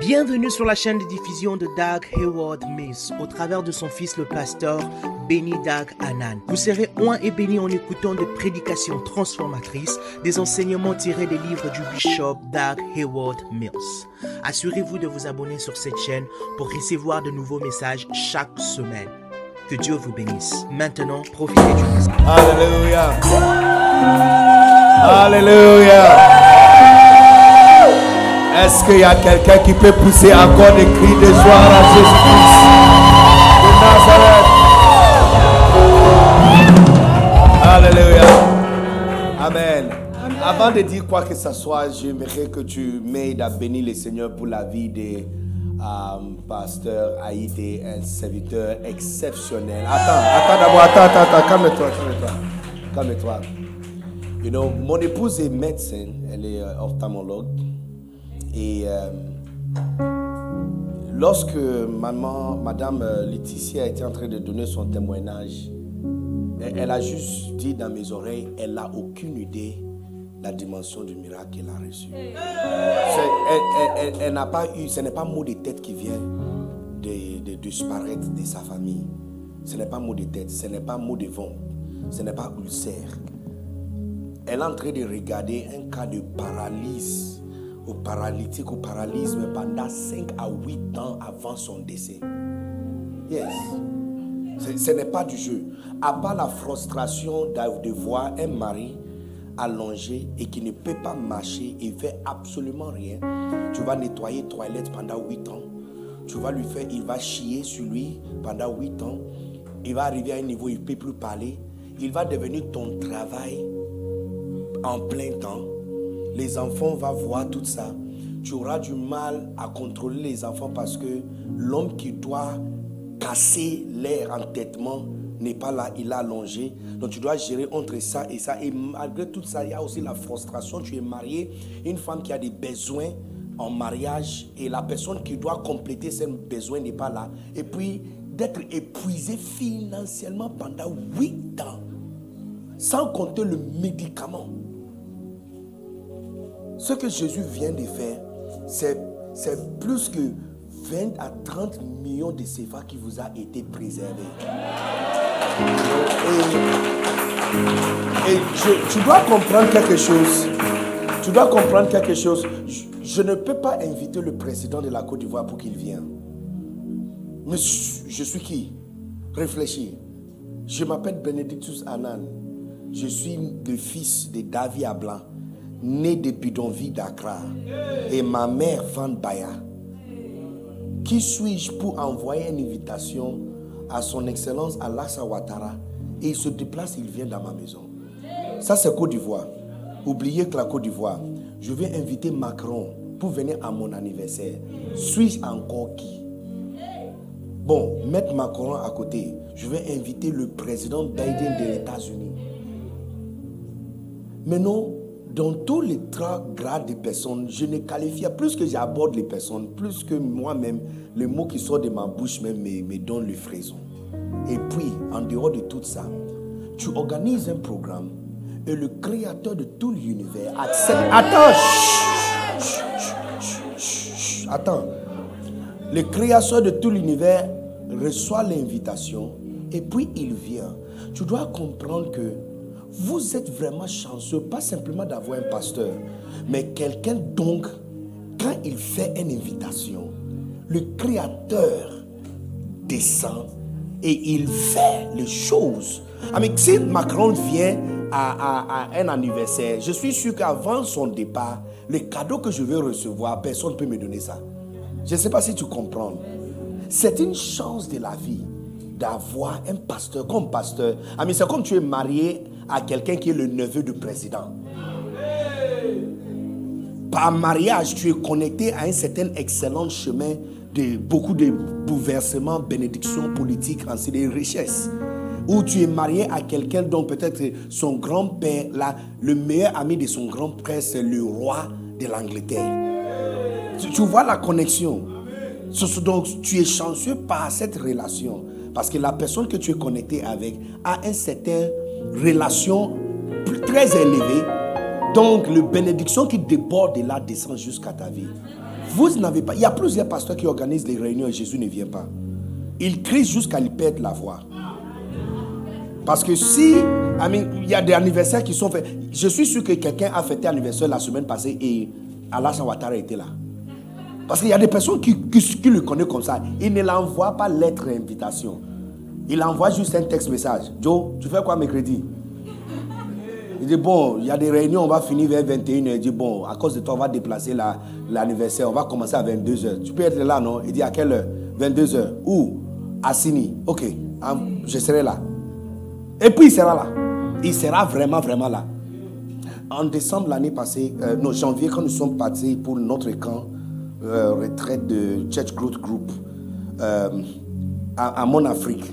Bienvenue sur la chaîne de diffusion de Doug Hayward Mills au travers de son fils le pasteur Benny Doug Anan. Vous serez oint et béni en écoutant des prédications transformatrices, des enseignements tirés des livres du bishop Doug Hayward Mills. Assurez-vous de vous abonner sur cette chaîne pour recevoir de nouveaux messages chaque semaine. Que Dieu vous bénisse. Maintenant, profitez du message. Alléluia. Alléluia. Est-ce qu'il y a quelqu'un qui peut pousser encore des cris de joie à Jésus-Christ de Nazareth? Alléluia. Amen. Avant de dire quoi que ce soit, j'aimerais que tu m'aides à bénir le Seigneur pour la vie de euh, pasteur Haïté, un serviteur exceptionnel. Attends, attends d'abord, attends, attends, attends, calme-toi, calme-toi. Calme-toi. You know, mon épouse est médecin, elle est euh, ophtalmologue. Et euh, lorsque maman, Madame euh, Laetitia était en train de donner son témoignage, elle, elle a juste dit dans mes oreilles, elle n'a aucune idée la dimension du miracle qu'elle a reçu. Elle, elle- elle- elle n'a pas eu, ce n'est pas mot de tête qui vient de, de disparaître de sa famille. Ce n'est pas mot de tête, ce n'est pas mot de vent, ce n'est pas ulcère. Elle est en train de regarder un cas de paralyse paralytique ou paralysme pendant 5 à 8 ans avant son décès. Yes. Ce, n'est pas du jeu. À part la frustration de, de voir un mari allongé et qui ne peut pas marcher et fait absolument rien, tu vas nettoyer toilette pendant 8 ans. Tu vas lui faire, il va chier sur lui pendant 8 ans. Il va arriver à un niveau où il ne peut plus parler. Il va devenir ton travail en plein temps. Les enfants vont voir tout ça. Tu auras du mal à contrôler les enfants parce que l'homme qui doit casser l'air entêtement n'est pas là, il a allongé. Donc tu dois gérer entre ça et ça. Et malgré tout ça, il y a aussi la frustration. Tu es marié, une femme qui a des besoins en mariage et la personne qui doit compléter ses besoins n'est pas là. Et puis d'être épuisé financièrement pendant 8 ans, sans compter le médicament. Ce que Jésus vient de faire, c'est, plus que 20 à 30 millions de CFA qui vous a été préservé. Et, tu dois comprendre quelque chose. Tu dois comprendre quelque chose. Je, ne peux pas inviter le président de la Côte d'Ivoire pour qu'il vienne. Mais je, je suis qui? Réfléchis. Je m'appelle Benedictus Anan. Je suis le fils de David Ablan, né de bidonville d'Accra. Et ma mère, Van Baya. Qui suis-je pour envoyer une invitation à son Excellence Alassane Ouattara? Et il se déplace, il vient dans ma maison. Ça, c'est Côte d'Ivoire. Oubliez que la Côte d'Ivoire, je vais inviter Macron pour venir à mon anniversaire. Suis-je encore qui? Bon, mettre Macron à côté, je vais inviter le président Biden des États-Unis. Maintenant, dans tous les trois grades de personnes, je ne qualifie, plus que j'aborde les personnes, plus que moi-même, les mots qui sortent de ma bouche même me, donnent le fraison. Et puis, en dehors de tout ça, tu organises un programme et le créateur de tout l'univers accepte. Attends, chut, chut, chut, attends. Le créateur de tout l'univers reçoit l'invitation et puis il vient. Tu dois comprendre que vous êtes vraiment chanceux, pas simplement d'avoir un pasteur, mais quelqu'un donc, quand il fait une invitation, le créateur descend et il fait les choses. Si Macron vient à, à- un anniversaire, je suis sûr qu'avant son départ, le cadeau que je vais recevoir, personne ne peut me donner ça. Je ne sais pas si tu comprends. C'est une chance de la vie d'avoir un pasteur comme pasteur. Mais c'est comme tu es marié à quelqu'un qui est le neveu du président. Par mariage, tu es connecté à un certain excellent chemin de beaucoup de bouleversements, bénédictions politiques, ainsi de richesses. Ou tu es marié à quelqu'un dont peut-être son grand-père, là, le meilleur ami de son grand-père, c'est le roi de l'Angleterre. Tu, vois la connexion. Donc, tu es chanceux par cette relation. Parce que la personne que tu es connecté avec a une certaine relation très élevée. Donc, le bénédiction qui déborde de là descend jusqu'à ta vie. Vous n'avez pas. Il y a plusieurs pasteurs qui organisent les réunions et Jésus ne vient pas. Il crie jusqu'à lui perdre la voix. Parce que si, il y a des anniversaires qui sont faits. Je suis sûr que quelqu'un a fêté anniversaire la semaine passée et Alassane Ouattara était là. Parce qu'il y a des personnes qui, le connaissent comme ça. Il ne l'envoie pas lettre d'invitation. Il envoie juste un texte message. Joe, tu fais quoi mercredi? Il dit, bon, il y a des réunions, on va finir vers 21h. Il dit, bon, à cause de toi, on va déplacer l'anniversaire. on va commencer à 22h. Tu peux être là, non? Il dit, à quelle heure? 22h. Où? À Sini. Ok, je serai là. Et puis il sera là. Il sera vraiment, vraiment là. En décembre l'année passée, euh, non, janvier, quand nous sommes partis pour notre camp, euh, retraite de Church Growth Group euh, à, Mon Afrique,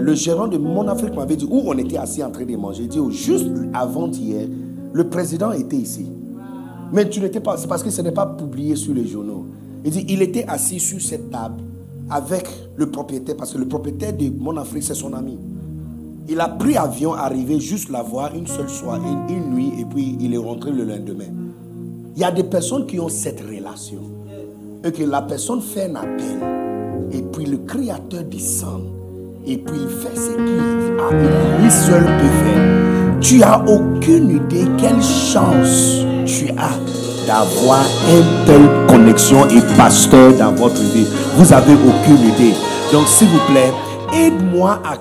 le gérant de Mon Afrique m'avait dit où on était assis en train de manger. Il dit, oh, juste avant-hier, le président était ici. Mais tu n'étais pas, c'est parce que ce n'est pas publié sur les journaux. Il dit, il était assis sur cette table avec le propriétaire, parce que le propriétaire de Mon Afrique, c'est son ami. Il a pris avion, arrivé juste la voir une seule soirée, une, nuit, et puis il est rentré le lendemain. Il y a des personnes qui ont cette relation. Et que la personne fait un appel, et puis le Créateur descend, et puis il fait ce qu'il lui seul peut faire. Tu as aucune idée quelle chance tu as d'avoir une telle connexion et pasteur dans votre vie. Vous avez aucune idée. Donc s'il vous plaît, aide-moi à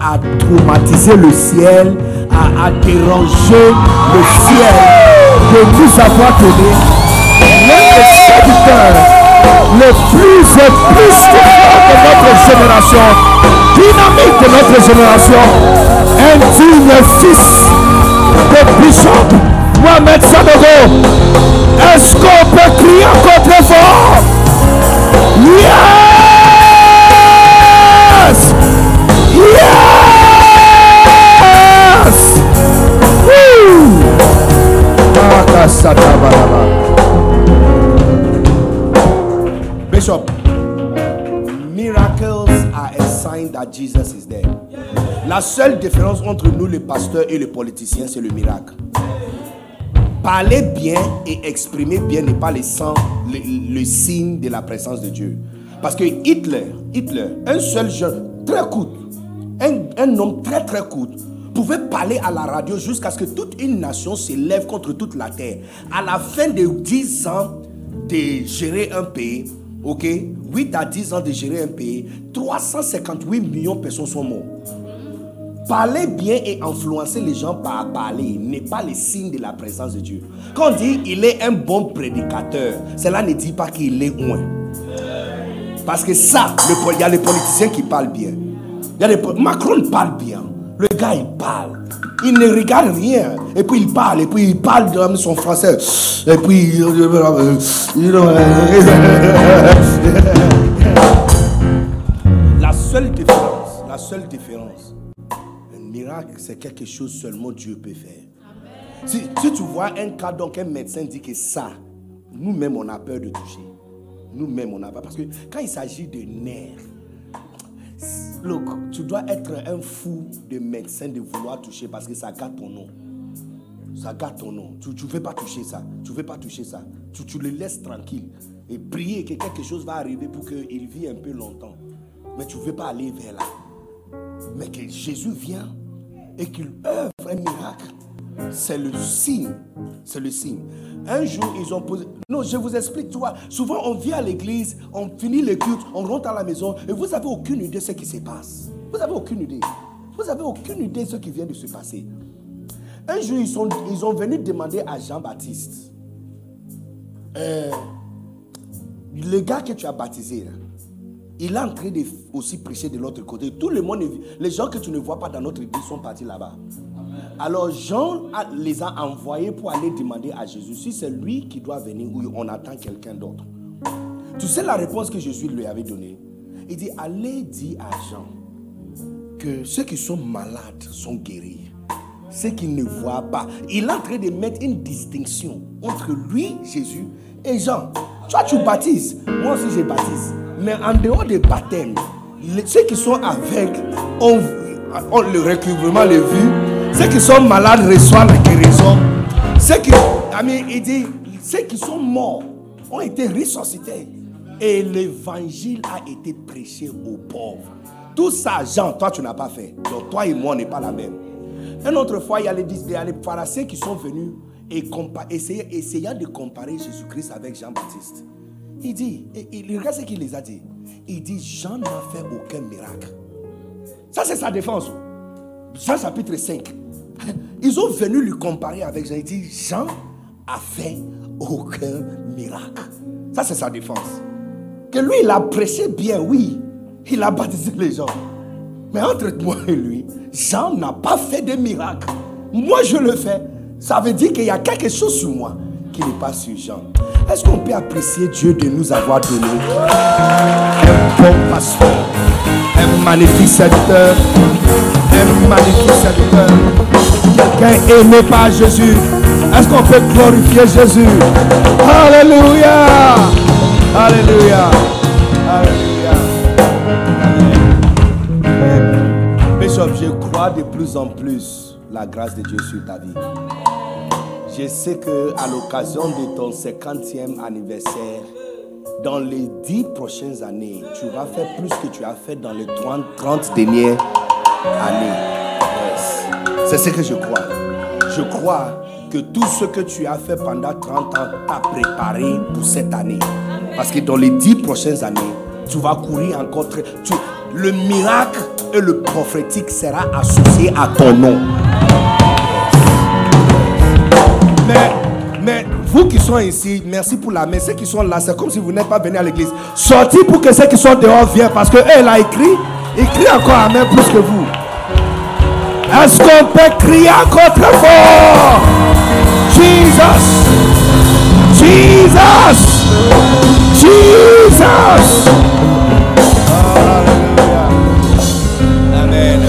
à traumatiser le ciel, à, déranger le ciel de nous avoir donné serviteurs le plus et plus de notre génération, dynamique de notre génération, un digne fils de Bishop Mohamed Sanogo. Est-ce qu'on peut crier encore très fort? Yes! Yes! Bishop, that Jesus is there. La seule différence entre nous, les pasteurs et les politiciens, c'est le miracle. Parler bien et exprimer bien n'est pas le, le, signe de la présence de Dieu. Parce que Hitler, Hitler, un seul jeune, très court, un, homme très très court pouvait parler à la radio jusqu'à ce que toute une nation s'élève contre toute la terre. À la fin de 10 ans de gérer un pays, ok, 8 à 10 ans de gérer un pays, 358 millions de personnes sont mortes. Parler bien et influencer les gens par parler n'est pas le signe de la présence de Dieu. Quand on dit il est un bon prédicateur, cela ne dit pas qu'il est loin. Parce que ça, il y a les politiciens qui parlent bien. Macron parle bien. Le gars, il parle. Il ne regarde rien. Et puis il parle. Et puis il parle de son français. Et puis. La seule différence, la seule différence, un miracle, c'est quelque chose seulement Dieu peut faire. Si, tu vois un cas, donc un médecin dit que ça, nous-mêmes, on a peur de toucher. Nous-mêmes, on a peur. Parce que quand il s'agit de nerfs, Look, tu dois être un fou de médecin de vouloir toucher parce que ça gâte ton nom. Ça gâte ton nom. Tu ne veux pas toucher ça. Tu ne veux pas toucher ça. Tu, le laisses tranquille. Et prier que quelque chose va arriver pour qu'il vive un peu longtemps. Mais tu ne veux pas aller vers là. Mais que Jésus vient et qu'il œuvre un miracle. C'est le signe. C'est le signe. Un jour, ils ont posé. Non, je vous explique, tu vois. Souvent, on vient à l'église, on finit le culte, on rentre à la maison et vous n'avez aucune idée de ce qui se passe. Vous n'avez aucune idée. Vous n'avez aucune idée de ce qui vient de se passer. Un jour, ils sont, ils venu demander à Jean-Baptiste euh, le gars que tu as baptisé, il est en train de aussi prêcher de l'autre côté. Tout le monde, les gens que tu ne vois pas dans notre église sont partis là-bas. Alors Jean les a envoyés pour aller demander à Jésus si c'est lui qui doit venir ou on attend quelqu'un d'autre. Tu sais la réponse que Jésus lui avait donnée? Il dit, allez dire à Jean que ceux qui sont malades sont guéris. Ceux qui ne voient pas. Il est en train de mettre une distinction entre lui, Jésus, et Jean. Toi, tu baptises. Moi aussi, je baptise. Mais en dehors des baptêmes, ceux qui sont avec ont, le recouvrement, le vu, ceux qui sont malades reçoivent la guérison. Ceux qui, il dit, ceux qui sont morts ont été ressuscités. Et l'évangile a été prêché aux pauvres. Tout ça, Jean, toi, tu n'as pas fait. Donc, toi et moi, on n'est pas la même. Une autre fois, il y a les, il les pharisiens qui sont venus et essayant de comparer Jésus-Christ avec Jean-Baptiste. Il dit, regarde ce qu'il les a dit. Il dit, Jean n'a fait aucun miracle. Ça, c'est sa défense. Jean chapitre 5. Ils ont venu lui comparer avec Jean. Il dit, Jean a fait aucun miracle. Ça, c'est sa défense. Que lui, il a prêché bien, oui. Il a baptisé les gens. Mais entre moi et lui, Jean n'a pas fait de miracle. Moi, je le fais. Ça veut dire qu'il y a quelque chose sur moi qui n'est pas sur Jean. Est-ce qu'on peut apprécier Dieu de nous avoir donné un bon pasteur, un magnifique serviteur, un magnifique serviteur, quelqu'un aimé par Jésus Est-ce qu'on peut glorifier Jésus? Alléluia! Alléluia! Alléluia! Bishop, je crois de plus en plus la grâce de Dieu sur ta vie. Je sais que à l'occasion de ton 50e anniversaire, dans les 10 prochaines années, tu vas faire plus que tu as fait dans les 30, 30 dernières années. C'est ce que je crois. Je crois que tout ce que tu as fait pendant 30 ans t'a préparé pour cette année. Parce que dans les 10 prochaines années, tu vas courir encore très... le miracle et le prophétique sera associé à ton nom. Mais, mais vous qui sont ici, merci pour la main. Ceux qui sont là, c'est comme si vous n'êtes pas venu à l'église. Sortez pour que ceux qui sont dehors viennent. Parce que elle a écrit. Écrit encore Amen plus que vous. Est-ce qu'on peut crier encore très fort? Jesus! Jesus! Jesus! Amen.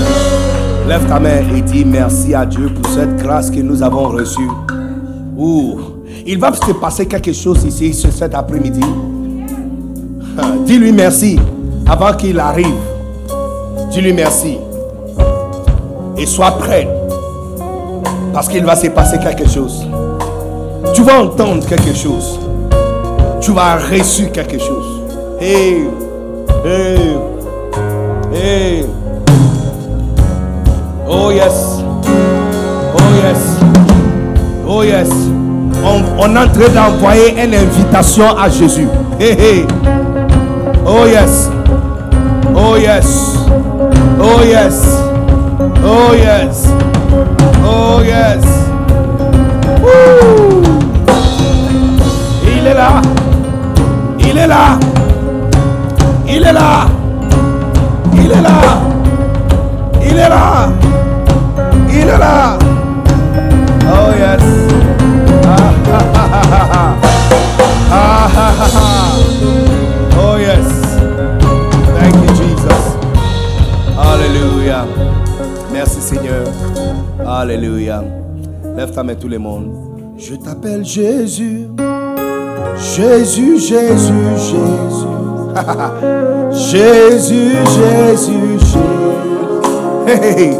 Lève ta main et dis merci à Dieu pour cette grâce que nous avons reçue. Ouh, il va se passer quelque chose ici cet après-midi. Dis-lui merci avant qu'il arrive. Dis-lui merci. Et sois prêt. Parce qu'il va se passer quelque chose. Tu vas entendre quelque chose. Tu vas reçu quelque chose. Hey, hey, hey. Oh yes. Oh yes. Oh yes. On, on est en train d'envoyer une invitation à Jésus. Hey, hey. Oh yes. Oh yes. Oh yes. Oh yes. Oh yes. Woo. Il est là. Il est là. Il est là. Il est là. Il est là. Il est là. Oh yes. Ah, ha, ha, ha, ha. Ah, ha, ha, ha. Alléluia. Lève ta main tout le monde. Je t'appelle Jésus. Jésus, Jésus, Jésus. Jésus, Jésus, Jésus. Hey, hey.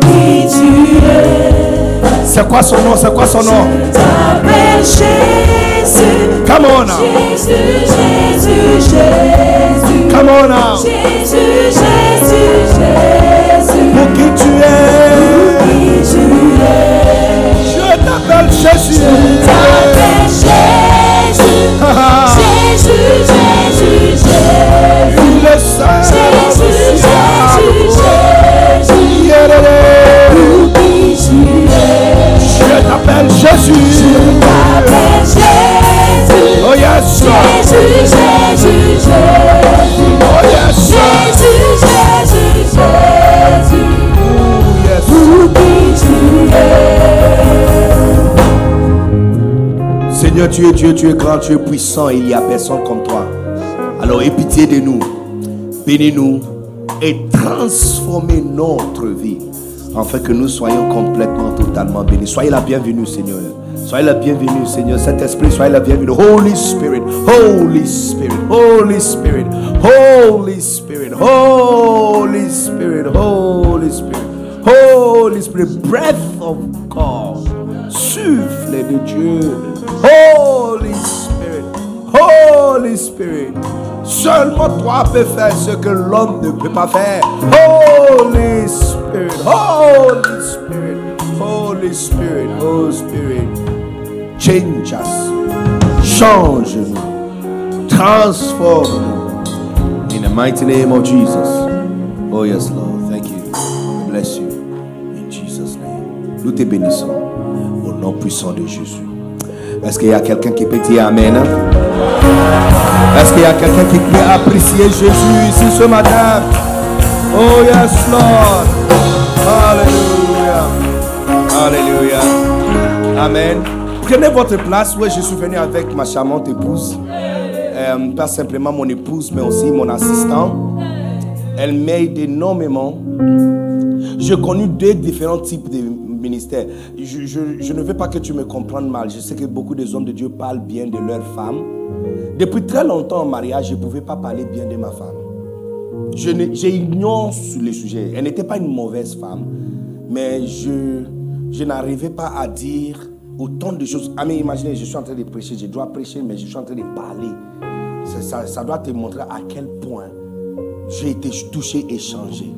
Qui tu es, C'est quoi son nom? C'est quoi son nom? t'appelle Jésus. Come on now. Jésus, Jésus, Jésus. Come on now. Jésus, Jésus, Jésus. Pour qui tu es? Qui tu es, Je t'appelle Jésus. t'appelle Jésus. Jésus, Jésus, Jésus. Saint. Jésus, Jésus, Jésus. Yeah. Pour qui tu es, Je t'appelle Jésus. t'appelle Jésus. Oh yes. Jésus, Jésus, Jésus. Seigneur, tu es Dieu, tu es grand, tu es puissant, il n'y a personne comme toi. Alors aie pitié de nous, bénis-nous et transformez notre vie afin que nous soyons complètement, totalement bénis. Soyez la bienvenue, Seigneur. Soyez la bienvenue, Seigneur. Saint-Esprit, soyez la bienvenue. Holy Spirit, Holy Spirit, Holy Spirit, Holy Spirit, Holy Spirit, Holy Spirit, Holy Spirit, breath of God, souffle de Dieu, Holy Spirit, Holy Spirit. Seulement toi peux faire ce que l'homme ne peut pas faire. Holy Spirit. Holy Spirit. Holy Spirit. Holy Spirit. Change us. Change-nous. Transforme-nous. In the mighty name of Jesus. Oh yes, Lord. Thank you. Bless you. In Jesus' name. Nous te bénissons. Au nom puissant de Jésus. Est-ce qu'il y a quelqu'un qui peut dire Amen? hein? Est-ce qu'il y a quelqu'un qui peut apprécier Jésus ici ce matin? Oh yes, Lord. Alléluia. Alléluia. Amen. Prenez votre place. Oui, je suis venu avec ma charmante épouse. Euh, pas simplement mon épouse, mais aussi mon assistant. Elle m'aide énormément. J'ai connu deux différents types de ministères. Je, ne veux pas que tu me comprennes mal. Je sais que beaucoup des hommes de Dieu parlent bien de leurs femmes. Depuis très longtemps en mariage, je ne pouvais pas parler bien de ma femme. Je J'ignore sur le sujet. Elle n'était pas une mauvaise femme, mais je, n'arrivais pas à dire autant de choses. Ah, mais imaginez, je suis en train de prêcher, je dois prêcher, mais je suis en train de parler. Ça, doit te montrer à quel point j'ai été touché et changé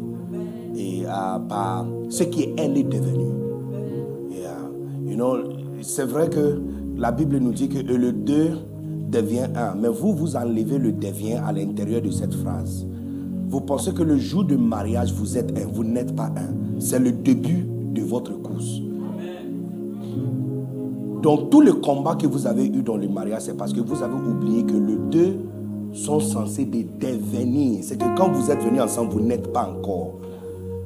et, euh, par ce qu'elle est devenue. C'est vrai que la Bible nous dit que le deux devient un, mais vous, vous enlevez le devient à l'intérieur de cette phrase. Vous pensez que le jour de mariage, vous êtes un, vous n'êtes pas un. C'est le début de votre course. Donc tout le combat que vous avez eu dans le mariage, c'est parce que vous avez oublié que les deux sont censés de devenir. C'est que quand vous êtes venus ensemble, vous n'êtes pas encore.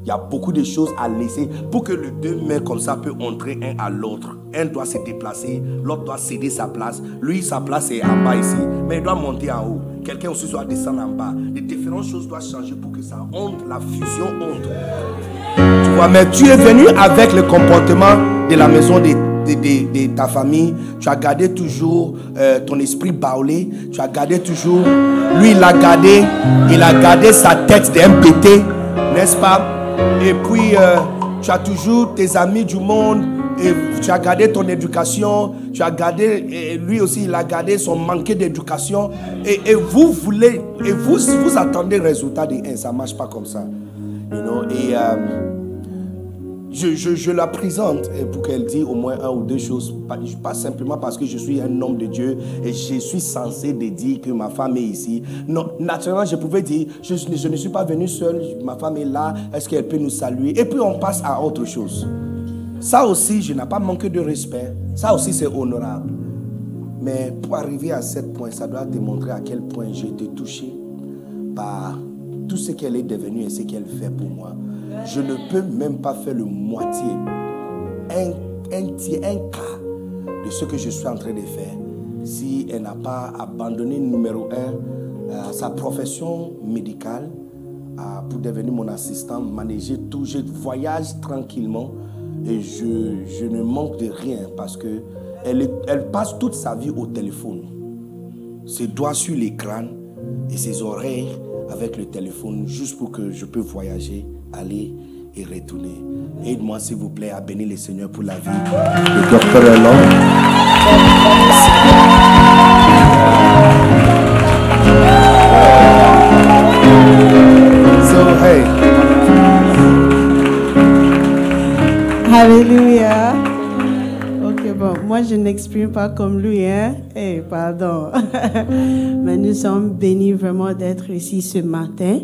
Il y a beaucoup de choses à laisser pour que les deux mains comme ça peuvent entrer un à l'autre. Un doit se déplacer, l'autre doit céder sa place. Lui, sa place est en bas ici, mais il doit monter en haut. Quelqu'un aussi doit descendre en bas. Les différentes choses doivent changer pour que ça entre, la fusion entre. Tu vois, mais tu es venu avec le comportement de la maison de ta famille. Tu as gardé toujours euh, ton esprit baoulé. Tu as gardé toujours. Lui, il a gardé. Il a gardé sa tête d'un pété. N'est-ce pas? Et puis, euh, tu as toujours tes amis du monde. Et tu as gardé ton éducation. Tu as gardé. Lui aussi, il a gardé son manque d'éducation. Et, vous voulez. Et vous, vous attendez le résultat de un. Ça ne marche pas comme ça. You know, et euh, je, la présente euh, pour qu'elle dise au moins un ou deux choses. Pas, pas simplement parce que je suis un homme de Dieu et je suis censé de dire que ma femme est ici. Non, naturellement, je pouvais dire, je, je ne suis pas venu seul, ma femme est là, est-ce qu'elle peut nous saluer? Et puis on passe à autre chose. Ça aussi, je n'ai pas manqué de respect. Ça aussi, c'est honorable. Mais pour arriver à ce point, ça doit démontrer à quel point j'ai été touché par tout ce qu'elle est devenue et ce qu'elle fait pour moi. Je ne peux même pas faire le moitié, un, un tiers, un quart de ce que je suis en train de faire si elle n'a pas abandonné, numéro un, euh, sa profession médicale euh, pour devenir mon assistant, manager tout. Je voyage tranquillement et je, je ne manque de rien parce que elle, elle passe toute sa vie au téléphone ses doigts sur l'écran et ses oreilles avec le téléphone juste pour que je puisse voyager, aller et retourner. Aide-moi s'il vous plaît à bénir le Seigneur pour la vie Dr. Elon. Je n'exprime pas comme lui, hein. Eh, pardon. Mais nous sommes bénis vraiment d'être ici ce matin.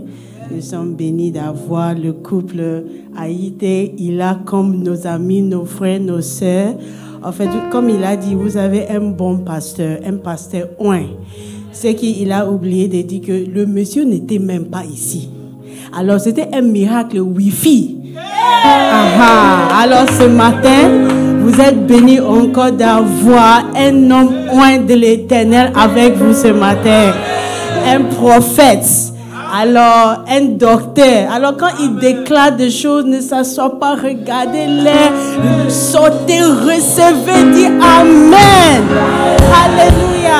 Nous sommes bénis d'avoir le couple Haïté. Il a comme nos amis, nos frères, nos sœurs. En fait, comme il a dit, vous avez un bon pasteur, un pasteur oint. C'est qu'il a oublié de dire que le monsieur n'était même pas ici. Alors, c'était un miracle Wi-Fi. Ah ah. Alors ce matin, vous êtes bénis encore d'avoir un homme loin de l'éternel avec vous ce matin. Un prophète. Alors, un docteur. Alors, quand il déclare des choses, ne s'assoit pas, regardez-les, sautez, recevez, dit Amen. Alléluia.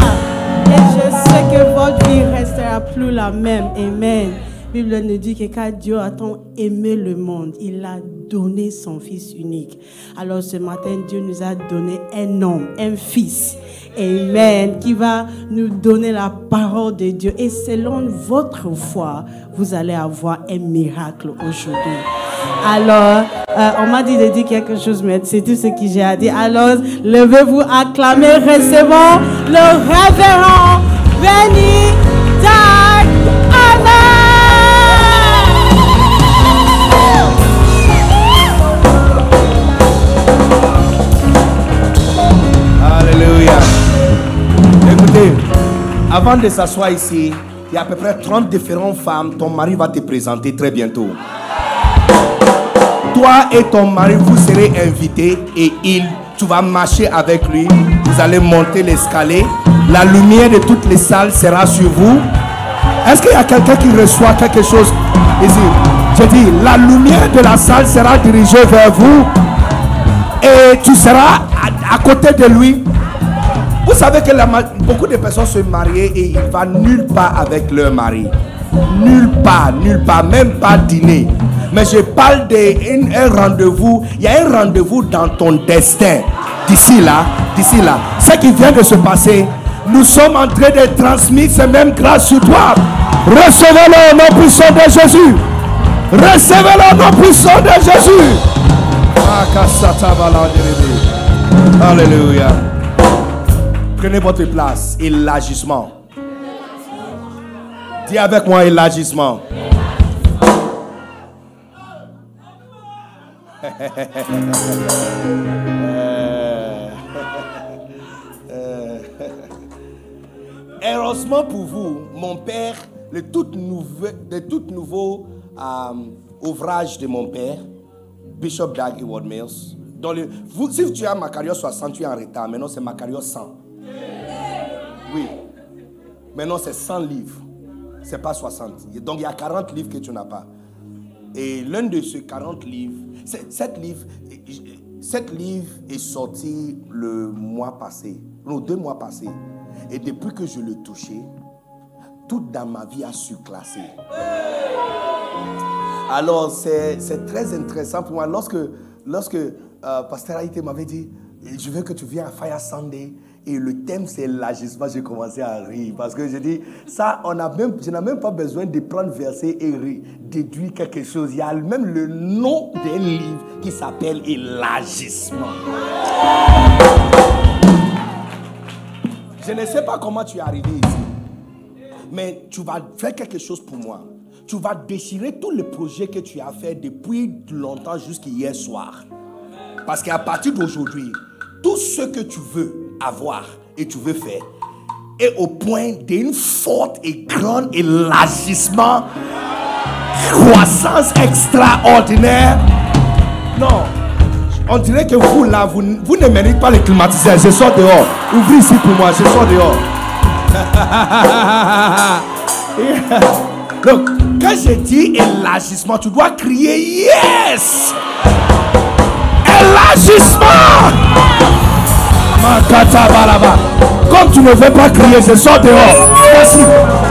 Et je sais que votre vie restera plus la même. Amen. Bible nous dit que quand Dieu a tant aimé le monde, il a donné son Fils unique. Alors ce matin, Dieu nous a donné un homme, un Fils, Amen, qui va nous donner la parole de Dieu. Et selon votre foi, vous allez avoir un miracle aujourd'hui. Alors, euh, on m'a dit de dire quelque chose, mais c'est tout ce que j'ai à dire. Alors, levez-vous, acclamez, recevons le révérend Benny avant de s'asseoir ici, il y a à peu près 30 différentes femmes. Ton mari va te présenter très bientôt. Toi et ton mari, vous serez invités et il, tu vas marcher avec lui. Vous allez monter l'escalier. La lumière de toutes les salles sera sur vous. Est-ce qu'il y a quelqu'un qui reçoit quelque chose? Ici Je dis, la lumière de la salle sera dirigée vers vous et tu seras à, à côté de lui. Vous savez que beaucoup de personnes se marient et ils ne vont nulle part avec leur mari. Nulle part, nulle part, même pas dîner. Mais je parle d'un rendez-vous. Il y a un rendez-vous dans ton destin. D'ici là, d'ici là. Ce qui vient de se passer, nous sommes en train de transmettre ces mêmes grâces sur toi. Recevez-le au nom puissant de Jésus. Recevez-le au nom puissant de Jésus. Alléluia. Prenez votre place. Élargissement. Dis avec moi élargissement. Heureusement pour vous, mon père, le tout nouveau, le tout nouveau euh, ouvrage de mon père, Bishop Dag Heward Mills. Dans le, vous, si tu as Macario 60, tu es en retard. Maintenant, c'est Macario 100. Oui. Maintenant, c'est 100 livres. C'est pas 60. Donc, il y a 40 livres que tu n'as pas. Et l'un de ces 40 livres, c'est- cette livre, cette livre est sorti le mois passé, non, deux mois passés. Et depuis que je l'ai touché, tout dans ma vie a surclassé. Alors, c'est c'est très intéressant pour moi. Lorsque, lorsque euh, Pasteur Haïté m'avait dit, je veux que tu viennes à Fire Sunday, et le thème c'est l'agissement, j'ai commencé à rire. Parce que j'ai dit, ça, on a même, je n'ai même pas besoin de prendre verset et rire, déduire quelque chose. Il y a même le nom d'un livre qui s'appelle L'agissement. Je ne sais pas comment tu es arrivé ici. Mais tu vas faire quelque chose pour moi. Tu vas déchirer tous les projets que tu as fait depuis longtemps jusqu'hier soir. Parce qu'à partir d'aujourd'hui, tout ce que tu veux et tu veux faire est au point d'un fort et grand élargissement, croissance extraordinaire. Non, on dirait que vous là, vous, vous ne méritez pas les climatiseurs. Je sors dehors. Ouvrez ici pour moi, je sors dehors. Donc, quand je dis élargissement, tu dois crier yes! Élargissement! Comme tu ne veux pas crier, je sors dehors.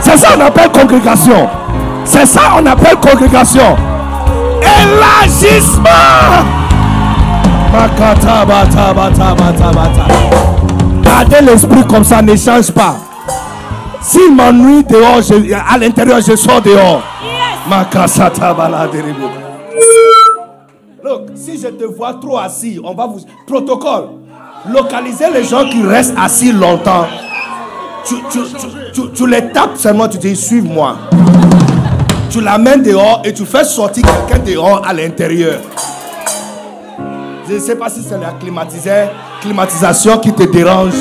C'est ça qu'on appelle congrégation. C'est ça qu'on appelle congrégation. Élargissement! Gardez l'esprit comme ça, ne change pas. S'il m'ennuie dehors, à l'intérieur, je sors dehors. Look, si je te vois trop assis, on va vous. Protocole. Localisez les gens qui restent assis longtemps. Tu, tu, tu, tu- les tapes seulement, tu dis suive-moi. Tu l'amènes dehors et tu fais sortir quelqu'un dehors à l'intérieur. Je ne sais pas si c'est la climatisation qui te dérange.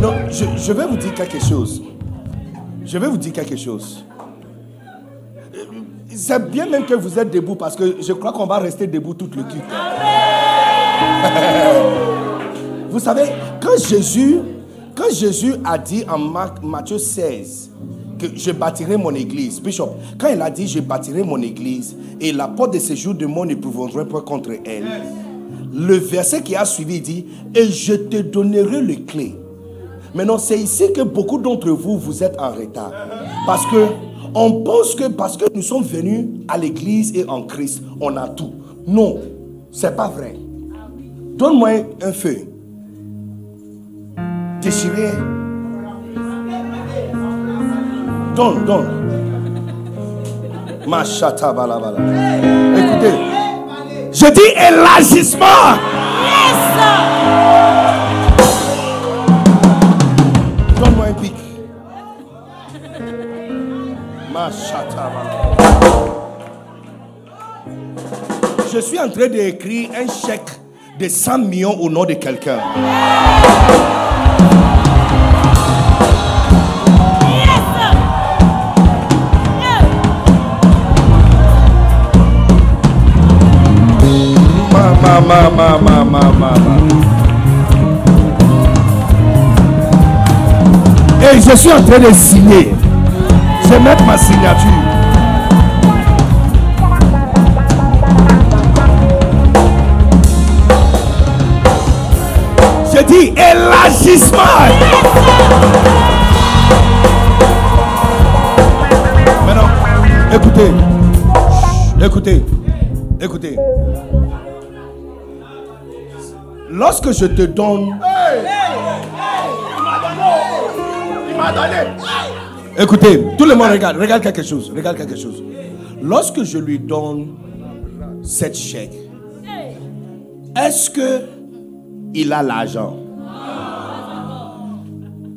Non, je, je vais vous dire quelque chose. Je vais vous dire quelque chose. C'est bien même que vous êtes debout parce que je crois qu'on va rester debout toute le culte. Vous savez, quand Jésus, quand Jésus a dit en Marc, Matthieu 16 que je bâtirai mon église, Bishop, quand il a dit je bâtirai mon église et la porte de séjour de mon ne prévaudra pas contre elle, le verset qui a suivi dit et je te donnerai les clés. Maintenant, c'est ici que beaucoup d'entre vous, vous êtes en retard. Parce que on pense que parce que nous sommes venus à l'église et en Christ, on a tout. Non, c'est pas vrai. Donne-moi un feu. déchiré. Donne, donne. Machata balabala. Écoutez, je dis élargissement. Donne-moi un pic. Machata balabala. Je suis en train d'écrire un chèque de 100 millions au nom de quelqu'un. Et je suis en train de signer. Je vais mettre ma signature. Je élargissement. Maintenant, écoutez. Écoutez. Écoutez. Lorsque je te donne. Écoutez, tout le monde regarde, regarde quelque chose, regarde quelque chose. Lorsque je lui donne cette chèque, est-ce que il a l'argent.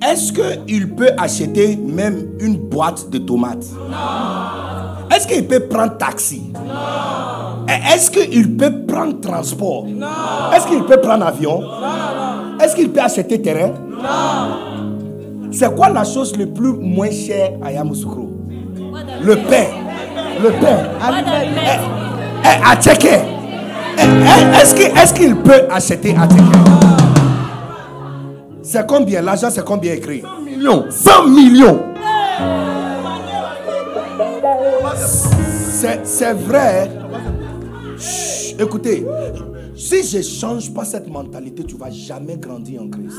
Est-ce qu'il peut acheter même une boîte de tomates? Est-ce qu'il peut prendre taxi? Est-ce qu'il peut prendre transport? Est-ce qu'il peut prendre avion? Est-ce qu'il peut acheter terrain? C'est quoi la chose le plus moins chère à Yamoussoukro? Le pain. Le pain. Eh, eh, à. Eh, eh, Est-ce qu'il est-ce qu'il peut acheter à C'est combien? L'argent, c'est combien écrit? 100 millions. 100 millions. C'est c'est vrai. Chut, écoutez, si je ne change pas cette mentalité, tu ne vas jamais grandir en Christ.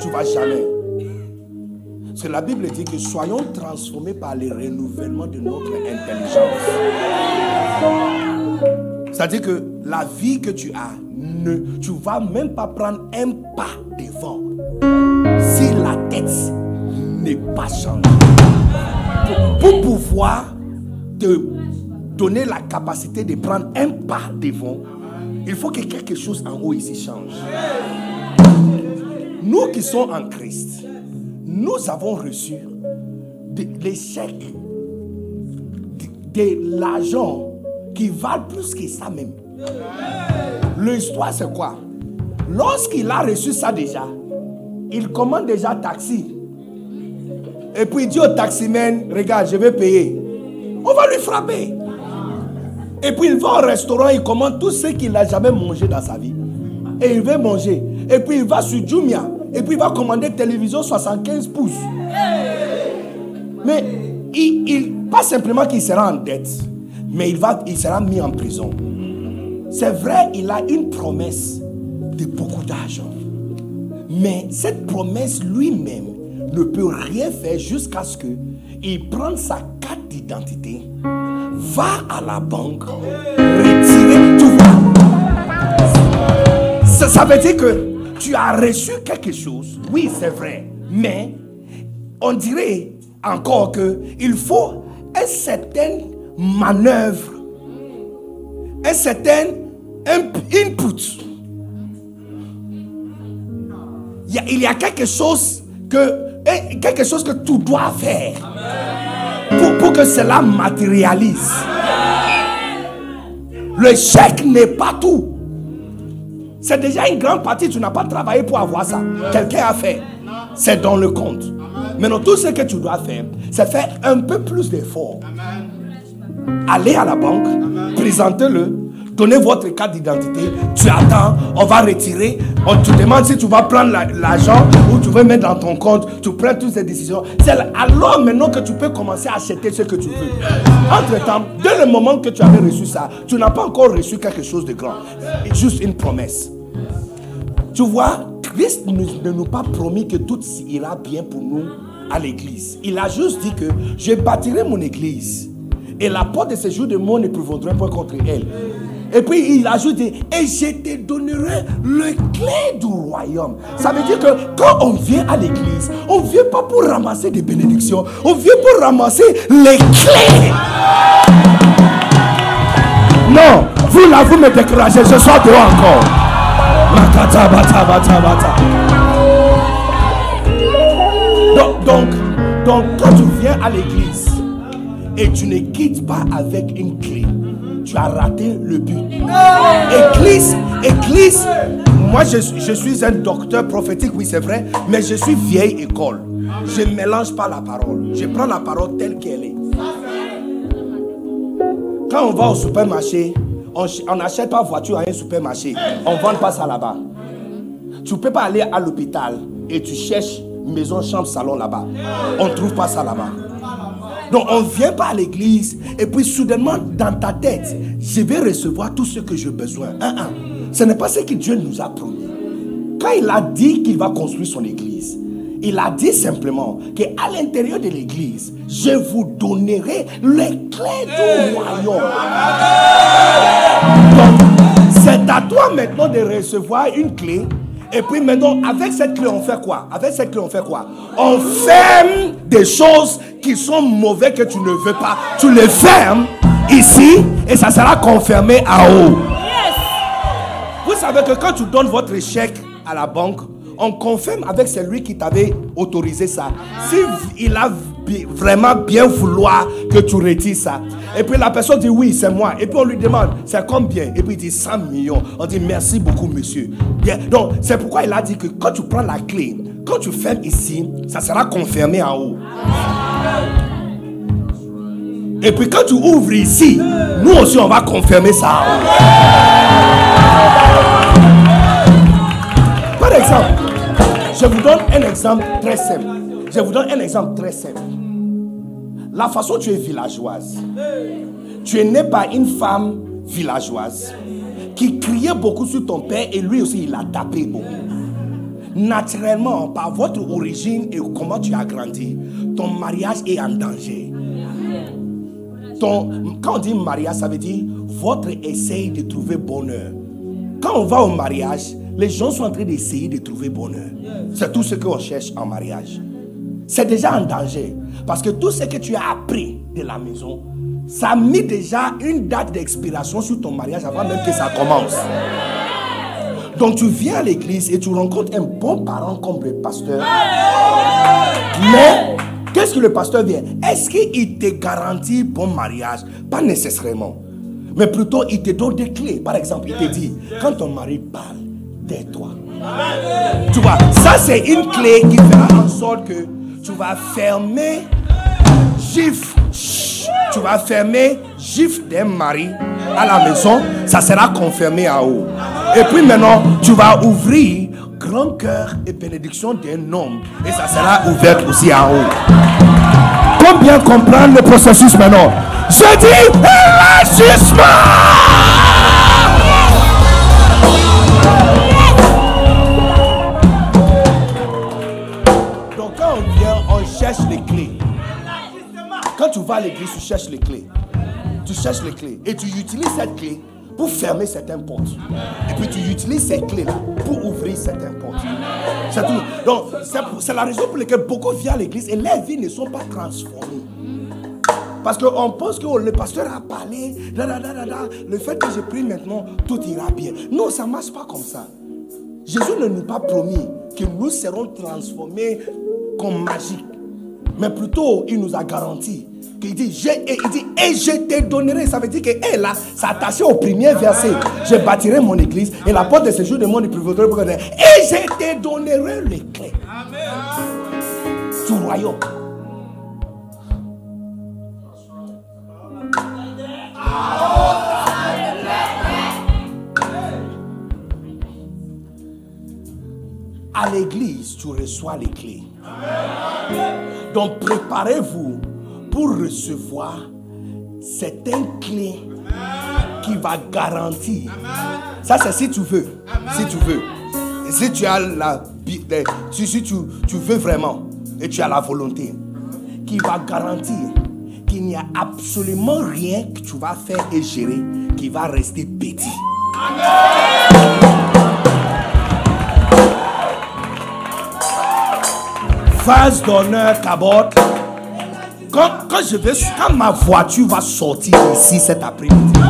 Tu ne vas jamais. Parce que la Bible dit que soyons transformés par le renouvellement de notre intelligence. C'est-à-dire que la vie que tu as, tu ne vas même pas prendre un pas devant si la tête n'est pas changée. Pour, pouvoir te donner la capacité de prendre un pas devant, il faut que quelque chose en haut ici change. Nous qui sommes en Christ, nous avons reçu de, de l'argent qui valent plus que ça même. L'histoire, c'est quoi? Lorsqu'il a reçu ça déjà, il commande déjà taxi. Et puis il dit au taximan, regarde, je vais payer. On va lui frapper. Et puis il va au restaurant, il commande tout ce qu'il n'a jamais mangé dans sa vie. Et il veut manger. Et puis il va sur Jumia. Et puis il va commander télévision 75 pouces. Mais il, il- pas simplement qu'il sera en dette, mais il, sera mis en prison. C'est vrai, il a une promesse de beaucoup d'argent. Mais cette promesse lui-même ne peut rien faire jusqu'à ce qu'il prenne sa carte d'identité, va à la banque, retirer tout. Ça, ça veut dire que tu as reçu quelque chose. Oui, c'est vrai. Mais on dirait encore que il faut un certain manœuvre, un certain input. Il y, a, quelque chose que eh, quelque chose que tu dois faire pour, pour que cela matérialise. Le chèque n'est pas tout. C'est déjà une grande partie. Tu n'as pas travaillé pour avoir ça. Quelqu'un a fait. C'est dans le compte. Maintenant, tout ce que tu dois faire, c'est faire un peu plus d'effort. Allez à la banque, présentez-le, donnez votre carte d'identité, tu attends, on va retirer, on te demande si tu vas prendre la- l'argent ou tu veux mettre dans ton compte, tu prends toutes ces décisions. C'est alors maintenant que tu peux commencer à acheter ce que tu veux. Entre-temps, dès le moment que tu avais reçu ça, tu n'as pas encore reçu quelque chose de grand. Juste une promesse. Tu vois, Christ ne nous a pas promis que tout ira bien pour nous à l'église. Il a juste dit que je bâtirai mon église et la porte de séjour de monde ne prévaudra pas contre elle. Et puis il ajoute, et je te donnerai le clé du royaume. Ça veut dire que quand on vient à l'église, on ne vient pas pour ramasser des bénédictions, on vient pour ramasser les clés. Non, vous là, vous me découragez, je sois dehors encore. Donc, donc, donc, quand tu viens à l'église et tu ne quittes pas avec une clé, tu as raté le but. Église, église, moi je, je suis un docteur prophétique, oui c'est vrai, mais je suis vieille école. Je ne mélange pas la parole. Je prends la parole telle qu'elle est. Quand on va au supermarché, on n'achète pas voiture à un supermarché. On ne vend pas ça là-bas. Tu ne peux pas aller à l'hôpital et tu cherches maison, chambre, salon là-bas. On ne trouve pas ça là-bas. Donc on ne vient pas à l'église et puis soudainement dans ta tête, je vais recevoir tout ce que j'ai besoin. Hein, hein. Ce n'est pas ce que Dieu nous a promis. Quand il a dit qu'il va construire son église, il a dit simplement qu'à l'intérieur de l'église, je vous donnerai les clés du royaume. Donc, c'est à toi maintenant de recevoir une clé. Et puis maintenant, avec cette clé, on fait quoi? Avec cette clé, on fait quoi? On ferme des choses qui sont mauvaises que tu ne veux pas. Tu les fermes ici et ça sera confirmé en haut. Vous savez que quand tu donnes votre chèque à la banque, on confirme avec celui qui t'avait autorisé ça. Si il a vraiment bien vouloir que tu retires ça. Et puis la personne dit oui, c'est moi. Et puis on lui demande, c'est combien? Et puis il dit 100 millions. On dit merci beaucoup, monsieur. Donc c'est pourquoi il a dit que quand tu prends la clé, quand tu fermes ici, ça sera confirmé en haut. Et puis quand tu ouvres ici, nous aussi on va confirmer ça en haut. Par exemple, je vous donne un exemple très simple. Je vous donne un exemple très simple. La façon dont tu es villageoise. Tu es né par une femme villageoise qui criait beaucoup sur ton père et lui aussi il a tapé beaucoup. Naturellement, par votre origine et comment tu as grandi, ton mariage est en danger. Quand on dit mariage, ça veut dire votre essai de trouver bonheur. Quand on va au mariage, les gens sont en train d'essayer de trouver bonheur. C'est tout ce qu'on cherche en mariage. C'est déjà en danger. Parce que tout ce que tu as appris de la maison, ça a mis déjà une date d'expiration sur ton mariage avant même que ça commence. Donc tu viens à l'église et tu rencontres un bon parent comme le pasteur. Mais qu'est-ce que le pasteur vient? Est-ce qu'il te garantit bon mariage? Pas nécessairement. Mais plutôt il te donne des clés. Par exemple, il te dit, quand ton mari parle, tais-toi. Tu vois, ça c'est une clé qui fera en sorte que tu vas fermer gifle. Tu vas fermer gifle d'un mari à la maison. Ça sera confirmé en haut. Et puis maintenant, tu vas ouvrir grand cœur et bénédiction d'un homme. Et ça sera ouvert aussi en haut. Combien comprendre le processus maintenant Je dis élargissement vas à l'église, tu cherches les clés. Tu cherches les clés. Et tu utilises cette clé pour fermer certaines portes. Et puis tu utilises cette clé-là pour ouvrir certaines portes. C'est tout. Donc c'est la raison pour laquelle beaucoup viennent à l'église et leurs vies ne sont pas transformées. Parce qu'on pense que oh, le pasteur a parlé, da, da, da. le fait que je prie maintenant, tout ira bien. Non, ça ne marche pas comme ça. Jésus ne nous a pas promis que nous serons transformés comme magique. Mais plutôt, il nous a garanti qu'il dit, et dit, et je te donnerai. Ça veut dire que elle là, c'est attaché au premier verset. Je bâtirai mon église et la porte de séjour de mon pour Et je te donnerai les clés du royaume. À l'église, tu reçois les clés. Donc préparez-vous pour recevoir certaines clés qui va garantir. Ça c'est si tu veux. Si tu veux. Si tu as la eh, si, tu, tu veux vraiment et tu as la volonté qui va garantir, qui qu'il n'y a absolument rien que tu vas faire et gérer qui va rester petit. Vase d'honneur, cabote. Quand, quand je vais, quand ma voiture va sortir ici cet après-midi,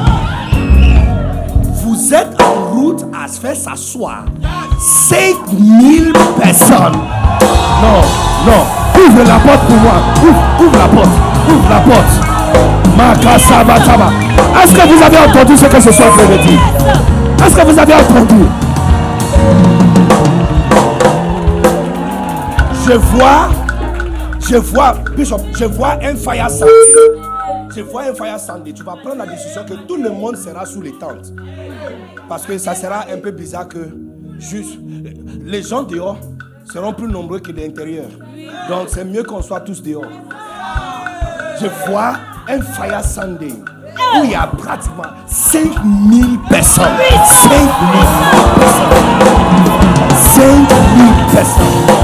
vous êtes en route à se faire s'asseoir 5000 personnes. Non, non. Ouvre la porte pour moi. Ouvre, ouvre la porte. Ouvre la porte. Est-ce que vous avez entendu ce que ce soir je veux dire? Est-ce que vous avez entendu? Je vois, je vois, Bishop, je vois un fire sandy. Je vois un fire sandy. Tu vas prendre la décision que tout le monde sera sous les tentes. Parce que ça sera un peu bizarre que juste les gens dehors seront plus nombreux que l'intérieur. Donc c'est mieux qu'on soit tous dehors. Je vois un fire Sunday où il y a pratiquement 5000 personnes. 5000 personnes. 5000 personnes.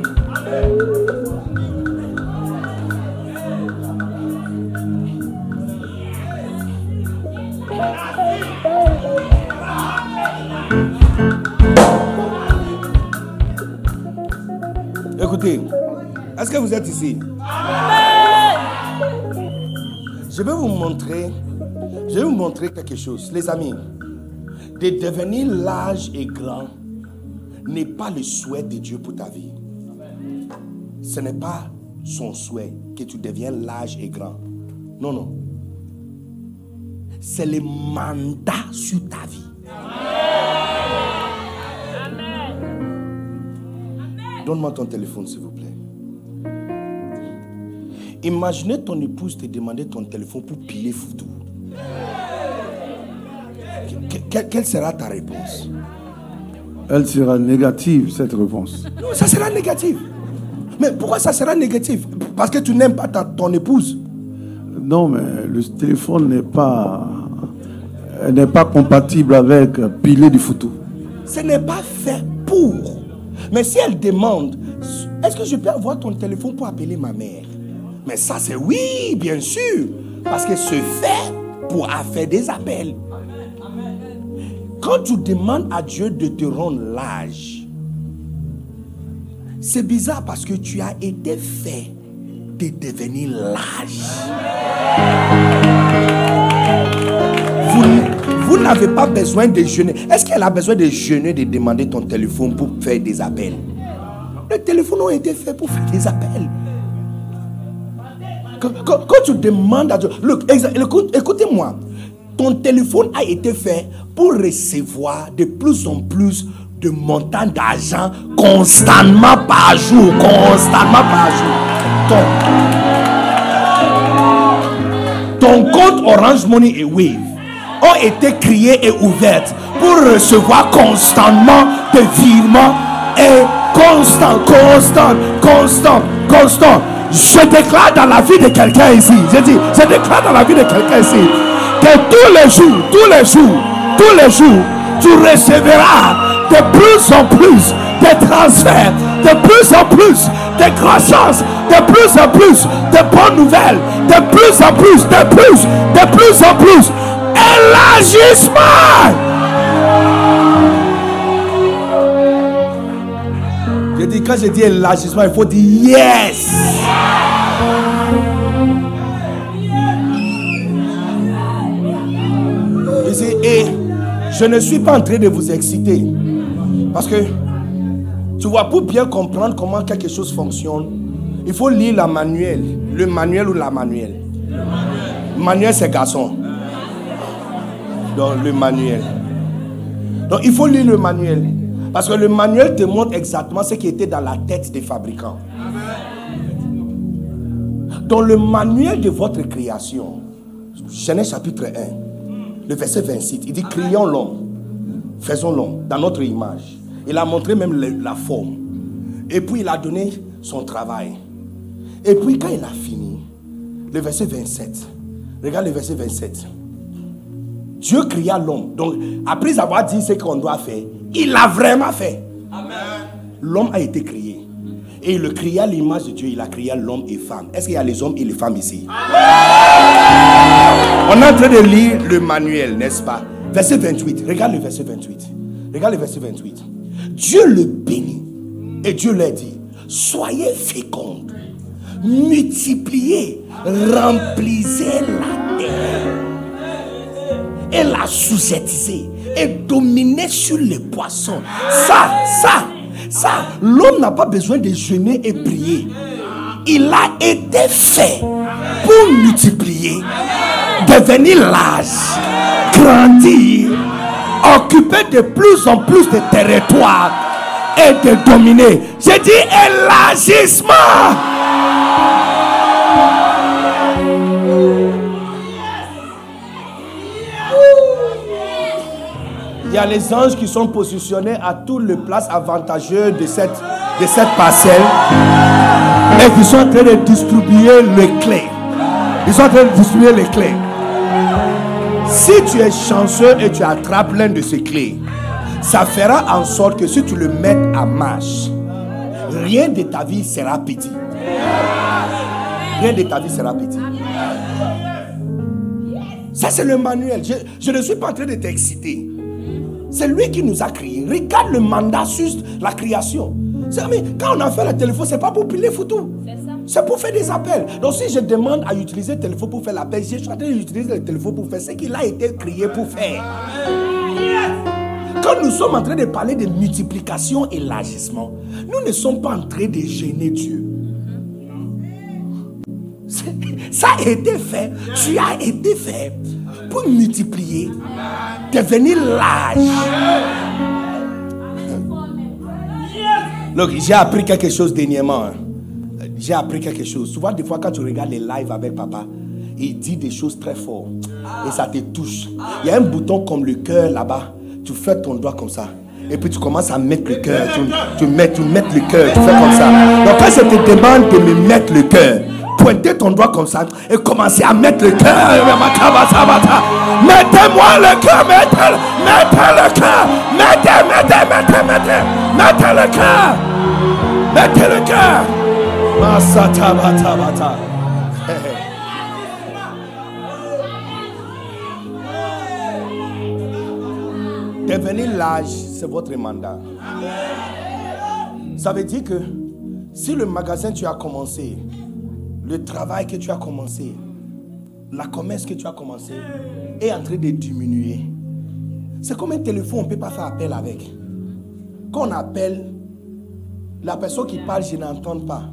que vous êtes ici Je vais vous montrer, je vais vous montrer quelque chose, les amis. De devenir large et grand n'est pas le souhait de Dieu pour ta vie. Ce n'est pas son souhait que tu deviennes large et grand. Non, non. C'est le mandat sur ta vie. Donne-moi ton téléphone, s'il vous plaît. Imaginez ton épouse te demander ton téléphone pour piler foutu. Que- que- quelle sera ta réponse? Elle sera négative, cette réponse. Non, ça sera négatif. Mais pourquoi ça sera négatif? Parce que tu n'aimes pas ta- ton épouse. Non, mais le téléphone n'est pas, n'est pas compatible avec piler du photo. Ce n'est pas fait pour. Mais si elle demande, est-ce que je peux avoir ton téléphone pour appeler ma mère? Mais ça, c'est oui, bien sûr. Parce que c'est fait pour faire des appels. Quand tu demandes à Dieu de te rendre large, c'est bizarre parce que tu as été fait de devenir large. Vous, vous n'avez pas besoin de jeûner. Est-ce qu'elle a besoin de jeûner, de demander ton téléphone pour faire des appels? Le téléphone a été fait pour faire des appels. Quand, tu demandes à Dieu, look, écoutez-moi, ton téléphone a été fait pour recevoir de plus en plus de montants d'argent constamment par jour, constamment par jour. Ton, ton compte Orange Money et Wave ont été créés et ouverts pour recevoir constamment des virements et constant, constant, constant, constant. Je déclare dans la vie de quelqu'un ici, je dis, je déclare dans la vie de quelqu'un ici, que tous les jours, tous les jours, tous les jours, tu recevras de plus en plus de transferts, de plus en plus de croissance, de plus en plus de bonnes nouvelles, de plus en plus, de plus, de plus en plus. Élargissement. Je dis, quand je dis élargissement, il faut dire yes. Et je ne suis pas en train de vous exciter. Parce que, tu vois, pour bien comprendre comment quelque chose fonctionne, il faut lire la manuel. Le manuel ou la manuel Le manuel, c'est garçon. Donc, le manuel. Donc, il faut lire le manuel. Parce que le manuel te montre exactement ce qui était dans la tête des fabricants. Dans le manuel de votre création, Genèse chapitre 1, le verset 26, il dit Créons l'homme, faisons-le dans notre image. Il a montré même le- la forme. Et puis il a donné son travail. Et puis quand il a fini, le verset 27. Regarde le verset 27. Dieu cria l'homme. Donc, après avoir dit ce qu'on doit faire, il l'a vraiment fait. L'homme a été créé. Et il le cria l'image de Dieu. Il a créé l'homme et femme. Est-ce qu'il y a les hommes et les femmes ici? On est en train de lire le manuel, n'est-ce pas? Verset 28. Regarde le verset 28. Regarde le verset 28. Dieu le bénit. Et Dieu leur dit, soyez fécondes, multipliez, remplissez la terre et la sous et dominez sur les poissons. Ça, ça, ça, l'homme n'a pas besoin de jeûner et prier. Il a été fait pour multiplier, devenir large, grandir, occuper de plus en plus de territoires et de dominer. J'ai dit élargissement. Il y a les anges qui sont positionnés à toutes les places avantageuses de cette, de cette parcelle et qui sont en train de distribuer les clés. Ils sont en train de distribuer les clés. Si tu es chanceux et tu attrapes l'un de ces clés, ça fera en sorte que si tu le mets à marche, rien de ta vie sera petit. Rien de ta vie sera petit. Ça, c'est le manuel. Je, je ne suis pas en train de t'exciter. C'est lui qui nous a créés. Regarde le mandat sur la création. Mais Quand on a fait le téléphone, c'est pas pour piler photos. C'est pour faire des appels. Donc si je demande à utiliser le téléphone pour faire l'appel, je suis en train d'utiliser le téléphone pour faire ce qu'il a été créé pour faire. Quand nous sommes en train de parler de multiplication et élargissement, nous ne sommes pas en train de gêner Dieu. C'est- Ça a été fait, tu as été fait pour multiplier, devenir large. Donc, j'ai appris quelque chose dernièrement. hein. J'ai appris quelque chose. Souvent, des fois, quand tu regardes les lives avec papa, il dit des choses très fortes. Et ça te touche. Il y a un bouton comme le cœur là-bas. Tu fais ton doigt comme ça. Et puis tu commences à mettre le cœur. Tu, mets, tu mets le cœur. Tu fais comme ça. Donc quand je te demande de me mettre le cœur, pointez ton doigt comme ça et commencez à mettre le cœur. Mettez-moi le cœur. Mettez, mettez le cœur. Mettez, mettez, mettez, mettez. Mettez le cœur. Mettez le cœur. Masata bata bata. Devenir large, c'est votre mandat. Ça veut dire que si le magasin tu as commencé, le travail que tu as commencé, la commerce que tu as commencé est en train de diminuer. C'est comme un téléphone, on ne peut pas faire appel avec. Quand on appelle, la personne qui parle, je n'entends pas.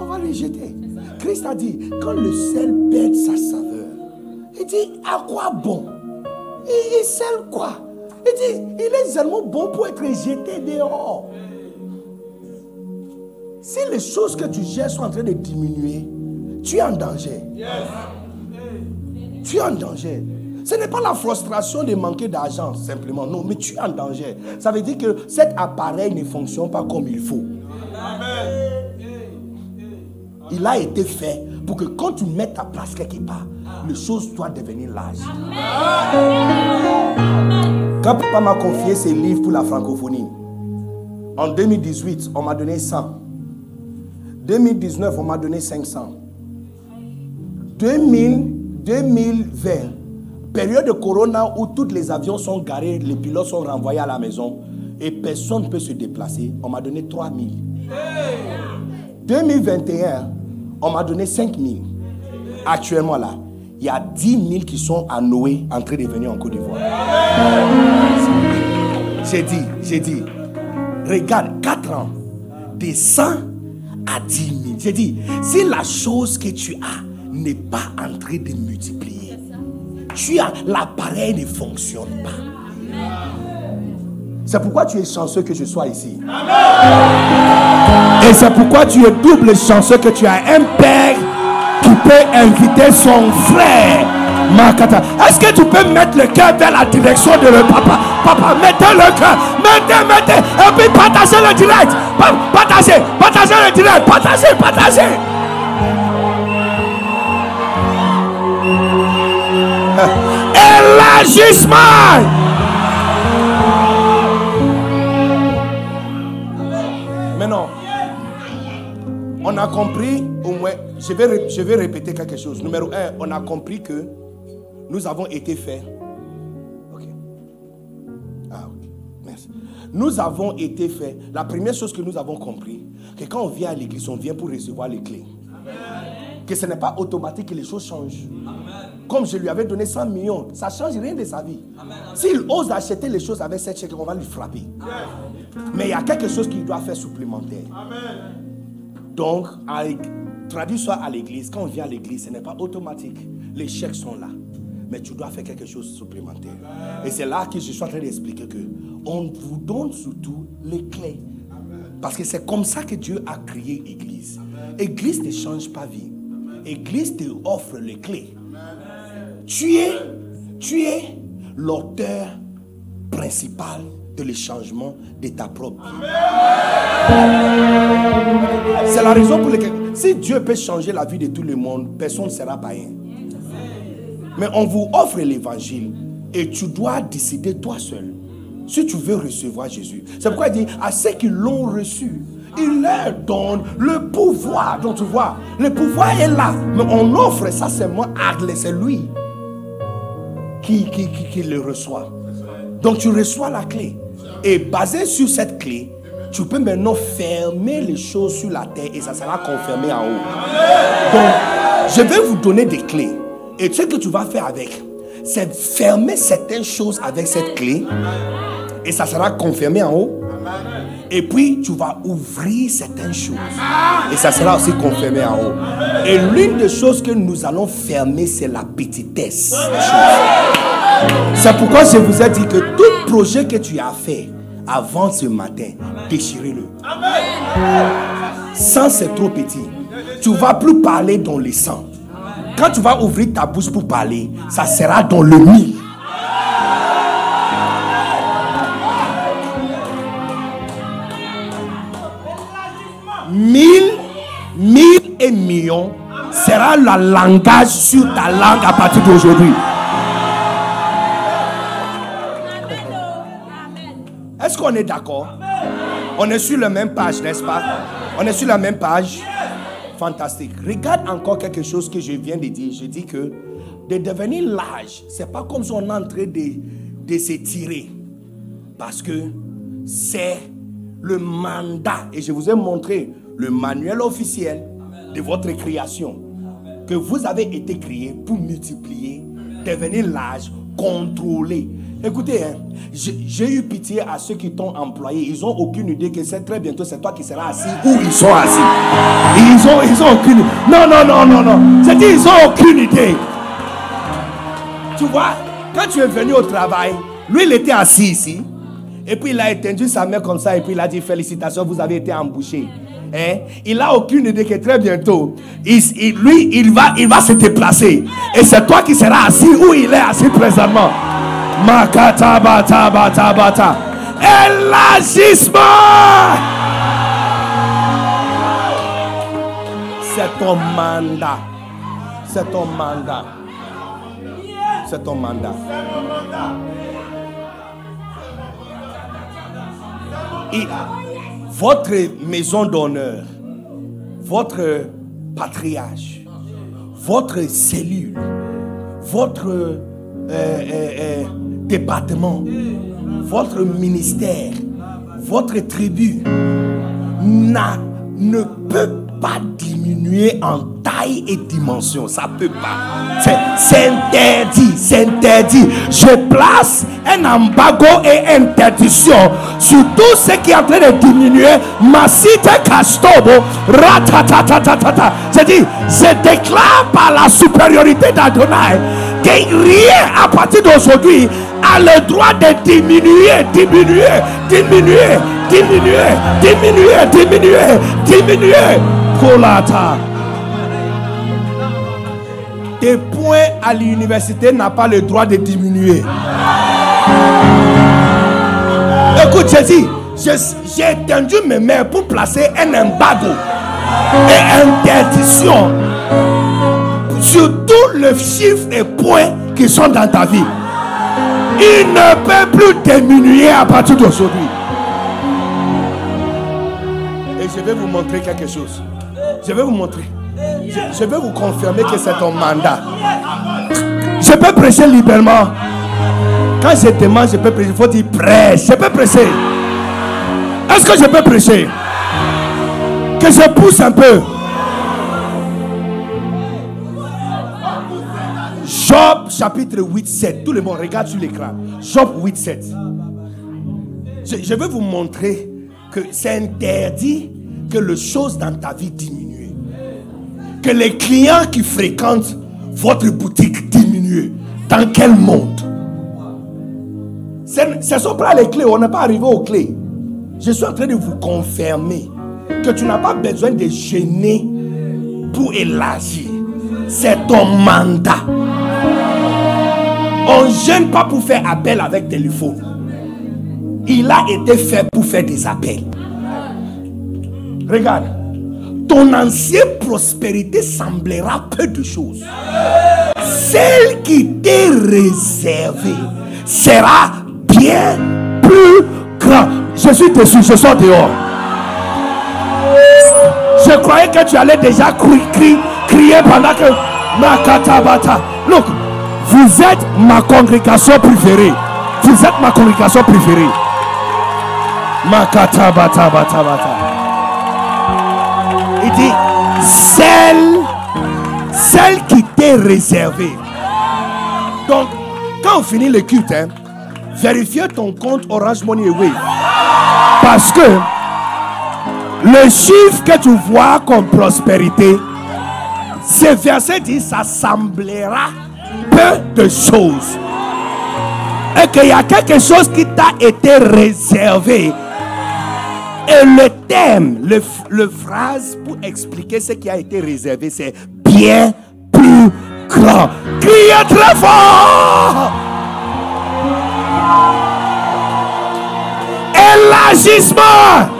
On va lui jeter. Christ a dit, quand le sel perd sa saveur, il dit, à quoi bon? Il, il sel quoi? Il dit, il est seulement bon pour être jeté dehors. Si les choses que tu gères sont en train de diminuer, tu es en danger. Tu es en danger. Ce n'est pas la frustration de manquer d'argent simplement, non, mais tu es en danger. Ça veut dire que cet appareil ne fonctionne pas comme il faut. Il a été fait pour que quand tu mets ta place quelque part, les choses doivent devenir larges. Quand papa m'a confié ses livres pour la francophonie, en 2018, on m'a donné 100. 2019, on m'a donné 500. 2000, 2020, période de corona où tous les avions sont garés, les pilotes sont renvoyés à la maison et personne ne peut se déplacer, on m'a donné 3000. 2021, on m'a donné 5000. Actuellement là, il y a 10 000 qui sont à Noé en train de venir en Côte d'Ivoire. J'ai dit, j'ai dit, regarde, 4 ans, de 100 à 10 000. J'ai dit, si la chose que tu as n'est pas en train de multiplier, tu as, l'appareil ne fonctionne pas. C'est pourquoi tu es chanceux que je sois ici. Et c'est pourquoi tu es double chanceux que tu as un père qui peut inviter son frère. Est-ce que tu peux mettre le cœur vers la direction de le papa? Papa, mettez le cœur. Mettez, mettez. Et puis partagez le direct. Pa- Partagez, partagez le direct. Partagez, partagez. Élargissement. Maintenant, on a compris au moins, je vais, je vais répéter quelque chose. Numéro un, on a compris que nous avons été faits. Ok. Ah, ok. Merci. Nous avons été faits. La première chose que nous avons compris, que quand on vient à l'église, on vient pour recevoir les clés. Que ce n'est pas automatique que les choses changent. Comme je lui avais donné 100 millions, ça ne change rien de sa vie. S'il ose acheter les choses avec cette chèque, on va lui frapper. Mais il y a quelque chose qu'il doit faire supplémentaire. Donc, traduit soit à l'église, quand on vient à l'église, ce n'est pas automatique. Les chèques sont là. Mais tu dois faire quelque chose de supplémentaire. Et c'est là que je suis en train d'expliquer que on vous donne surtout les clés. Parce que c'est comme ça que Dieu a créé Église. Église ne change pas vie. Église te offre les clés. Tu es, tu es l'auteur principal de le changement de ta propre vie. C'est la raison pour laquelle, si Dieu peut changer la vie de tout le monde, personne ne sera païen. Mais on vous offre l'évangile et tu dois décider toi seul si tu veux recevoir Jésus. C'est pourquoi il dit à ceux qui l'ont reçu, il leur donne le pouvoir. Donc tu vois, le pouvoir est là, mais on offre ça seulement à c'est lui qui, qui, qui, qui le reçoit. Donc tu reçois la clé. Et basé sur cette clé, tu peux maintenant fermer les choses sur la terre et ça sera confirmé en haut. Donc, je vais vous donner des clés. Et ce que tu vas faire avec, c'est fermer certaines choses avec cette clé et ça sera confirmé en haut. Et puis, tu vas ouvrir certaines choses. Et ça sera aussi confirmé en haut. Et l'une des choses que nous allons fermer, c'est la petitesse. C'est pourquoi je vous ai dit que tout projet que tu as fait avant ce matin, déchirez-le. Sans c'est trop petit. Tu vas plus parler dans le sang. Quand tu vas ouvrir ta bouche pour parler, ça sera dans le mille. Mille, mille et millions sera le langage sur ta langue à partir d'aujourd'hui. Est-ce qu'on est d'accord? On est sur la même page, n'est-ce pas? On est sur la même page. Fantastique. Regarde encore quelque chose que je viens de dire. Je dis que de devenir large, c'est pas comme si on est en train de, de s'étirer. Parce que c'est le mandat. Et je vous ai montré le manuel officiel de votre création. Que vous avez été créé pour multiplier, devenir large, contrôler. Écoutez, hein, j'ai eu pitié à ceux qui t'ont employé. Ils n'ont aucune idée que c'est très bientôt, c'est toi qui seras assis où ils sont assis. Ils ont, ils ont aucune Non, non, non, non, non. J'ai dit, ils n'ont aucune idée. Tu vois, quand tu es venu au travail, lui, il était assis ici. Et puis, il a étendu sa main comme ça. Et puis, il a dit Félicitations, vous avez été embouché. Hein? Il n'a aucune idée que très bientôt, lui, il va, il va se déplacer. Et c'est toi qui seras assis où il est assis présentement. Makata bata bata bata. Élargissement. C'est ton mandat. C'est ton mandat. C'est ton mandat. Et votre maison d'honneur, votre patriarche, votre cellule, votre euh, euh, euh, département, votre ministère, votre tribu ne peut pas diminuer en taille et dimension. Ça peut pas. C'est- interdit. C'est interdit. Je place un embargo et interdiction sur tout ce qui est en train de diminuer. Masite Castobo, ratatatatata. Dis, je déclare par la supériorité d'Adonai rien à partir d'aujourd'hui a le droit de diminuer, diminuer, diminuer, diminuer, diminuer, diminuer, diminuer. Kolata. Tes points à l'université n'ont pas le droit de diminuer. Écoute, j'ai dit, je- j'ai tendu mes mains pour placer un embargo et interdiction sur tout le chiffre et point qui sont dans ta vie, ils ne peuvent plus diminuer à partir d'aujourd'hui. Et je vais vous montrer quelque chose. Je vais vous montrer. Je, je vais vous confirmer que c'est ton mandat. Je peux prêcher librement. Quand je demande, je peux prêcher. Il faut dire prêche. Je peux prêcher. Est-ce que je peux prêcher? Que je pousse un peu. Job chapitre 8, 7. Tout le monde regarde sur l'écran. Job 8, 7. Je, je vais vous montrer que c'est interdit que les choses dans ta vie diminuent. Que les clients qui fréquentent votre boutique diminuent. Dans quel monde? Ce ne sont pas les clés. On n'est pas arrivé aux clés. Je suis en train de vous confirmer que tu n'as pas besoin de gêner pour élargir. C'est ton mandat. On ne gêne pas pour faire appel avec téléphone. Il a été fait pour faire des appels. Regarde, ton ancienne prospérité semblera peu de choses. Celle qui t'est réservée sera bien plus grande. Je suis déçu, je sors dehors. Je croyais que tu allais déjà cri- cri- crier pendant que Makatabata. Look, vous êtes ma congrégation préférée. Vous êtes ma congrégation préférée. Il dit celle, celle qui t'est réservée. Donc, quand on finit le culte, hein, vérifiez ton compte Orange Money Wave. Parce que le chiffre que tu vois comme prospérité, ce verset dit ça semblera de choses. Et qu'il y a quelque chose qui t'a été réservé. Et le thème, le, le phrase pour expliquer ce qui a été réservé, c'est bien plus grand. Criez très fort! Élargissement!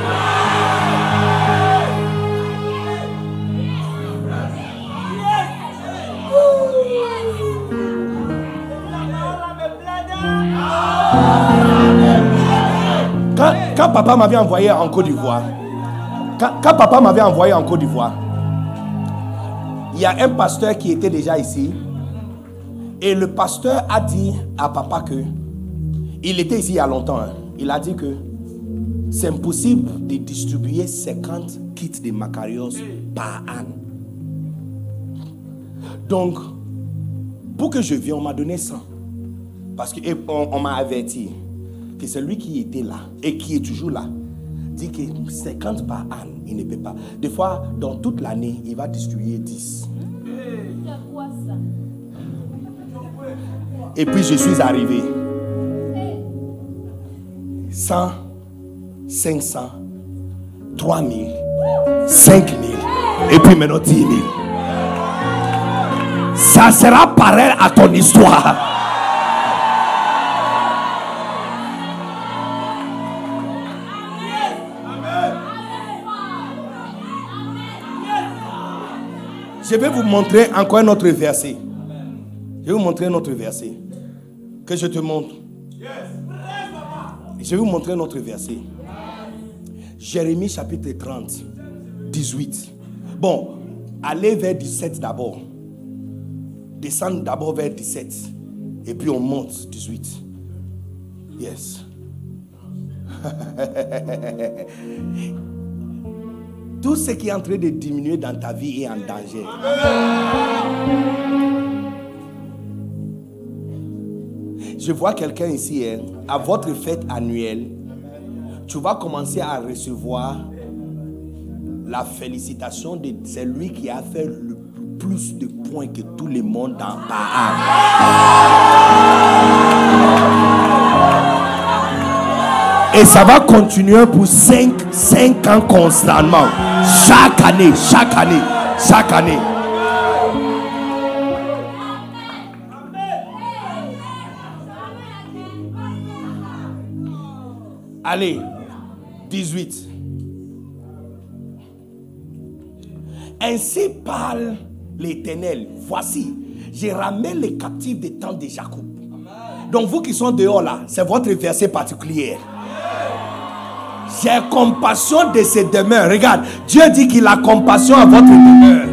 Quand, papa m'avait envoyé en Côte d'Ivoire, quand, papa m'avait envoyé en Côte d'Ivoire, il y a un pasteur qui était déjà ici. Et le pasteur a dit à papa que, il était ici il y a longtemps, hein. il a dit que c'est impossible de distribuer 50 kits de Macarios par an. Donc, pour que je vienne, on m'a donné 100. Parce qu'on on, on m'a averti que celui qui était là et qui est toujours là dit que 50 par an, il ne peut pas. Des fois, dans toute l'année, il va distribuer 10. Et puis je suis arrivé. 100, 500, 3000, 5000 et puis maintenant 10 000. Ça sera pareil à ton histoire. Je vais vous montrer encore un autre verset. Je vais vous montrer un autre verset. Que je te montre. Je vais vous montrer un autre verset. Jérémie chapitre 30, 18. Bon, allez vers 17 d'abord. Descendre d'abord vers 17. Et puis on monte 18. Yes. Tout ce qui est en train de diminuer dans ta vie est en danger. Je vois quelqu'un ici, hein, à votre fête annuelle, tu vas commencer à recevoir la félicitation de celui qui a fait le plus de points que tout le monde dans an. Et ça va continuer pour 5, 5 ans constamment. Chaque année, chaque année, chaque année. Allez, 18. Ainsi parle l'Éternel. Voici, j'ai ramené les captifs des temps de Jacob. Donc vous qui sont dehors là, c'est votre verset particulier. J'ai compassion de ces demeures. Regarde, Dieu dit qu'il a compassion à votre demeure.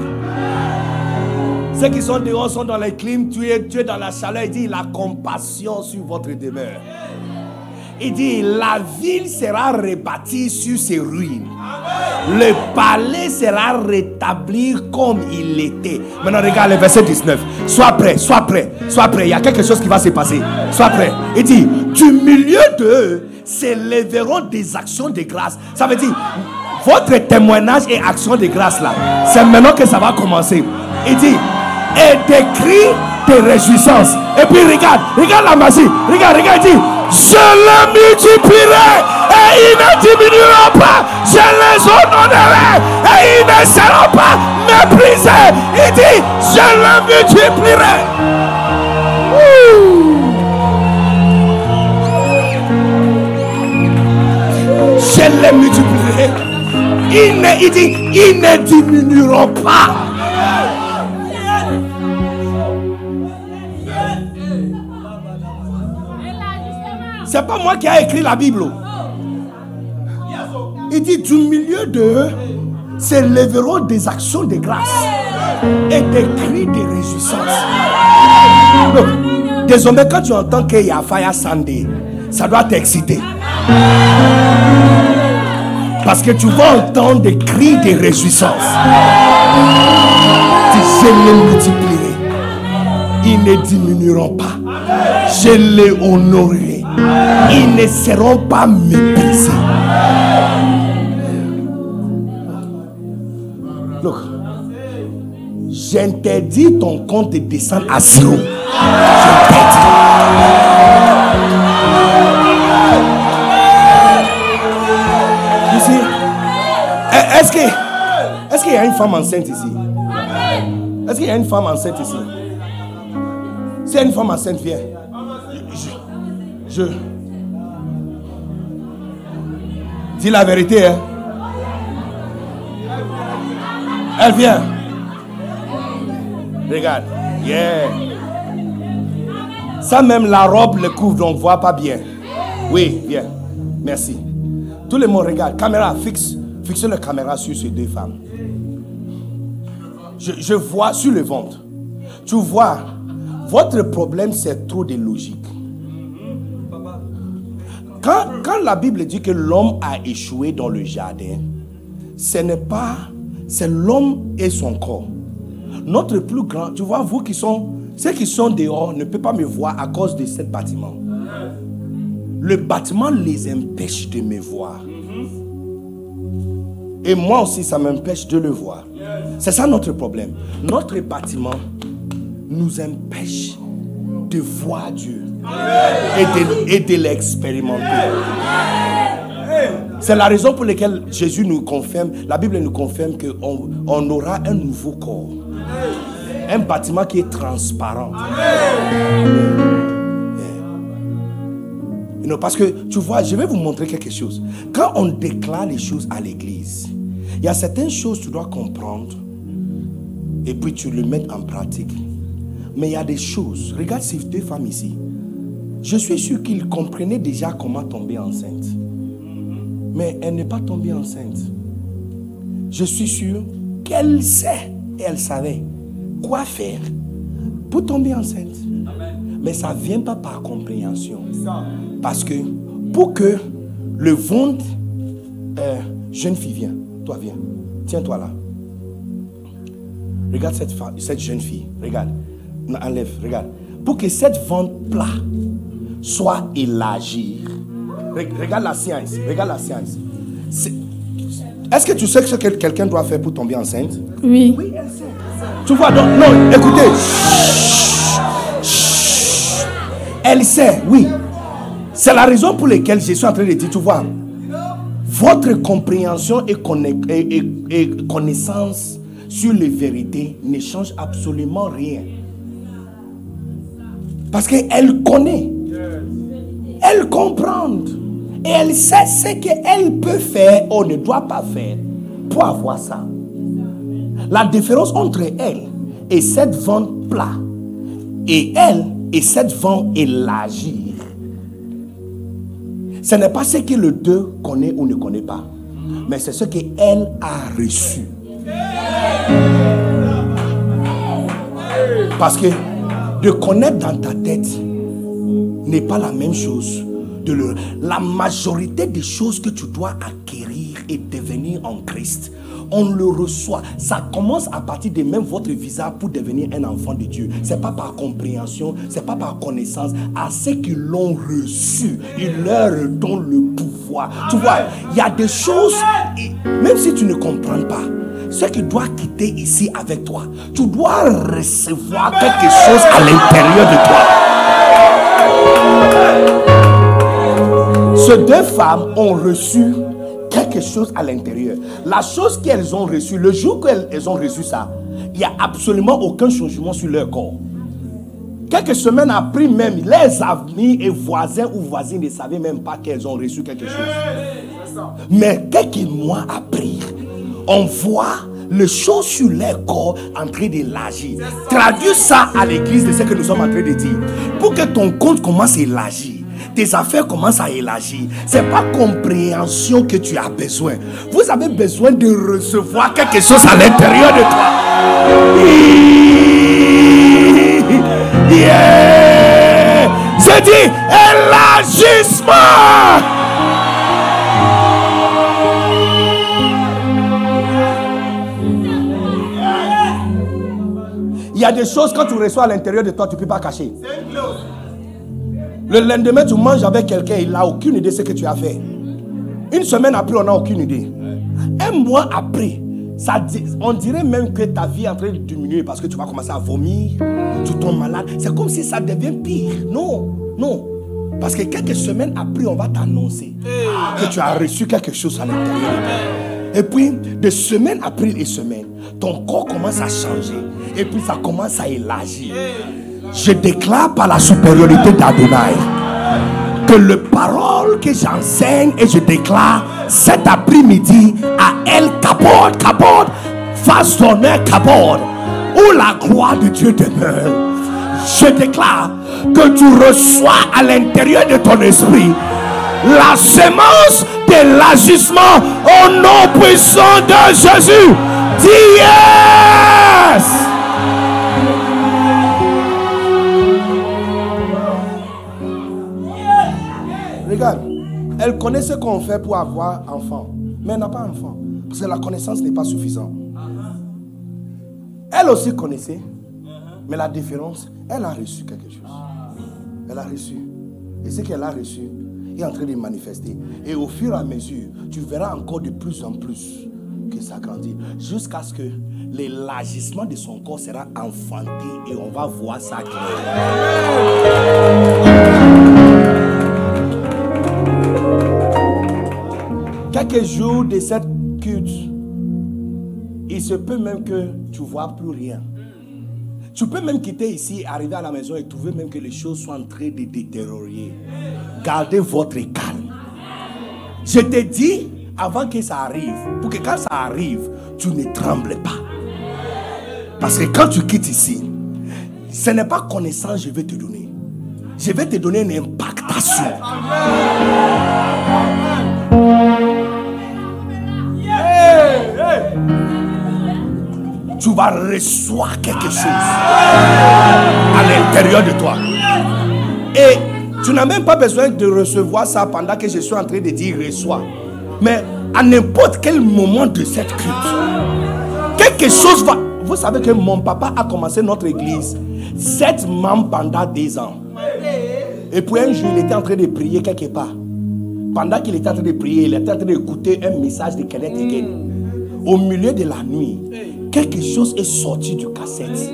Ceux qui sont dehors sont dans les clims, tu es, tu es dans la chaleur. Il dit il a compassion sur votre demeure. Il dit la ville sera rebâtie sur ses ruines. Le palais sera rétabli comme il était. Maintenant, regarde le verset 19. Sois prêt, sois prêt, sois prêt. Il y a quelque chose qui va se passer. Sois prêt. Il dit du milieu d'eux s'élèveront des actions de grâce. Ça veut dire votre témoignage et action de grâce là, c'est maintenant que ça va commencer. Il dit et des cris de réjouissance. Et puis regarde, regarde la magie. Regarde, regarde, il dit je les multiplierai et ils ne diminueront pas. Je les honorerai et ils ne seront pas méprisés. Il dit je les multiplierai. Je les multiplierai. Ils ne, il dit, ils ne diminueront pas. C'est pas moi qui ai écrit la Bible. Il dit du milieu d'eux s'élèveront des actions de grâce et des cris de réjouissance. Désormais, quand tu entends qu'il y a Fire Sunday, ça doit t'exciter. Parce que tu vas entendre des cris de réjouissance. Sais les multiplier. Ils ne diminueront pas. Je les honorerai. Ils ne seront pas méprisés. Look. J'interdis ton compte de descendre à zéro. J'interdis. Est-ce qu'il y a une femme enceinte ici? Est-ce qu'il y a une femme enceinte ici? S'il y a une femme enceinte, viens. Je, je- Dis la vérité, hein? Elle vient. Regarde. Yeah. Ça même la robe le couvre, donc on ne voit pas bien. Oui, viens. Merci. Tout le monde regarde. Caméra, fixe, fixe la caméra sur ces deux femmes. Je, vois sur le ventre. Tu vois, votre problème c'est trop de logique. Quand, quand la Bible dit que l'homme a échoué dans le jardin, ce n'est pas, c'est l'homme et son corps. Notre plus grand, tu vois, vous qui sont, ceux qui sont dehors ne peuvent pas me voir à cause de ce bâtiment. Le bâtiment les empêche de me voir. Et moi aussi, ça m'empêche de le voir. C'est ça notre problème. Notre bâtiment nous empêche de voir Dieu et de, l'expérimenter. C'est la raison pour laquelle Jésus nous confirme, la Bible nous confirme qu'on on aura un nouveau corps. Un bâtiment qui est transparent. Know, parce que tu vois, je vais vous montrer quelque chose. Quand on déclare les choses à l'église, il y a certaines choses que tu dois comprendre et puis tu le mets en pratique. Mais il y a des choses. Regarde ces deux femmes ici. Je suis sûr qu'ils comprenaient déjà comment tomber enceinte. Mais elle n'est pas tombée enceinte. Je suis sûr qu'elle sait et elle savait quoi faire pour tomber enceinte. Mais ça ne vient pas par compréhension. Parce que pour que le ventre, euh, jeune fille, viens, toi viens, tiens-toi là. Regarde cette, femme, cette jeune fille, regarde, enlève, regarde. Pour que cette ventre plat soit élargi, Re- regarde la science, regarde la science. Est-ce que tu sais ce que quelqu'un doit faire pour tomber enceinte? Oui. tu vois, donc, non, écoutez. Chut, chut. Elle sait, oui. C'est la raison pour laquelle je suis en train de dire, tu vois, votre compréhension et, conna- et- et- et connaissance sur les vérités ne change absolument rien. Parce qu'elle connaît. Elle comprend. Et elle sait ce qu'elle peut faire ou ne doit pas faire pour avoir ça. La différence entre elle et cette vente plat, Et elle essaie de vent élargir. Ce n'est pas ce que le deux connaît ou ne connaît pas, mais c'est ce qu'elle a reçu. Parce que de connaître dans ta tête n'est pas la même chose. De la majorité des choses que tu dois acquérir et devenir en Christ, on le reçoit. Ça commence à partir de même votre visa pour devenir un enfant de Dieu. C'est pas par compréhension, c'est pas par connaissance. À ceux qui l'ont reçu, il leur donne le pouvoir. Tu vois, il y a des choses, même si tu ne comprends pas, ce qui doit quitter ici avec toi, tu dois recevoir quelque chose à l'intérieur de toi. Ces deux femmes ont reçu quelque chose à l'intérieur. La chose qu'elles ont reçue, le jour qu'elles ont reçu ça, il n'y a absolument aucun changement sur leur corps. Quelques semaines après même, les amis et voisins ou voisines ne savaient même pas qu'elles ont reçu quelque chose. Mais quelques mois après, on voit le choses sur leur corps en train d'élargir. Traduis ça à l'église de ce que nous sommes en train de dire. Pour que ton compte commence à élargir, tes affaires commencent à élargir. C'est pas compréhension que tu as besoin. Vous avez besoin de recevoir quelque chose à l'intérieur de toi. Yeah. Je dis élargissement. Il y a des choses quand tu reçois à l'intérieur de toi, tu peux pas cacher. Le lendemain, tu manges avec quelqu'un, il n'a aucune idée de ce que tu as fait. Une semaine après, on n'a aucune idée. Un mois après, ça, on dirait même que ta vie est en train de diminuer parce que tu vas commencer à vomir, tu tombes malade. C'est comme si ça devient pire. Non, non. Parce que quelques semaines après, on va t'annoncer que tu as reçu quelque chose à l'intérieur. Et puis, de semaine après les semaines, ton corps commence à changer. Et puis, ça commence à élargir. Je déclare par la supériorité d'Adonai que le parole que j'enseigne et je déclare cet après-midi à El Kabod, Kabod, face d'honneur Kabod, où la gloire de Dieu demeure. Je déclare que tu reçois à l'intérieur de ton esprit la semence de l'agissement au nom puissant de Jésus. Yes! Elle connaît ce qu'on fait pour avoir enfant, mais elle n'a pas enfant. Parce que la connaissance n'est pas suffisante. Elle aussi connaissait, mais la différence, elle a reçu quelque chose. Elle a reçu. Et ce qu'elle a reçu est en train de manifester. Et au fur et à mesure, tu verras encore de plus en plus que ça grandit. Jusqu'à ce que l'élargissement de son corps sera enfanté et on va voir ça clair. Quelques jours de cette culte, il se peut même que tu vois plus rien. Tu peux même quitter ici, arriver à la maison et trouver même que les choses sont en train de détériorer. Gardez votre calme. Je te dis avant que ça arrive, pour que quand ça arrive, tu ne trembles pas. Parce que quand tu quittes ici, ce n'est pas connaissance je vais te donner. Je vais te donner une impactation. Tu vas recevoir quelque chose à l'intérieur de toi. Et tu n'as même pas besoin de recevoir ça pendant que je suis en train de dire reçois. Mais à n'importe quel moment de cette culte, quelque chose va. Vous savez que mon papa a commencé notre église, sept membres pendant des ans. Et puis un jour, il était en train de prier quelque part. Pendant qu'il était en train de prier, il était en train d'écouter un message de Kenneth. Au milieu de la nuit, quelque chose est sorti du cassette.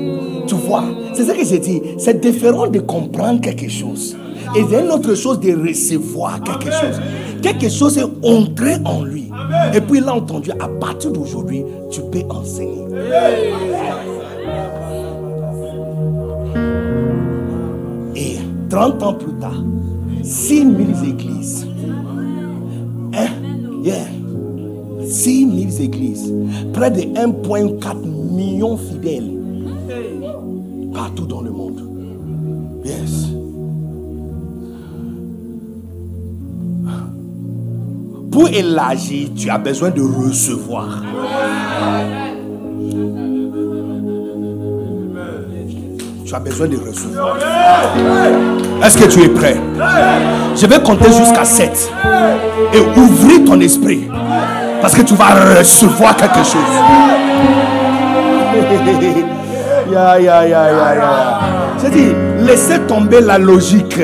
Tu vois, c'est ça que j'ai dit. C'est différent de comprendre quelque chose. Et c'est une autre chose de recevoir quelque chose. Quelque chose est entré en lui. Et puis il a entendu, à partir d'aujourd'hui, tu peux enseigner. Et 30 ans plus tard, 6 000 églises. Hein? Yeah. 6 000 églises, près de 1,4 million fidèles partout dans le monde. Yes. Pour élargir, tu as besoin de recevoir. Tu as besoin de recevoir. Est-ce que tu es prêt? Je vais compter jusqu'à 7 et ouvrir ton esprit parce que tu vas recevoir quelque chose. Ya, ya, ya, ya, ya. C'est dit, laissez tomber la logique.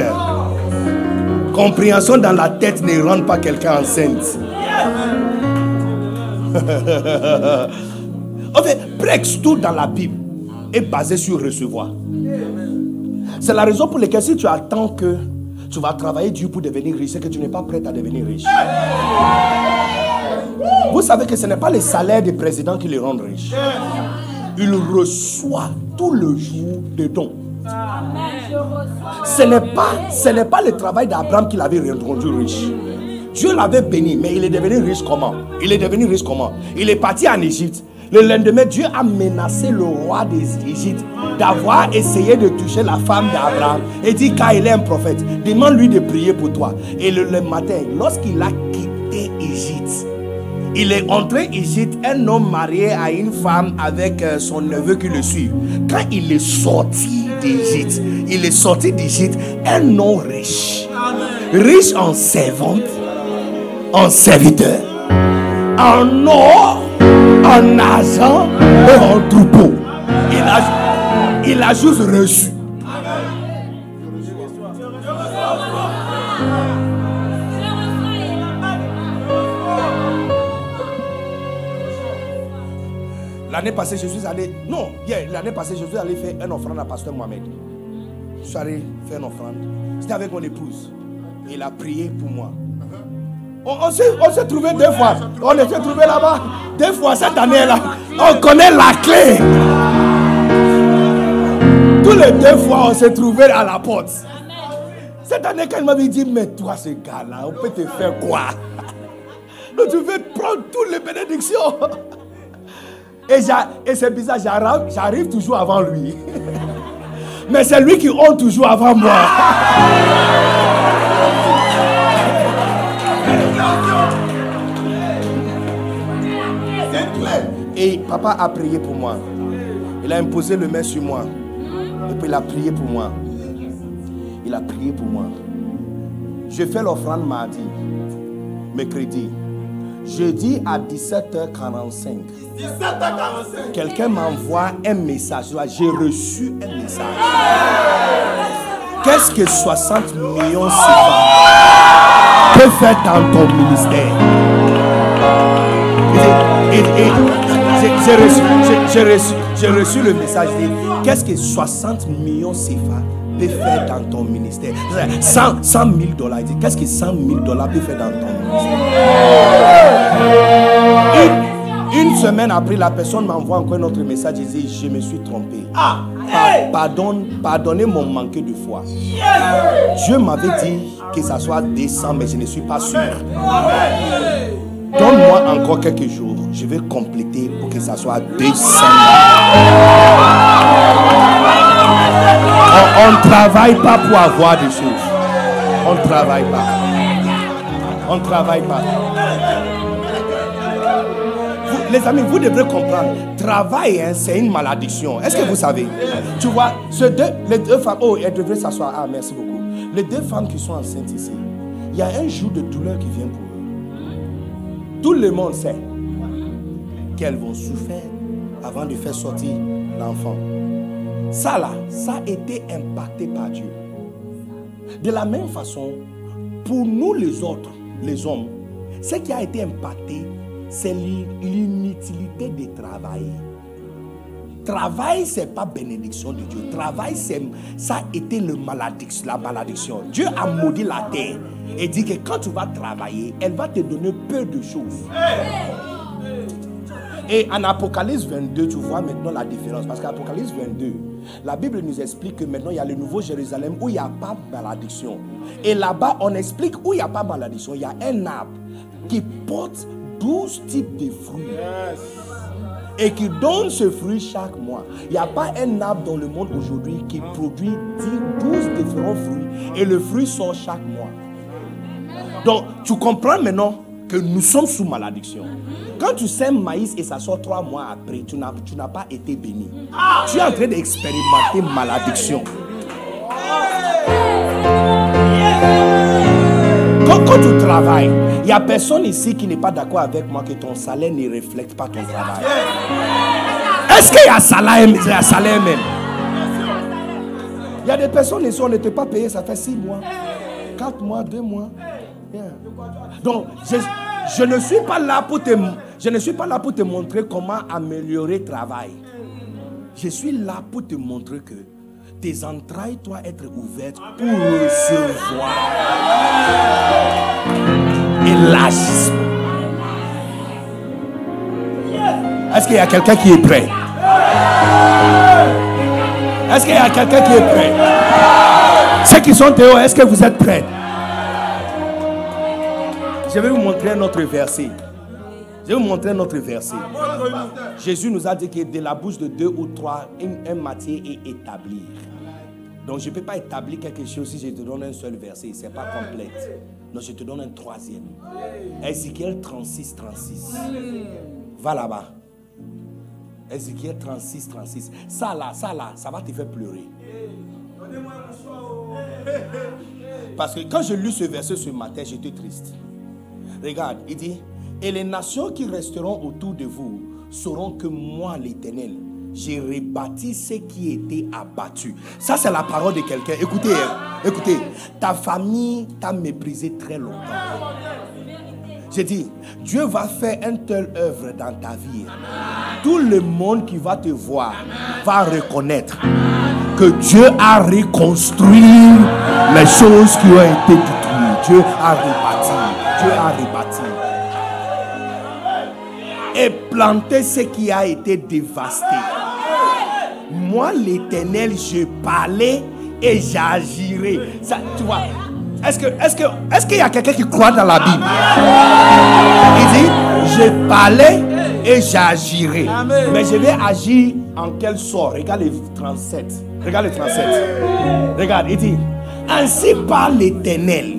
Compréhension dans la tête ne rend pas quelqu'un enceinte. en fait, presque tout dans la Bible est basé sur recevoir. C'est la raison pour laquelle si tu attends que tu vas travailler dur pour devenir riche, c'est que tu n'es pas prêt à devenir riche. Vous savez que ce n'est pas les salaires des présidents qui les rendent riches. Il reçoit tout le jour des dons. Ce n'est pas, ce n'est pas le travail d'Abraham qui l'avait rendu riche. Dieu l'avait béni, mais il est devenu riche comment? Il est devenu riche comment? Il est parti en Égypte. Le lendemain, Dieu a menacé le roi d'Égypte d'avoir essayé de toucher la femme d'Abraham. Et dit, car il est un prophète, demande-lui de prier pour toi. Et le, le matin, lorsqu'il a quitté Égypte, il est entré ici, un homme marié à une femme avec euh, son neveu qui le suit. Quand il est sorti d'Égypte, il est sorti d'Égypte, un homme riche. Riche en servante, en serviteur, en or, en argent et en troupeau. Il a, il a juste reçu. L'année passée, je suis allé. Non, hier, l'année passée, je suis allé faire un offrande à Pasteur Mohamed. Je suis allé faire une offrande. C'était avec mon épouse. Il a prié pour moi. On, on s'est trouvé deux fois. On s'est trouvé là-bas. Deux fois cette année-là. On connaît la clé. Tous les deux fois, on s'est trouvé à la porte. Cette année, quand il m'avait dit, mais toi, ce gars-là, on peut te faire quoi Donc, tu veux prendre toutes les bénédictions. Et, et c'est bizarre, j'arrive, j'arrive toujours avant lui. Mais c'est lui qui honte toujours avant moi. Et papa a prié pour moi. Il a imposé le main sur moi. Et puis il a prié pour moi. Il a prié pour moi. Je fais l'offrande mardi, mercredi. Jeudi à 17h45. Quelqu'un m'envoie un message. J'ai reçu un message. Qu'est-ce que 60 millions CFA peut faire dans ton ministère? J'ai- reçu, le message. Qu'est-ce que 60 millions CFA peut faire dans ton ministère 100, 100 000 dollars. Qu'est-ce que 100 000 dollars peut faire dans ton ministère? Une, une semaine après, la personne m'envoie encore un autre message. Il dit Je me suis trompé. Pa- pardonne, pardonnez mon manque de foi. Dieu m'avait dit que ça soit 200, mais je ne suis pas sûr. Donne-moi encore quelques jours. Je vais compléter pour que ça soit 200. On ne travaille pas pour avoir des choses. On ne travaille pas. On ne travaille pas. Les amis, vous devrez comprendre. Travail, hein, c'est une malédiction. Est-ce que vous savez? Tu vois, ce deux, les deux femmes. Oh, elles devraient s'asseoir. Ah, merci beaucoup. Les deux femmes qui sont enceintes ici, il y a un jour de douleur qui vient pour eux. Tout le monde sait qu'elles vont souffrir avant de faire sortir l'enfant. Ça là, ça a été impacté par Dieu. De la même façon, pour nous les autres, les hommes, ce qui a été impacté, c'est l'i- l'inutilité de travailler. Travail, ce n'est pas bénédiction de Dieu. Travail, ça a été le la malédiction. Dieu a maudit la terre et dit que quand tu vas travailler, elle va te donner peu de choses. Et en Apocalypse 22, tu vois maintenant la différence. Parce qu'Apocalypse 22, la Bible nous explique que maintenant il y a le nouveau Jérusalem où il n'y a pas malédiction. Et là-bas, on explique où il n'y a pas malédiction. Il y a un arbre qui porte 12 types de fruits. Et qui donne ce fruit chaque mois. Il n'y a pas un arbre dans le monde aujourd'hui qui produit 10, 12 différents fruits. Et le fruit sort chaque mois. Donc, tu comprends maintenant que nous sommes sous malédiction. Quand tu sèmes maïs et ça sort trois mois après, tu n'as, tu n'as pas été béni. Tu es en train d'expérimenter malédiction. Quand, tu travailles, il n'y a personne ici qui n'est pas d'accord avec moi que ton salaire ne reflète pas ton travail. Est-ce qu'il y a salaire, il y a salaire même? Il y a des personnes ici, on n'était pas payé, ça fait six mois, quatre mois, deux mois. Donc, je, je ne suis pas là pour te, je ne suis pas là pour te montrer comment améliorer le travail. Je suis là pour te montrer que tes entrailles doivent être ouvertes pour recevoir élargissement. Est-ce qu'il y a quelqu'un qui est prêt? Est-ce qu'il y a quelqu'un qui est prêt? Ceux qui sont dehors, est-ce que vous êtes prêts? Je vais vous montrer un autre verset. Je vais vous montrer un autre verset. Jésus nous a dit que de la bouche de deux ou trois, un, un matière est établi. Donc je ne peux pas établir quelque chose si je te donne un seul verset. Ce n'est pas complète. Donc je te donne un troisième. Ézéchiel 36, 36. Va là-bas. Ézéchiel 36, 36. Ça là, ça là, ça va te faire pleurer. Parce que quand je lis ce verset ce matin, j'étais triste. Regarde, il dit, et les nations qui resteront autour de vous sauront que moi, l'Éternel, j'ai rebâti ce qui était abattu. Ça, c'est la parole de quelqu'un. Écoutez, hein, écoutez, ta famille t'a méprisé très longtemps. J'ai dit, Dieu va faire une telle œuvre dans ta vie. Tout le monde qui va te voir va reconnaître que Dieu a reconstruit les choses qui ont été détruites. Dieu a rebâti. Dieu a rebâti. Et planté ce qui a été dévasté. Moi, l'éternel, je parlais et j'agirai. Ça, tu vois, est-ce que, est-ce que, est-ce qu'il y a quelqu'un qui croit dans la Bible? Il dit, je parlais et j'agirai. Mais je vais agir en quel sort? Regarde les 37. Regarde les 37. Regarde, il dit, ainsi parle l'éternel.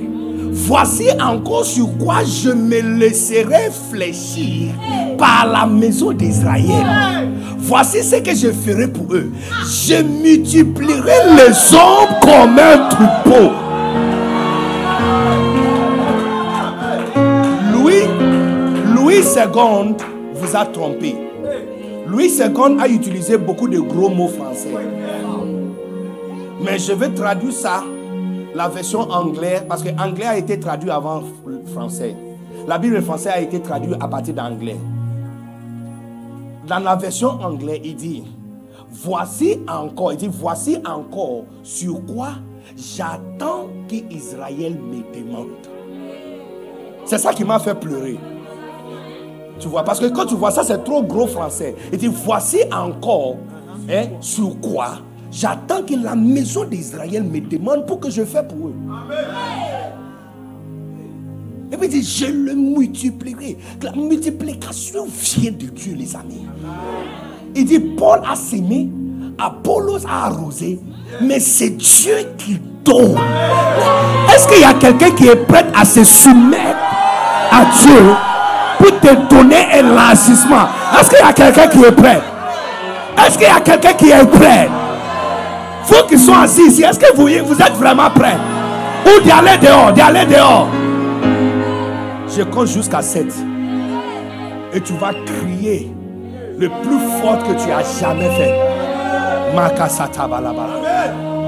Voici encore sur quoi je me laisserai fléchir par la maison d'Israël. Voici ce que je ferai pour eux. Je multiplierai les hommes comme un troupeau. Louis, Louis II vous a trompé. Louis II a utilisé beaucoup de gros mots français. Mais je vais traduire ça, la version anglaise, parce que anglais a été traduit avant le français. La Bible française a été traduite à partir d'anglais. Dans la version anglaise, il dit, voici encore, il dit, voici encore sur quoi j'attends qu'Israël me demande. C'est ça qui m'a fait pleurer. Tu vois, parce que quand tu vois ça, c'est trop gros français. Il dit, voici encore hein, sur quoi j'attends que la maison d'Israël me demande pour que je fasse pour eux. Et puis il dit, je le multiplierai. La multiplication vient de Dieu, les amis. Il dit, Paul a sémé, Apollos a arrosé, mais c'est Dieu qui donne. Est-ce qu'il y a quelqu'un qui est prêt à se soumettre à Dieu pour te donner élargissement Est-ce qu'il y a quelqu'un qui est prêt? Est-ce qu'il y a quelqu'un qui est prêt? Vous qui sont assis ici, est-ce que vous, vous êtes vraiment prêts? Ou d'aller dehors, d'aller dehors Je compte jusqu'à 7. Et tu vas crier le plus fort que tu as jamais fait.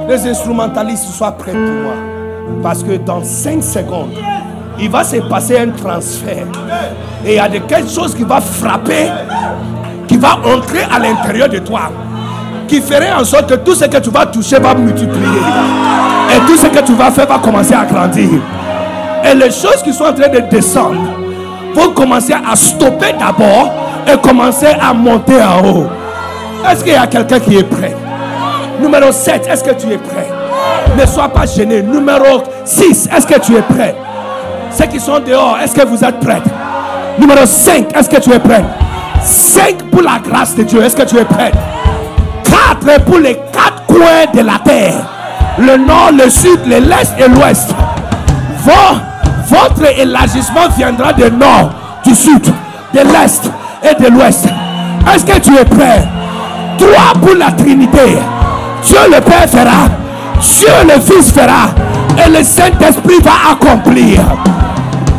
Les instrumentalistes soient prêts pour moi. Parce que dans 5 secondes, il va se passer un transfert. Et il y a de quelque chose qui va frapper, qui va entrer à l'intérieur de toi, qui ferait en sorte que tout ce que tu vas toucher va multiplier. Et tout ce que tu vas faire va commencer à grandir. Et les choses qui sont en train de descendre vont commencer à stopper d'abord et commencer à monter en haut. Est-ce qu'il y a quelqu'un qui est prêt? Numéro 7, est-ce que tu es prêt? Ne sois pas gêné. Numéro 6, est-ce que tu es prêt? Ceux qui sont dehors, est-ce que vous êtes prêts? Numéro 5, est-ce que tu es prêt? 5 pour la grâce de Dieu, est-ce que tu es prêt? 4 pour les quatre coins de la terre. Le nord, le sud, le l'est et l'ouest. Votre élargissement viendra du nord, du sud, de l'est et de l'ouest. Est-ce que tu es prêt? Trois pour la Trinité. Dieu le Père fera, Dieu le Fils fera, et le Saint-Esprit va accomplir.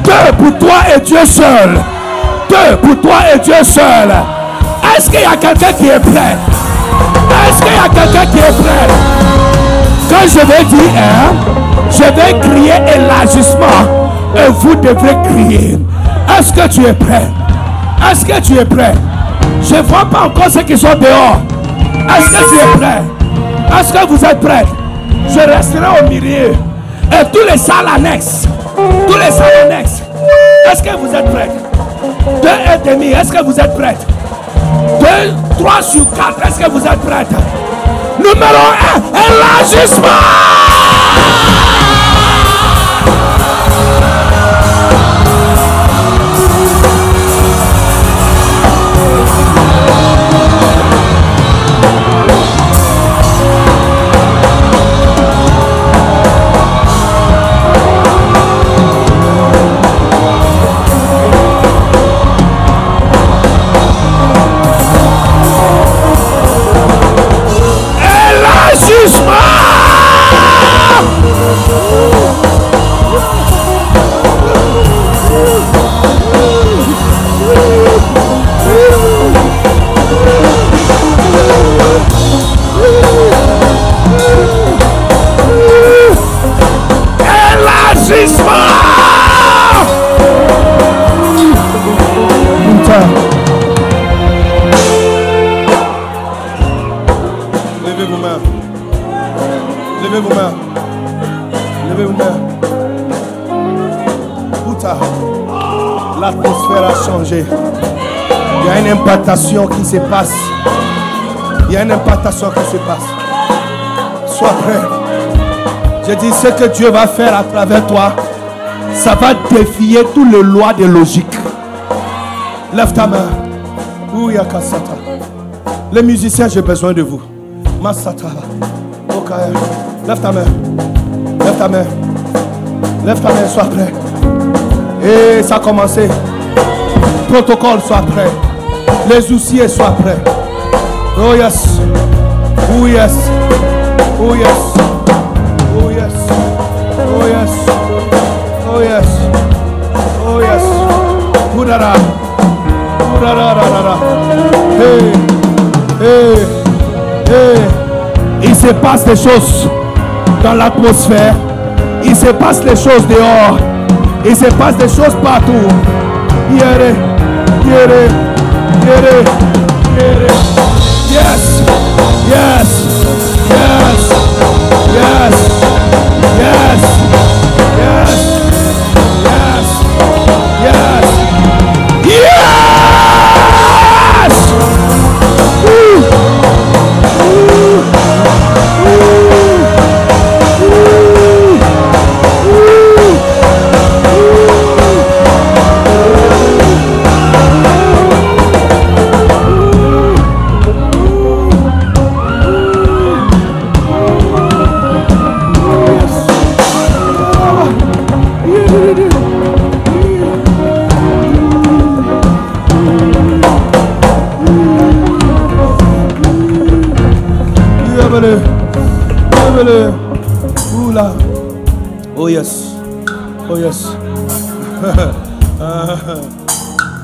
Deux pour toi et Dieu seul. Deux pour toi et Dieu seul. Est-ce qu'il y a quelqu'un qui est prêt? Est-ce qu'il y a quelqu'un qui est prêt? Quand je vais dire je vais crier élargissement et vous devrez crier. Est-ce que tu es prêt? Est-ce que tu es prêt? Je ne vois pas encore ceux qui sont dehors. Est-ce que tu es prêt? Est-ce que vous êtes prêts? Je resterai au milieu. Et tous les salles annexes, tous les salles annexes, est-ce que vous êtes prêts? Deux et demi, est-ce que vous êtes prêts? Deux, trois sur quatre, est-ce que vous êtes prêts? Numéro un, élargissement! Élargissement! Qui se passe. Il y a une impactation qui se passe. Sois prêt. Je dis ce que Dieu va faire à travers toi. Ça va défier toutes les lois de logique. Lève ta main. Ouya. Les musiciens, j'ai besoin de vous. Masata. Okaya. Lève ta main. Lève ta main. Lève ta main, sois prêt. Et ça a commencé. Protocole, sois prêt. Les oussiers, sois prêt. Oh yes. Oh yes. Oh yes. Oh yes. Oh yes. Oh yes. Oh yes. Oudara. Hey. Hey. Hey. Il se passe des choses dans l'atmosphère. Il se passe des choses dehors. Il se passe des choses partout. Yere, Get it. Get it. Yes. Yes. Yes. Yes. Yes.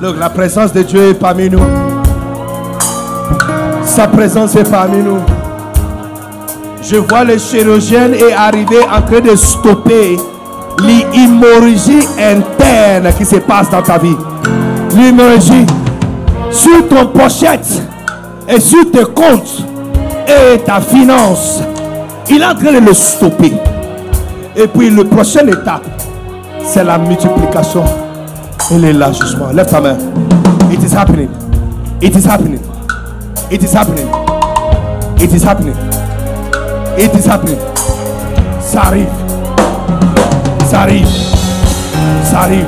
Look, la présence de Dieu est parmi nous. Sa présence est parmi nous. Je vois les chirurgiens est arrivé en train de stopper l'hémorragie interne qui se passe dans ta vie. L'hémorragie sur ton pochette et sur tes comptes et ta finance. Il est en train de le stopper. Et puis le prochaine étape, c'est la multiplication et l'élargissement. Lève ta main. It is happening. It is happening. It is happening. It is happening. It is happening. Ça arrive. Ça arrive. Ça arrive.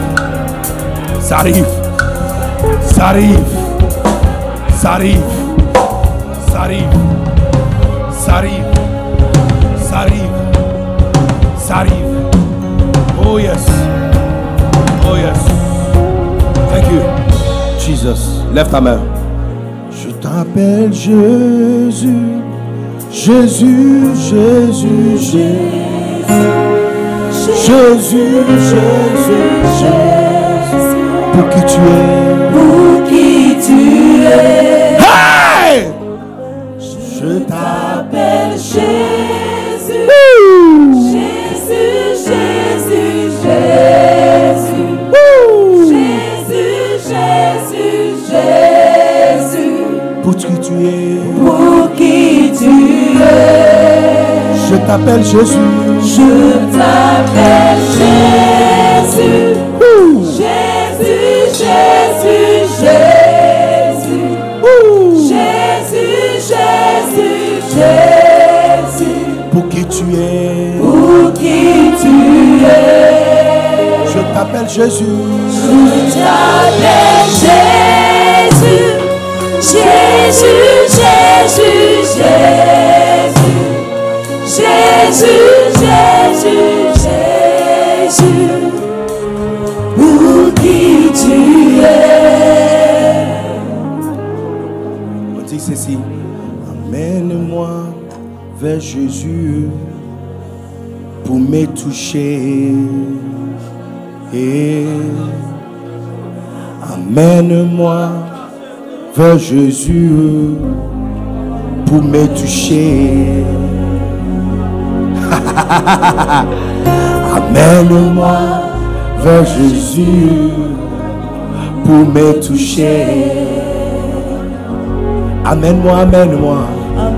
Ça arrive. Ça arrive. Ça arrive. Jesus. Lève ta main. Je t'appelle Jésus. Jésus, Jésus, Jésus. Jésus, Jésus, Jésus. Pour qui tu es? Pour qui tu es, Hey! Je t'appelle. appelle Jésus. Tu es. Pour qui tu es, Je t'appelle Jésus. je t'appelle Jésus. Jésus, Jésus, Jésus. Jésus, Jésus, Jésus. Pour qui tu es. Pour qui tu es, Je t'appelle Jésus. je t'appelle Jésus. Jésus, Jésus, Jésus. Jésus, Jésus, Jésus. Pour qui tu es? On dit ceci. Amène-moi vers Jésus pour me toucher. Et amène-moi vers Jésus pour me toucher. Amène-moi vers Jésus pour me toucher. Amène-moi, amène-moi,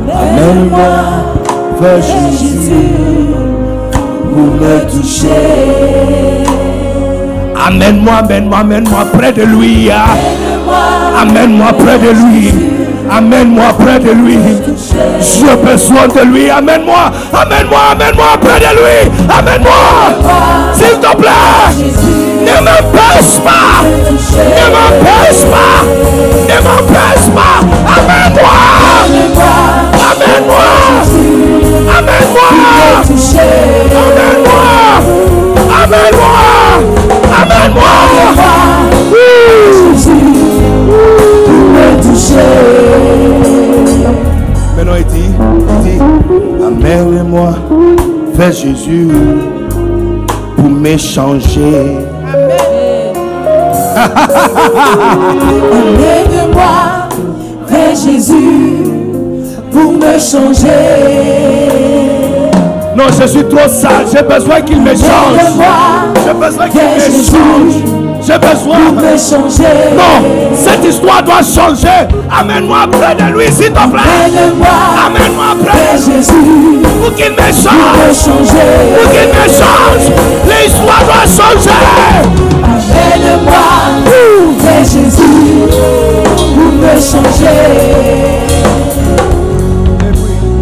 amène-moi vers Jésus pour me toucher. Amène-moi, amène-moi, amène-moi près de lui. hein. Amène-moi près de lui. Amène-moi près de lui. J'ai besoin de lui. Amène-moi, amène-moi, amène-moi près de lui. Amène-moi, s'il te plaît. Ne m'empêche pas. Ne m'empêche pas. Ne m'empêche pas. Amène-moi. Amène-moi. Amène-moi. Amène-moi. Amène-moi. Amène-moi. Maintenant, il dit, il dit, amène-moi vers Jésus pour m'échanger. Amène-moi vers Jésus pour me changer. Non, je suis trop sale. J'ai besoin qu'il me change. J'ai besoin qu'il me change. J'ai besoin. me changer. Non, cette histoire doit changer. Amène-moi près de lui, s'il te plaît. Amène-moi près de Jésus pour qu'il me change. Pour qu'il me change. L'histoire doit changer. Amène-moi vers Jésus pour me changer.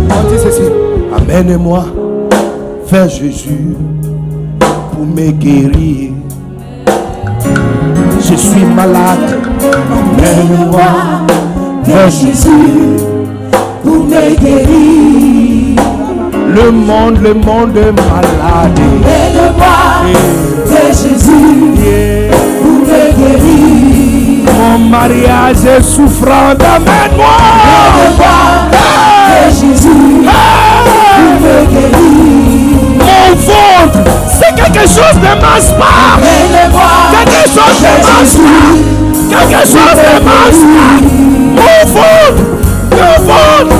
On dit ceci. Amène-moi vers Jésus pour me guérir. Je suis malade. Amène-moi Vers Jésus pour me guérir. Le monde, le monde est malade. Amène-moi vers Jésus Yeah. pour me guérir. Mon mariage est souffrant. Amène-moi. Vers Jésus pour me guérir. Mon ventre, quelque chose ne marche pas. Quelque chose ne marche pas. Quelque chose ne marche pas. Mon ventre, mon ventre,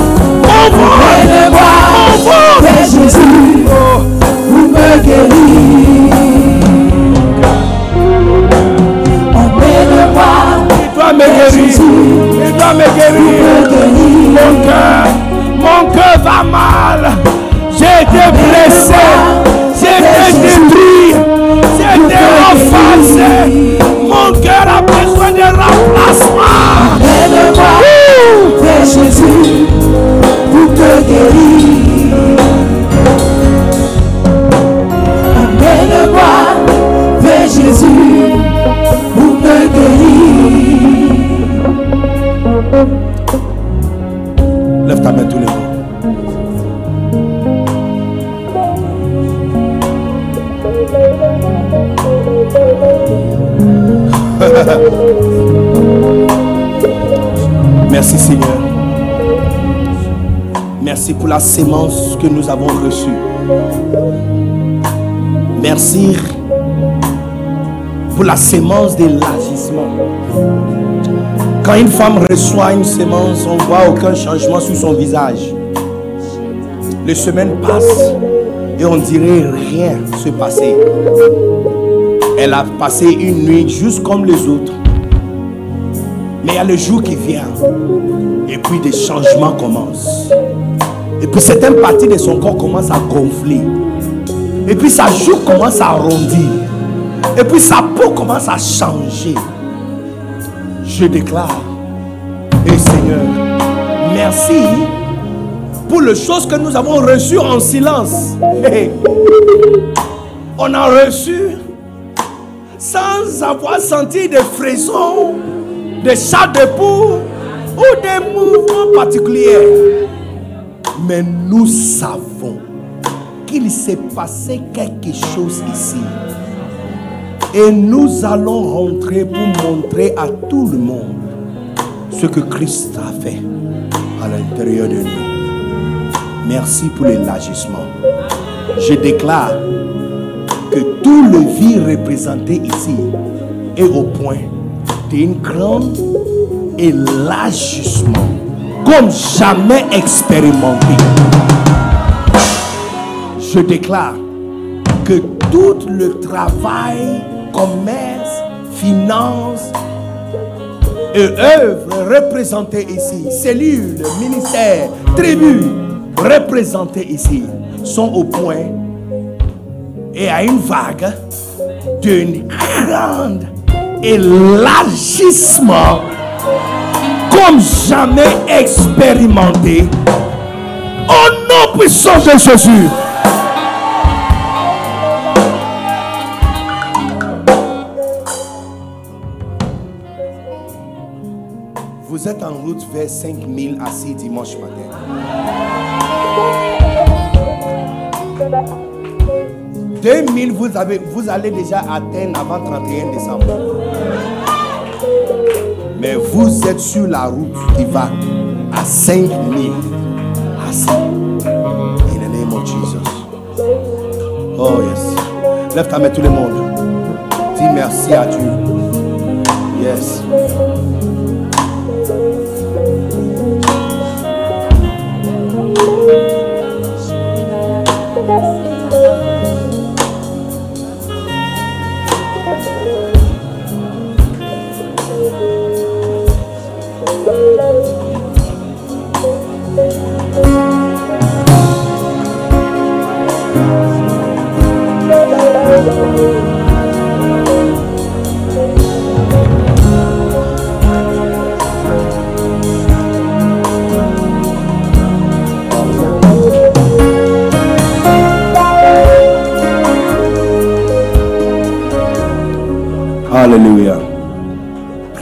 Amène-moi mon ventre. vers Jésus pour me guérir. Emmène-moi Il doit me guérir. Il doit me guérir. me guérir. Mon cœur, mon cœur va mal. Sémence que nous avons reçue. Merci pour la sémence de l'agissement. Quand une femme reçoit une sémence, on ne voit aucun changement sur son visage. Les semaines passent et on dirait rien se passer. Elle a passé une nuit juste comme les autres. Mais il y a le jour qui vient. Et puis des changements commencent. Et puis certaines parties de son corps commencent à gonfler. Et puis sa joue commence à arrondir. Et puis sa peau commence à changer. Je déclare, et Seigneur, merci pour les choses que nous avons reçues en silence. On a reçu sans avoir senti des frissons, des chats de poule ou des mouvements particuliers. Mais nous savons qu'il s'est passé quelque chose ici. Et nous allons rentrer pour montrer à tout le monde ce que Christ a fait à l'intérieur de nous. Merci pour l'élargissement. Je déclare que tout le vie représenté ici est au point d'un grand élargissement comme jamais expérimenté. Je déclare que tout le travail, commerce, finance et œuvres représentées ici, cellules, ministères, tribus représentées ici, sont au point et à une vague d'un grand élargissement comme jamais expérimenté. Au nom puissant de Jésus. Vous êtes en route vers 5000 assis dimanche matin. 2000, vous, avez, vous allez déjà atteindre avant 31 décembre. Mais vous êtes sur la route qui va à 5000. Assis. In the name of Jesus. Oh yes. Lève ta main tout le monde. Dis merci à Dieu. Yes.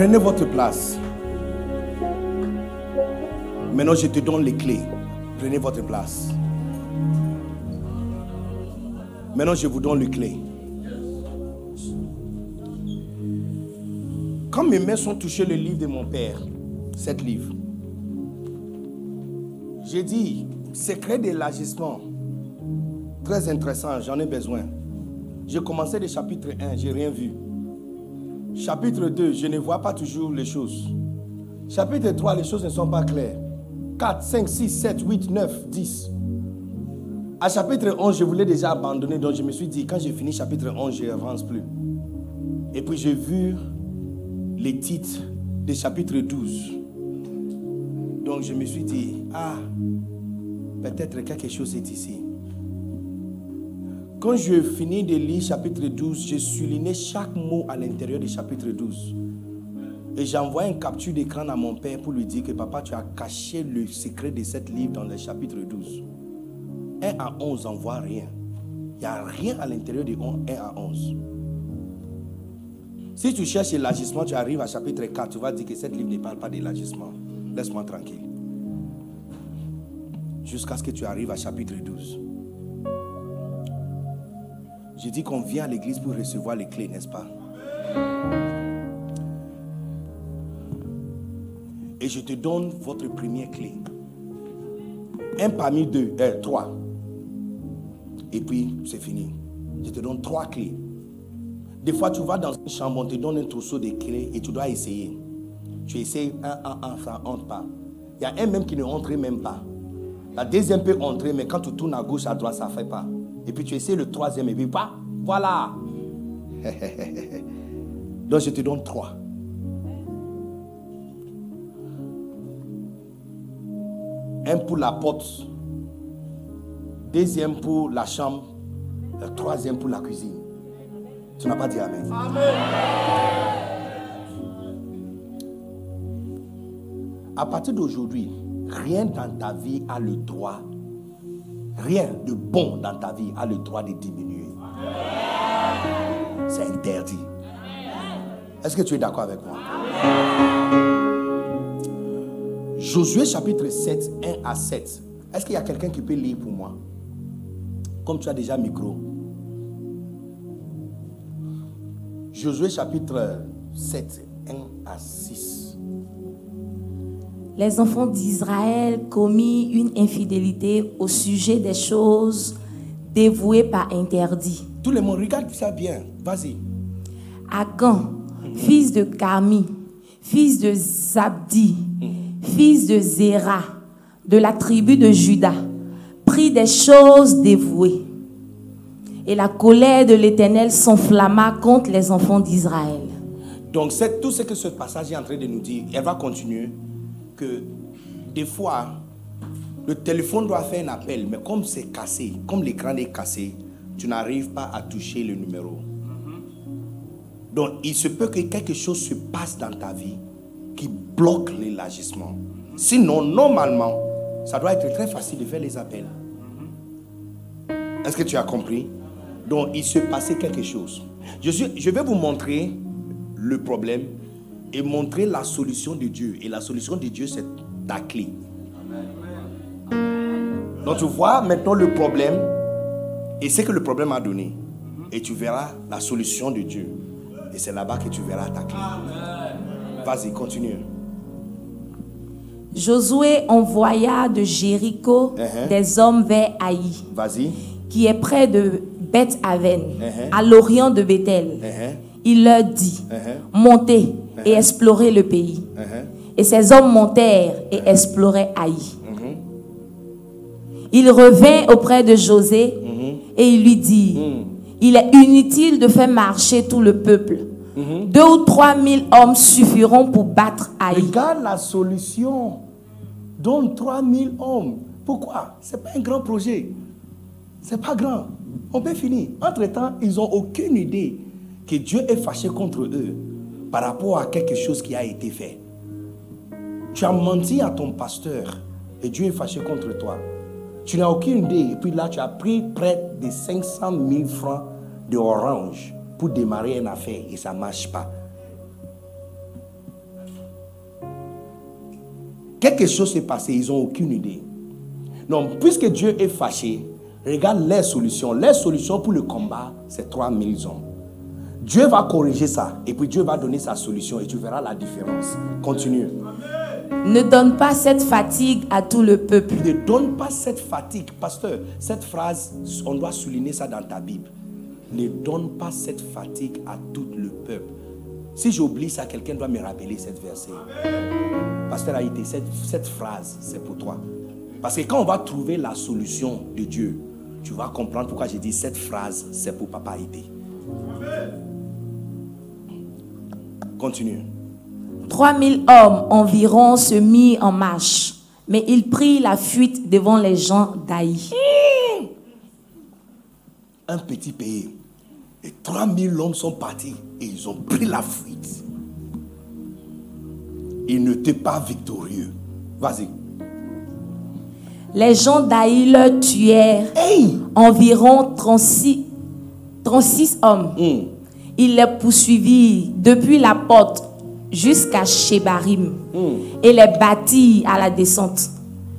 Prenez votre place. Maintenant, je te donne les clés. Prenez votre place. Maintenant, je vous donne les clés. Quand mes mains sont touchées le livre de mon père, cet livre, j'ai dit, secret de l'agissement, très intéressant, j'en ai besoin. J'ai commencé le chapitre 1, j'ai rien vu. Chapitre 2, je ne vois pas toujours les choses. Chapitre 3, les choses ne sont pas claires. 4, 5, 6, 7, 8, 9, 10. À chapitre 11, je voulais déjà abandonner, donc je me suis dit, quand j'ai fini chapitre 11, je n'avance plus. Et puis j'ai vu les titres de chapitre 12. Donc je me suis dit, ah, peut-être quelque chose est ici. Quand je finis de lire chapitre 12, j'ai souligné chaque mot à l'intérieur du chapitre 12. Et j'ai envoyé une capture d'écran à mon père pour lui dire que papa, tu as caché le secret de cette livre dans le chapitre 12. 1 à 11, on voit rien. Il n'y a rien à l'intérieur de 1 à 11. Si tu cherches l'agissement, tu arrives à chapitre 4, tu vas dire que cette livre ne parle pas de l'agissement. Laisse-moi tranquille. Jusqu'à ce que tu arrives à chapitre 12. Je dis qu'on vient à l'église pour recevoir les clés, n'est-ce pas? Et je te donne votre première clé. Un parmi deux, euh, trois. Et puis, c'est fini. Je te donne trois clés. Des fois, tu vas dans une chambre, on te donne un trousseau de clés et tu dois essayer. Tu essayes un, un, un, ça entre pas. Il y a un même qui ne rentre même pas. La deuxième peut entrer, mais quand tu tournes à gauche, à droite, ça ne fait pas. Et puis tu essaies le troisième et puis pas. Voilà. Donc je te donne trois. Un pour la porte, deuxième pour la chambre, le troisième pour la cuisine. Tu n'as pas dit Amen. À partir d'aujourd'hui, rien dans ta vie a le droit, rien de bon dans ta vie a le droit de diminuer. C'est interdit. Est-ce que tu es d'accord avec moi? Josué chapitre 7, 1 à 7. Est-ce qu'il y a quelqu'un qui peut lire pour moi? Comme tu as déjà micro. Josué chapitre 7, 1 à 6. Les enfants d'Israël commis une infidélité au sujet des choses dévouées par interdit. Tout le monde regarde ça bien. Vas-y. Agan, fils de Carmi, fils de Zabdi, fils de Zéra, de la tribu de Juda, prit des choses dévouées. Et la colère de l'Éternel s'enflamma contre les enfants d'Israël. Donc, c'est tout ce que ce passage est en train de nous dire. Elle va continuer que des fois, le téléphone doit faire un appel, mais comme c'est cassé, comme l'écran est cassé, tu n'arrives pas à toucher le numéro. Donc, il se peut que quelque chose se passe dans ta vie qui bloque l'élargissement. Sinon, normalement, ça doit être très facile de faire les appels. Est-ce que tu as compris? Donc, il se passait quelque chose. Je, suis- je vais vous montrer le problème et montrer la solution de Dieu. Et la solution de Dieu, c'est ta clé. Donc, tu vois maintenant le problème et ce que le problème a donné. Et tu verras la solution de Dieu. Et c'est là-bas que tu verras ta clé. Vas-y, continue. Josué envoya de Jéricho Uh-huh. des hommes vers Haï, qui est près de Beth Aven, Uh-huh. à l'orient de Bethel. Uh-huh. Il leur dit Uh-huh. Montez et explorez le pays. Uh-huh. Et ces hommes montèrent et exploraient Haï. Uh-huh. Il revint auprès de José et il lui dit Il est inutile de faire marcher tout le peuple. Deux ou trois mille hommes suffiront pour battre Haï. Regarde la solution. Donne 3000 hommes. Pourquoi? Ce n'est pas un grand projet. C'est pas grand. On peut finir. Entre-temps, ils n'ont aucune idée que Dieu est fâché contre eux par rapport à quelque chose qui a été fait. Tu as menti à ton pasteur et Dieu est fâché contre toi. Tu n'as aucune idée. Et puis là, tu as pris près de 500 000 francs de orange pour démarrer une affaire et ça ne marche pas. Quelque chose s'est passé, ils n'ont aucune idée. Donc, puisque Dieu est fâché, regarde les solutions. Les solutions pour le combat, c'est 3000 hommes. Dieu va corriger ça et puis Dieu va donner sa solution et tu verras la différence. Continue. Ne donne pas cette fatigue à tout le peuple. Ne donne pas cette fatigue. Pasteur, cette phrase, on doit souligner ça dans ta Bible. Ne donne pas cette fatigue à tout le peuple. Si j'oublie ça, quelqu'un doit me rappeler cette verset. Pasteur Haïté, cette, cette phrase, c'est pour toi. Parce que quand on va trouver la solution de Dieu, tu vas comprendre pourquoi j'ai dit cette phrase, c'est pour Papa Haïté. Continue. 3000 hommes environ se mirent en marche, mais ils prirent la fuite devant les gens d'Haï. un petit pays. Et 3000 hommes sont partis et ils ont pris la fuite. Ils n'étaient pas victorieux. Vas-y. Les gens d'Haï leur tuèrent Hey! environ 36, 36 hommes. Hum. Ils les poursuivirent depuis la porte jusqu'à Shebarim et les battirent à la descente.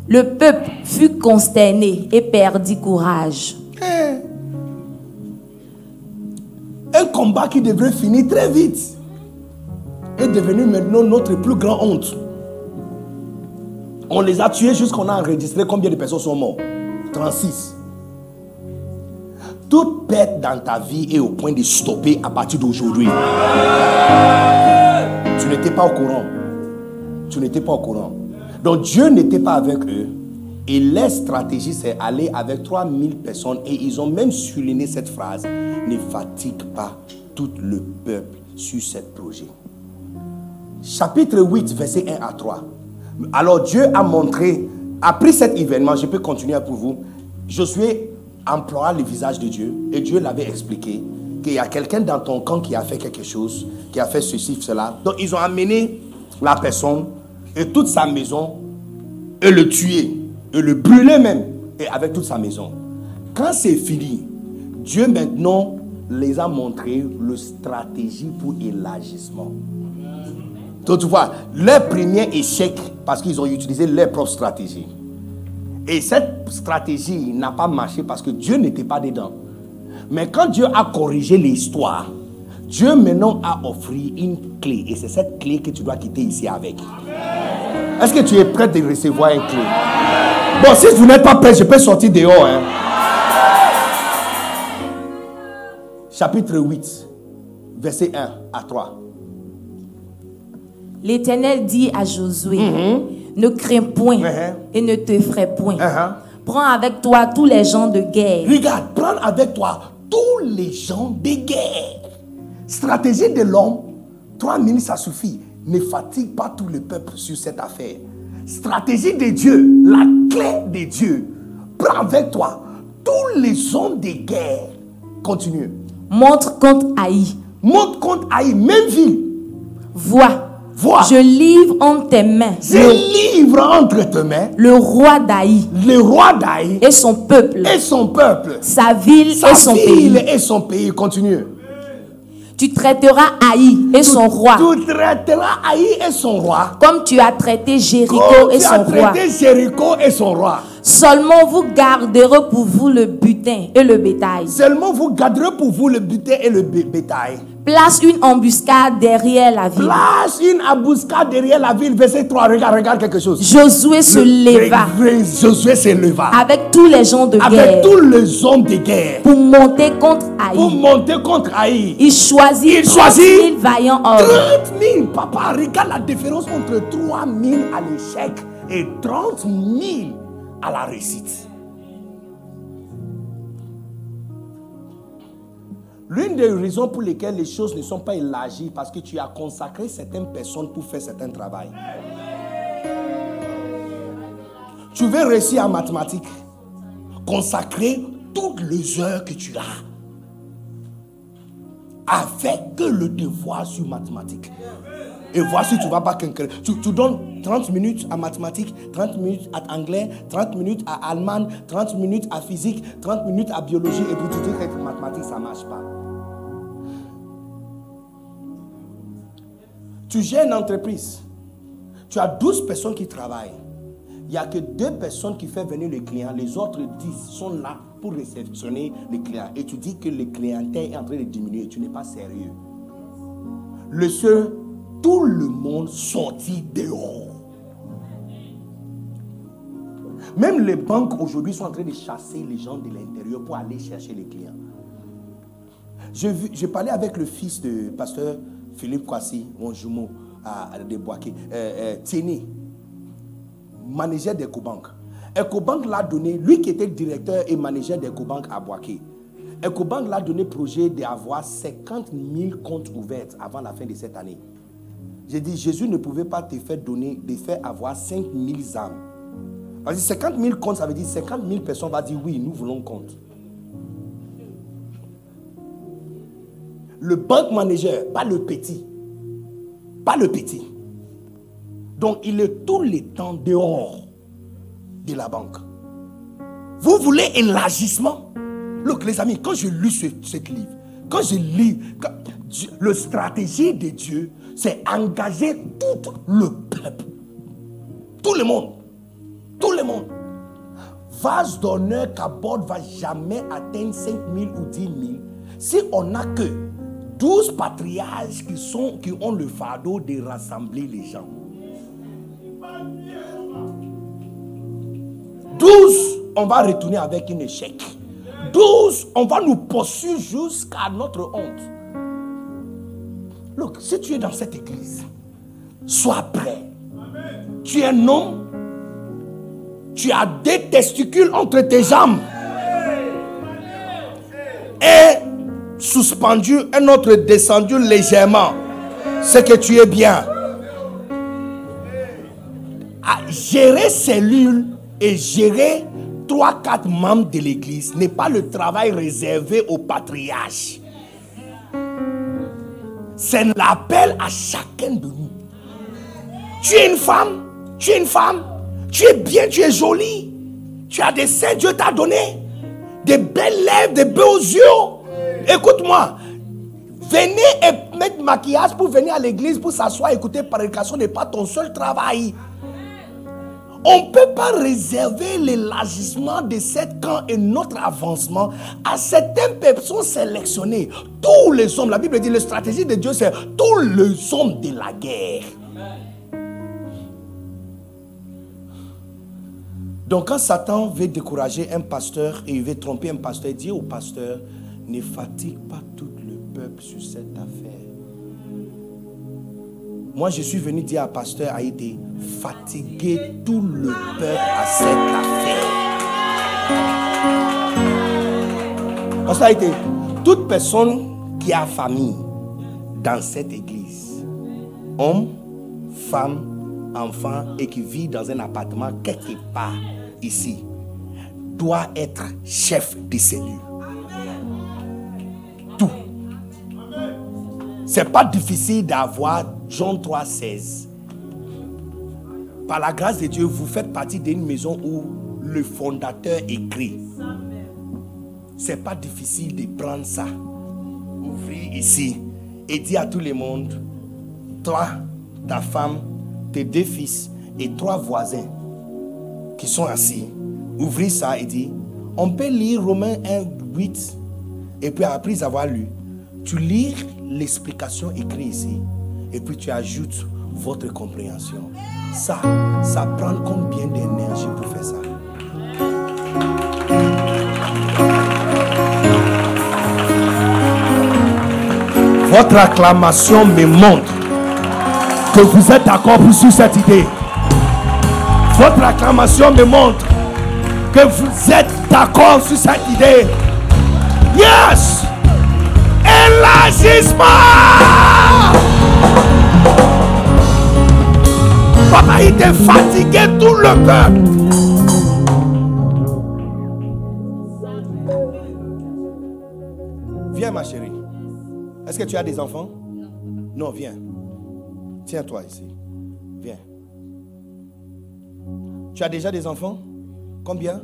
Le peuple fut consterné et perdit courage. Un combat qui devrait finir très vite est devenu maintenant notre plus grande honte. On les a tués jusqu'on a enregistré combien de personnes sont mortes? 36. Toute perte dans ta vie est au point de stopper à partir d'aujourd'hui. Tu n'étais pas au courant. Tu n'étais pas au courant. Donc Dieu n'était pas avec eux. Et leur stratégie, c'est aller avec 3000 personnes. Et ils ont même souligné cette phrase. Ne fatigue pas tout le peuple sur ce projet. Chapitre 8, verset 1 à 3. Alors Dieu a montré, après cet événement, je peux continuer pour vous. Josué emploie le visage de Dieu et Dieu l'avait expliqué qu'il y a quelqu'un dans ton camp qui a fait quelque chose, qui a fait ceci, cela. Donc ils ont amené la personne et toute sa maison et le tuer et le brûler même et avec toute sa maison. Quand c'est fini, Dieu maintenant les a montré le stratégie pour élargissement. Donc tu vois, leur premier échec, parce qu'ils ont utilisé leur propre stratégie. Et cette stratégie n'a pas marché parce que Dieu n'était pas dedans. Mais quand Dieu a corrigé l'histoire, Dieu maintenant a offert une clé. Et c'est cette clé que tu dois quitter ici avec. Est-ce que tu es prêt de recevoir une clé? Bon, si vous n'êtes pas prêt, je peux sortir dehors. hein. Chapitre 8, verset 1 à 3. L'Éternel dit à Josué, ne crains point Mhm. et ne te ferai point. Uh-huh. Prends avec toi tous les gens de guerre. Regarde, prends avec toi tous les gens de guerre. Stratégie de l'homme, 3000 ça suffit. Ne fatigue pas tout le peuple sur cette affaire. Stratégie de Dieu, la clé de Dieu. Prends avec toi tous les hommes de guerre. Continue. Montre contre Haï. Monte contre Haï, même ville. Vois, Vois. je livre entre tes mains Je le, livre entre tes mains le roi d'Haï le roi d'Haï et son peuple, et son peuple. sa ville Sa et son ville pays. et son pays. Continue. Tu traiteras Haï et son roi Tu traiteras Haï et son roi. comme tu as traité Jéricho Comme et tu as son roi. traité Jéricho et son roi. Seulement vous garderez pour vous le butin et le bétail. Seulement vous garderez pour vous le butin et le bé- bétail. Place une embuscade derrière la ville. Place une embuscade derrière la ville. Verset 3. Regarde, regarde quelque chose. Josué se Le- leva le- le- Josué se leva. avec tous les gens de Avec guerre tous les hommes de guerre. pour monter contre Pour Haï. monter contre Haï. Il choisit Il 30 choisit 000 vaillants hommes. 30 000. Papa, regarde la différence entre 3 000 à l'échec et 30 000 à la réussite. L'une des raisons pour lesquelles les choses ne sont pas élargies, parce que tu as consacré certaines personnes pour faire certains travail. Tu veux réussir en mathématiques, consacrer toutes les heures que tu as avec le devoir sur mathématiques. Et voici, tu vas pas conquérir. Tu, tu donnes 30 minutes à mathématiques, 30 minutes à anglais, 30 minutes à allemand, 30 minutes à physique, 30 minutes à biologie, et puis tu dis que mathématiques, ça ne marche pas. Tu gères une entreprise. Tu as 12 personnes qui travaillent. Il n'y a que deux personnes qui font venir les clients. Les autres 10 sont là pour réceptionner les clients. Et tu dis que le clientèle est en train de diminuer. Tu n'es pas sérieux. Le seul, tout le monde sortit dehors. Même les banques aujourd'hui sont en train de chasser les gens de l'intérieur pour aller chercher les clients. Je, je parlais avec le fils de pasteur Philippe Kwasi, mon jumeau à, à de Boaké, euh, euh, Tieni, manager d'Ecobank. Ecobank l'a donné, lui qui était directeur et manager d'Ecobank à Boaké. Ecobank l'a donné projet d'avoir 50 000 comptes ouverts avant la fin de cette année. J'ai dit, Jésus ne pouvait pas te faire donner, de faire avoir 5 000 âmes. Parce que 50 000 comptes, ça veut dire 50 000 personnes vont dire oui, nous voulons compte. Le bank manager, pas le petit. Pas le petit. Donc il est tout le temps dehors de la banque. Vous voulez élargissement? Look les amis, quand je lis ce, livre, quand je lis, quand- Dieu- le stratégie de Dieu, c'est engager tout le peuple. Tout le monde. Tout le monde. Vase d'honneur qu'Abord va jamais atteindre 5 000 ou 10 000 si on n'a que 12 patriarches qui, sont, qui ont le fardeau de rassembler les gens. 12, on va retourner avec un échec. 12, on va nous poursuivre jusqu'à notre honte. Look, si tu es dans cette église, sois prêt. Tu es un homme, tu as des testicules entre tes jambes. Et suspendu, un autre descendu légèrement. C'est que tu es bien. À gérer cellules et gérer 3-4 membres de l'église n'est pas le travail réservé au patriarche. C'est l'appel à chacun de nous. Tu es une femme, tu es une femme, tu es bien, tu es jolie, tu as des seins, Dieu t'a donné, des belles lèvres, des beaux yeux. Écoute-moi, venir et mettre maquillage pour venir à l'église, pour s'asseoir, écouter prédication n'est pas ton seul travail. On ne peut pas réserver l'élargissement de cette camp et notre avancement à certaines personnes sélectionnées. Tous les hommes, la Bible dit, la stratégie de Dieu, c'est tous les hommes de la guerre. Donc quand Satan veut décourager un pasteur et il veut tromper un pasteur, il dit au pasteur, ne fatigue pas tout le peuple sur cette affaire. Moi, je suis venu dire à pasteur Haïti, fatiguer tout le peuple à cette affaire. Pasteur Haïti, toute personne qui a famille dans cette église, homme, femme, enfant, et qui vit dans un appartement quelque part ici, doit être chef de cellule. C'est pas difficile d'avoir Jean 3, 16. Par la grâce de Dieu, vous faites partie d'une maison où le fondateur écrit. C'est pas difficile de prendre ça, ouvrir ici et dire à tout le monde, toi, ta femme, tes deux fils et trois voisins qui sont assis, ouvrez ça et dit, on peut lire Romains 1, 8 et puis après avoir lu, tu lis l'explication écrite ici et puis tu ajoutes votre compréhension. Ça, ça prend combien d'énergie pour faire ça? Votre acclamation me montre que vous êtes d'accord sur cette idée. Votre acclamation me montre que vous êtes d'accord sur cette idée. Yes! Élargissement! Papa, il fatigué tout le peuple. Viens, ma chérie. Est-ce que tu as des enfants? Non, viens. Tiens-toi ici. Viens. Tu as déjà des enfants? Combien?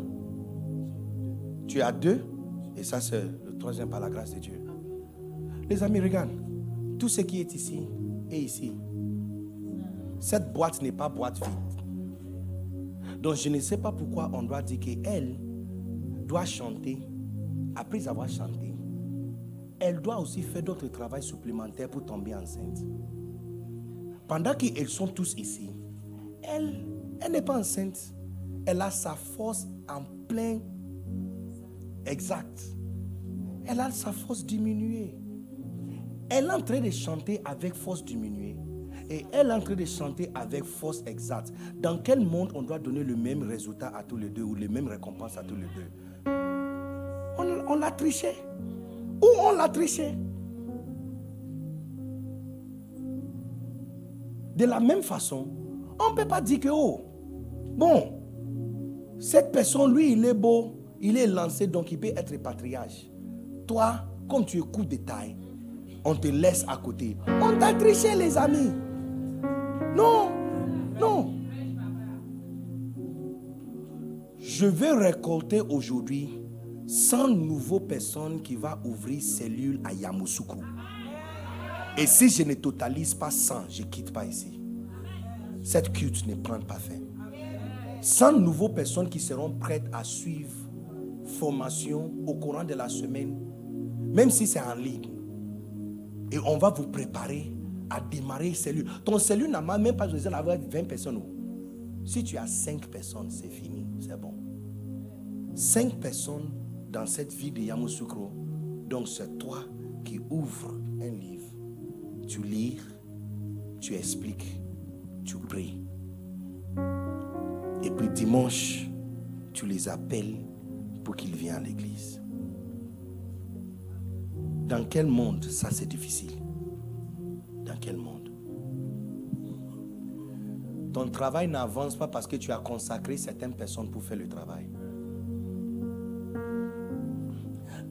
Tu as deux? Et ça, c'est le troisième par la grâce de Dieu. Les amis, regarde. Tout ce qui est ici est ici. Cette boîte n'est pas boîte vide. Donc je ne sais pas pourquoi on doit dire qu'elle doit chanter. Après avoir chanté, elle doit aussi faire d'autres travaux supplémentaires pour tomber enceinte. Pendant qu'ils sont tous ici, elle, elle n'est pas enceinte. Elle a sa force en plein exact. Elle a sa force diminuée. Elle est en train de chanter avec force diminuée. Et elle est en train de chanter avec force exacte. Dans quel monde on doit donner le même résultat à tous les deux ou les mêmes récompenses à tous les deux? On, l'a triché. Ou on l'a triché? De la même façon, on ne peut pas dire que, oh, bon, cette personne, lui, il est beau, il est lancé, donc il peut être patriarche. Toi, comme tu es coup de taille, on te laisse à côté. On t'a triché, les amis. Non, non. Je vais récolter aujourd'hui 100 nouveaux personnes qui vont ouvrir cellule à Yamoussoukro. Et si je ne totalise pas 100, je ne quitte pas ici. Cette culte ne prend pas fin. 100 nouveaux personnes qui seront prêtes à suivre formation au courant de la semaine, même si c'est en ligne. Et on va vous préparer à démarrer cellule. Ton cellule n'a même pas besoin d'avoir 20 personnes. Si tu as 5 personnes, c'est fini, c'est bon. cinq personnes dans cette vie de Yamoussoukro. Donc c'est toi qui ouvres un livre. Tu lis, tu expliques, tu pries. Et puis dimanche, tu les appelles pour qu'ils viennent à l'église. Dans quel monde ça c'est difficile? Dans quel monde? Ton travail n'avance pas parce que tu as consacré certaines personnes pour faire le travail.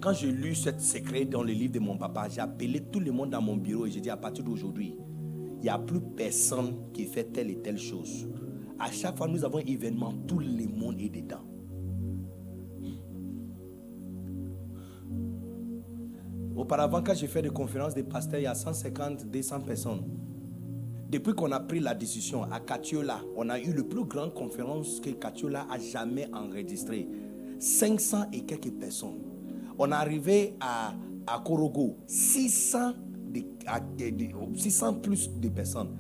Quand j'ai lu ce secret dans le livre de mon papa, j'ai appelé tout le monde dans mon bureau et j'ai dit à partir d'aujourd'hui, il n'y a plus personne qui fait telle et telle chose. À chaque fois nous avons un événement, tout le monde est dedans. Auparavant, quand j'ai fait des conférences de pasteurs, il y a 150, 200 personnes. Depuis qu'on a pris la décision à Katiola, on a eu le plus grande conférence que Katiola a jamais enregistrée. 500 et quelques personnes. On est arrivé à, Korogo, 600, de, 600 plus de personnes.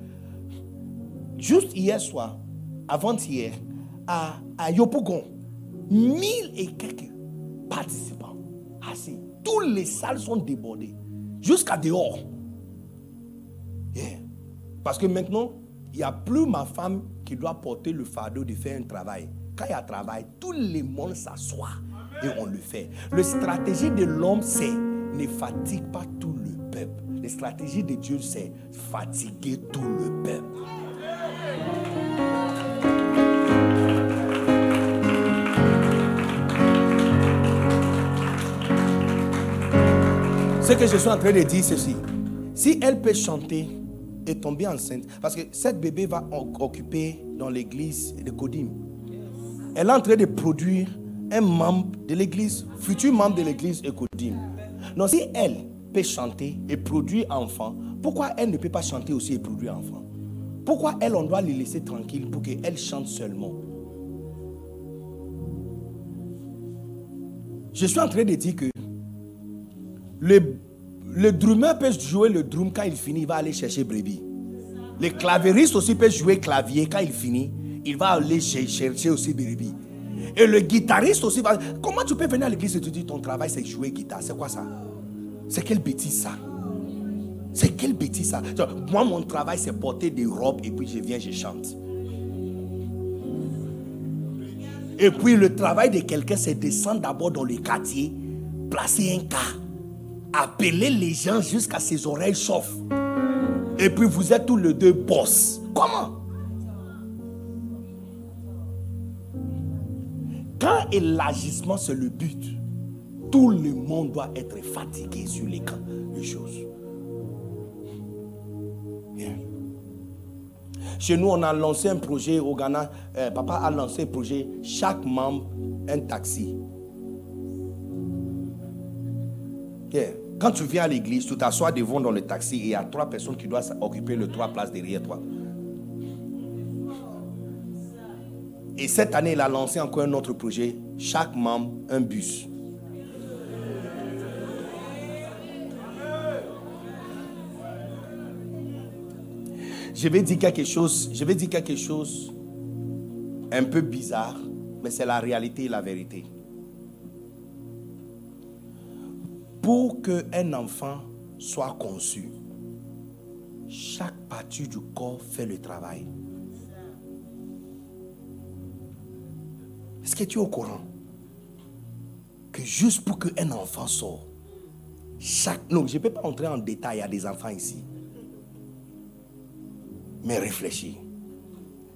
Juste hier soir, avant-hier, à, à Yopougon, 1000 et quelques participants assis. Toutes les salles sont débordées, jusqu'à dehors. Parce que maintenant, il n'y a plus ma femme qui doit porter le fardeau de faire un travail. Quand il y a travail, tout le monde s'assoit et on le fait. La stratégie de l'homme, c'est ne fatigue pas tout le peuple. La stratégie de Dieu, c'est fatiguer tout le peuple. Ce que je suis en train de dire, c'est ceci. Si elle peut chanter et tomber enceinte, parce que cette bébé va occuper dans l'église de Kodim. Elle est en train de produire un membre de l'église, futur membre de l'église Kodim. Donc si elle peut chanter et produire enfant, pourquoi elle ne peut pas chanter aussi et produire enfant? Pourquoi elle, on doit les laisser tranquille pour qu'elle chante seulement? Je suis en train de dire que le, drummer peut jouer le drum quand il finit, il va aller chercher brebis. Le clavieriste aussi peut jouer clavier quand il finit, il va aller chercher aussi brebis. Et le guitariste aussi va. Comment tu peux venir à l'église et te dire ton travail c'est jouer guitare? C'est quoi ça? C'est quelle bêtise ça? C'est quelle bêtise ça? Moi, mon travail c'est porter des robes et puis je viens, je chante. Et puis le travail de quelqu'un c'est descendre d'abord dans le quartier, placer un cas appeler les gens jusqu'à ses oreilles chauffent. Et puis vous êtes tous les deux boss. Comment? Quand l'agissement c'est le but, tout le monde doit être fatigué sur les camps de choses. Chez nous, on a lancé un projet au Ghana. Euh, papa a lancé un projet, chaque membre un taxi. Quand tu viens à l'église, tu t'assois devant dans le taxi et il y a trois personnes qui doivent occuper les trois places derrière toi. Et cette année, il a lancé encore un autre projet. Chaque membre, un bus. Je vais dire quelque chose, je vais dire quelque chose un peu bizarre, mais c'est la réalité et la vérité. Pour qu'un enfant soit conçu, chaque partie du corps fait le travail. Est-ce que tu es au courant que juste pour qu'un enfant sorte, chaque... Non, je ne peux pas entrer en détail, il y a des enfants ici. Mais réfléchis.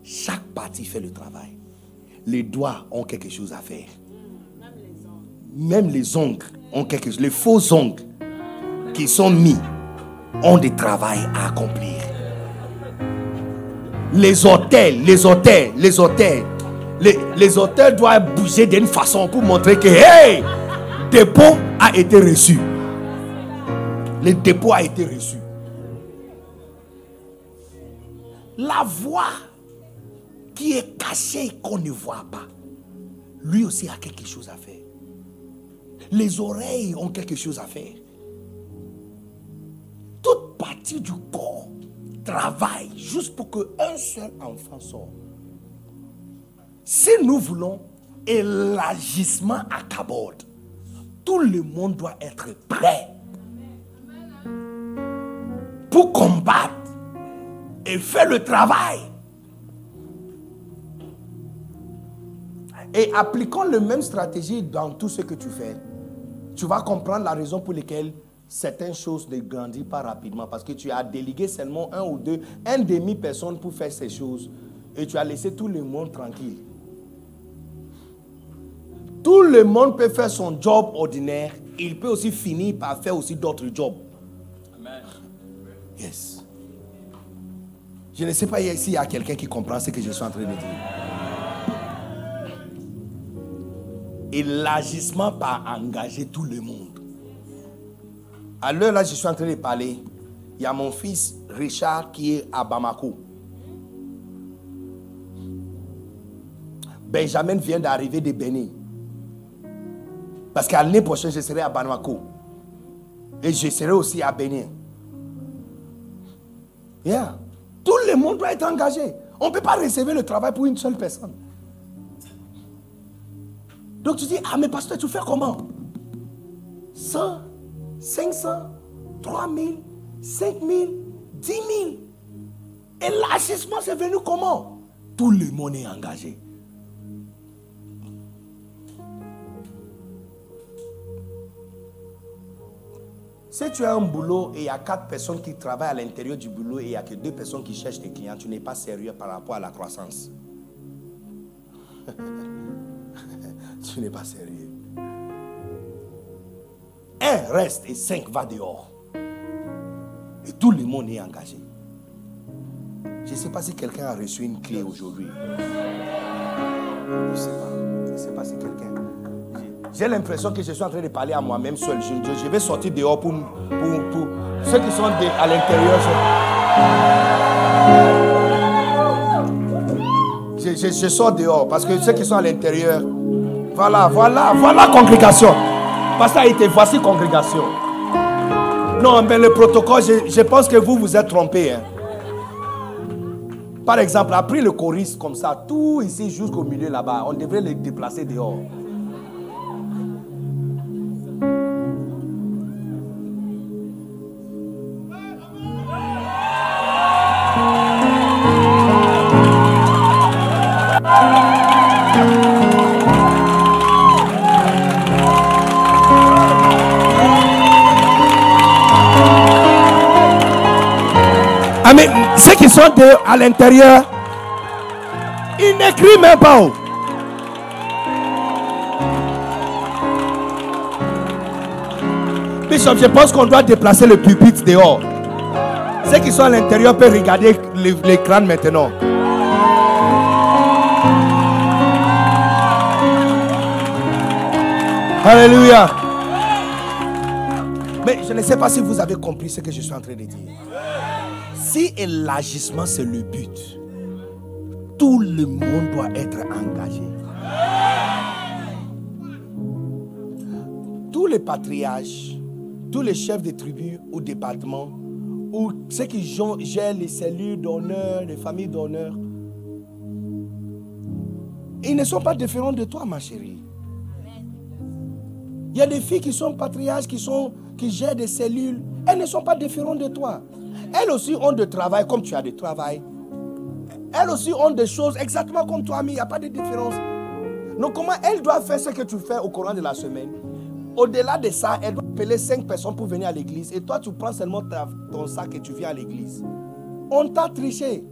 Chaque partie fait le travail. Les doigts ont quelque chose à faire. Même les ongles quelque chose. Les faux ongles qui sont mis ont des travail à accomplir. Les hôtels, les hôtels, les hôtels, les, les hôtels doivent bouger d'une façon pour montrer que, hey, dépôt a été reçu. Le dépôt a été reçu. La voix qui est cachée qu'on ne voit pas, lui aussi a quelque chose à faire. Les oreilles ont quelque chose à faire. Toute partie du corps travaille juste pour qu'un seul enfant sorte. Si nous voulons et l'agissement à Kabod, tout le monde doit être prêt pour combattre et faire le travail. Et appliquons la même stratégie dans tout ce que tu fais. Tu vas comprendre la raison pour laquelle certaines choses ne grandissent pas rapidement. Parce que tu as délégué seulement un ou deux, un demi-personne pour faire ces choses. Et tu as laissé tout le monde tranquille. Tout le monde peut faire son job ordinaire. Il peut aussi finir par faire aussi d'autres jobs. Amen. Yes. Je ne sais pas s'il y a quelqu'un qui comprend ce que je suis en train de dire. Et l'agissement par engager tout le monde. À l'heure là, je suis en train de parler. Il y a mon fils Richard qui est à Bamako. Benjamin vient d'arriver de Bénin. Parce qu'à l'année prochaine, je serai à Bamako. Et je serai aussi à Bénin. Yeah. Tout le monde doit être engagé. On ne peut pas recevoir le travail pour une seule personne. Donc tu dis, ah mais pasteur, tu fais comment? 100, 500, 3000, 5000, 10 000. Et l'agissement, c'est venu comment? Tout le monde est engagé. Si tu as un boulot et il y a quatre personnes qui travaillent à l'intérieur du boulot et il n'y a que deux personnes qui cherchent des clients, tu n'es pas sérieux par rapport à la croissance. tu n'es pas sérieux. Un reste et cinq va dehors. Et tout le monde est engagé. Je ne sais pas si quelqu'un a reçu une clé aujourd'hui. Je ne sais pas. Je ne sais pas si quelqu'un. J'ai l'impression que je suis en train de parler à moi-même seul. Je, vais sortir dehors pour, pour, ceux qui sont à l'intérieur. Je, sors dehors parce que ceux qui sont à l'intérieur, voilà, voilà, voilà congrégation. Pasteur été, voici congrégation. Non, mais le protocole, je, pense que vous vous êtes trompé. Hein. Par exemple, après le choriste comme ça, tout ici jusqu'au milieu là-bas, on devrait les déplacer dehors. À l'intérieur, ils n'écrivent même pas. Bishop, je pense qu'on doit déplacer le pupitre dehors. Ceux qui sont à l'intérieur peuvent regarder l'écran maintenant. Alléluia. Mais je ne sais pas si vous avez compris ce que je suis en train de dire. Si l'agissement c'est le but, tout le monde doit être engagé. Tous les patriarches, tous les chefs de tribus ou départements, ou ceux qui gèrent les cellules d'honneur, les familles d'honneur, ils ne sont pas différents de toi, ma chérie. Il y a des filles qui sont patriarches, qui, sont, qui gèrent des cellules. Elles ne sont pas différentes de toi. Elles aussi ont de travail comme tu as de travail. Elles aussi ont des choses exactement comme toi, mais il n'y a pas de différence. Donc comment elles doivent faire ce que tu fais au courant de la semaine? Au-delà de ça, elles doivent appeler cinq personnes pour venir à l'église. Et toi, tu prends seulement ton sac et tu viens à l'église. On t'a triché.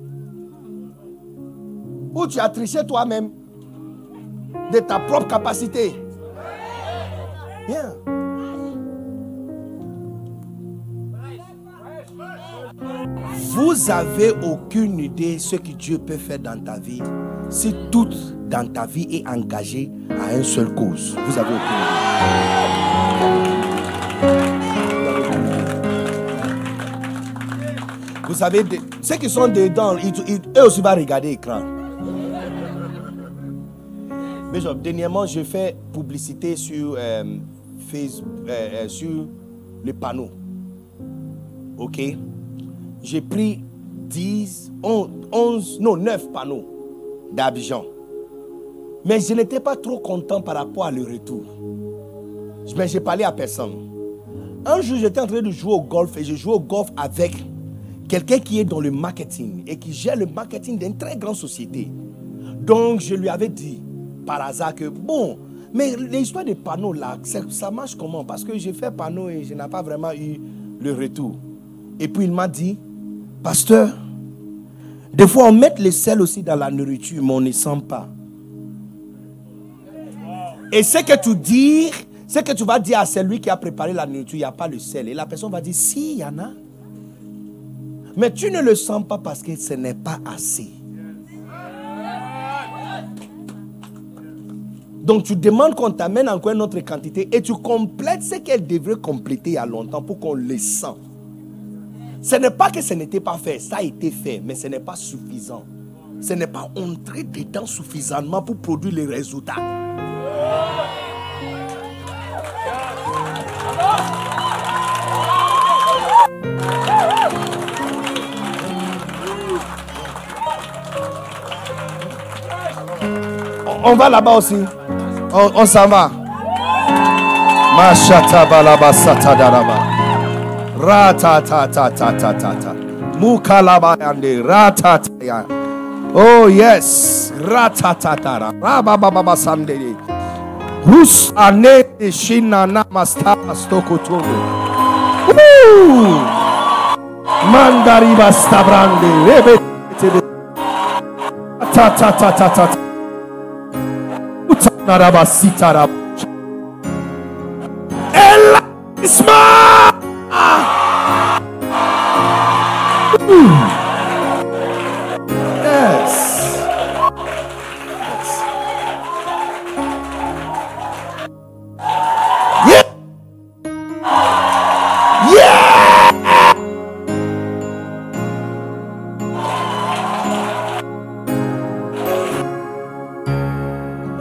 Ou tu as triché toi-même de ta propre capacité. Bien. Vous avez aucune idée ce que Dieu peut faire dans ta vie si tout dans ta vie est engagé à une seule cause. Vous avez aucune idée. Vous savez, ceux qui sont dedans, eux aussi vont regarder l'écran. Mais dernièrement, je fais publicité sur euh, Facebook, euh, euh, sur les panneaux. OK? J'ai pris 10, 11, non, 9 panneaux d'Abidjan. Mais je n'étais pas trop content par rapport à le retour. Mais j'ai parlé à personne. Un jour, j'étais en train de jouer au golf et je jouais au golf avec quelqu'un qui est dans le marketing et qui gère le marketing d'une très grande société. Donc, je lui avais dit par hasard que, bon, mais l'histoire des panneaux là, ça, marche comment? Parce que j'ai fait panneau et je n'ai pas vraiment eu le retour. Et puis il m'a dit, pasteur, des fois on met le sel aussi dans la nourriture, mais on ne sent pas. Et ce que tu dis, ce que tu vas dire à celui qui a préparé la nourriture, il n'y a pas le sel. Et la personne va dire, si, il y en a. Mais tu ne le sens pas parce que ce n'est pas assez. Donc tu demandes qu'on t'amène encore une autre quantité et tu complètes ce qu'elle devrait compléter il y a longtemps pour qu'on le sent. Ce n'est pas que ce n'était pas fait, ça a été fait, mais ce n'est pas suffisant. Ce n'est pas entré dedans suffisamment pour produire les résultats. On va là-bas aussi. On, s'en va. Mashata balaba Rata ta ta ta ta ta ta. Mukalabayande. Rata ta ya. Oh yes. Rata ta ta ra. Rabababa sandere. Rus anete shina namasta stokotoro. Mandariba stabrande. Rebe. Ta ta ta ta ta. Utanarabasita rab. Ella Ismail.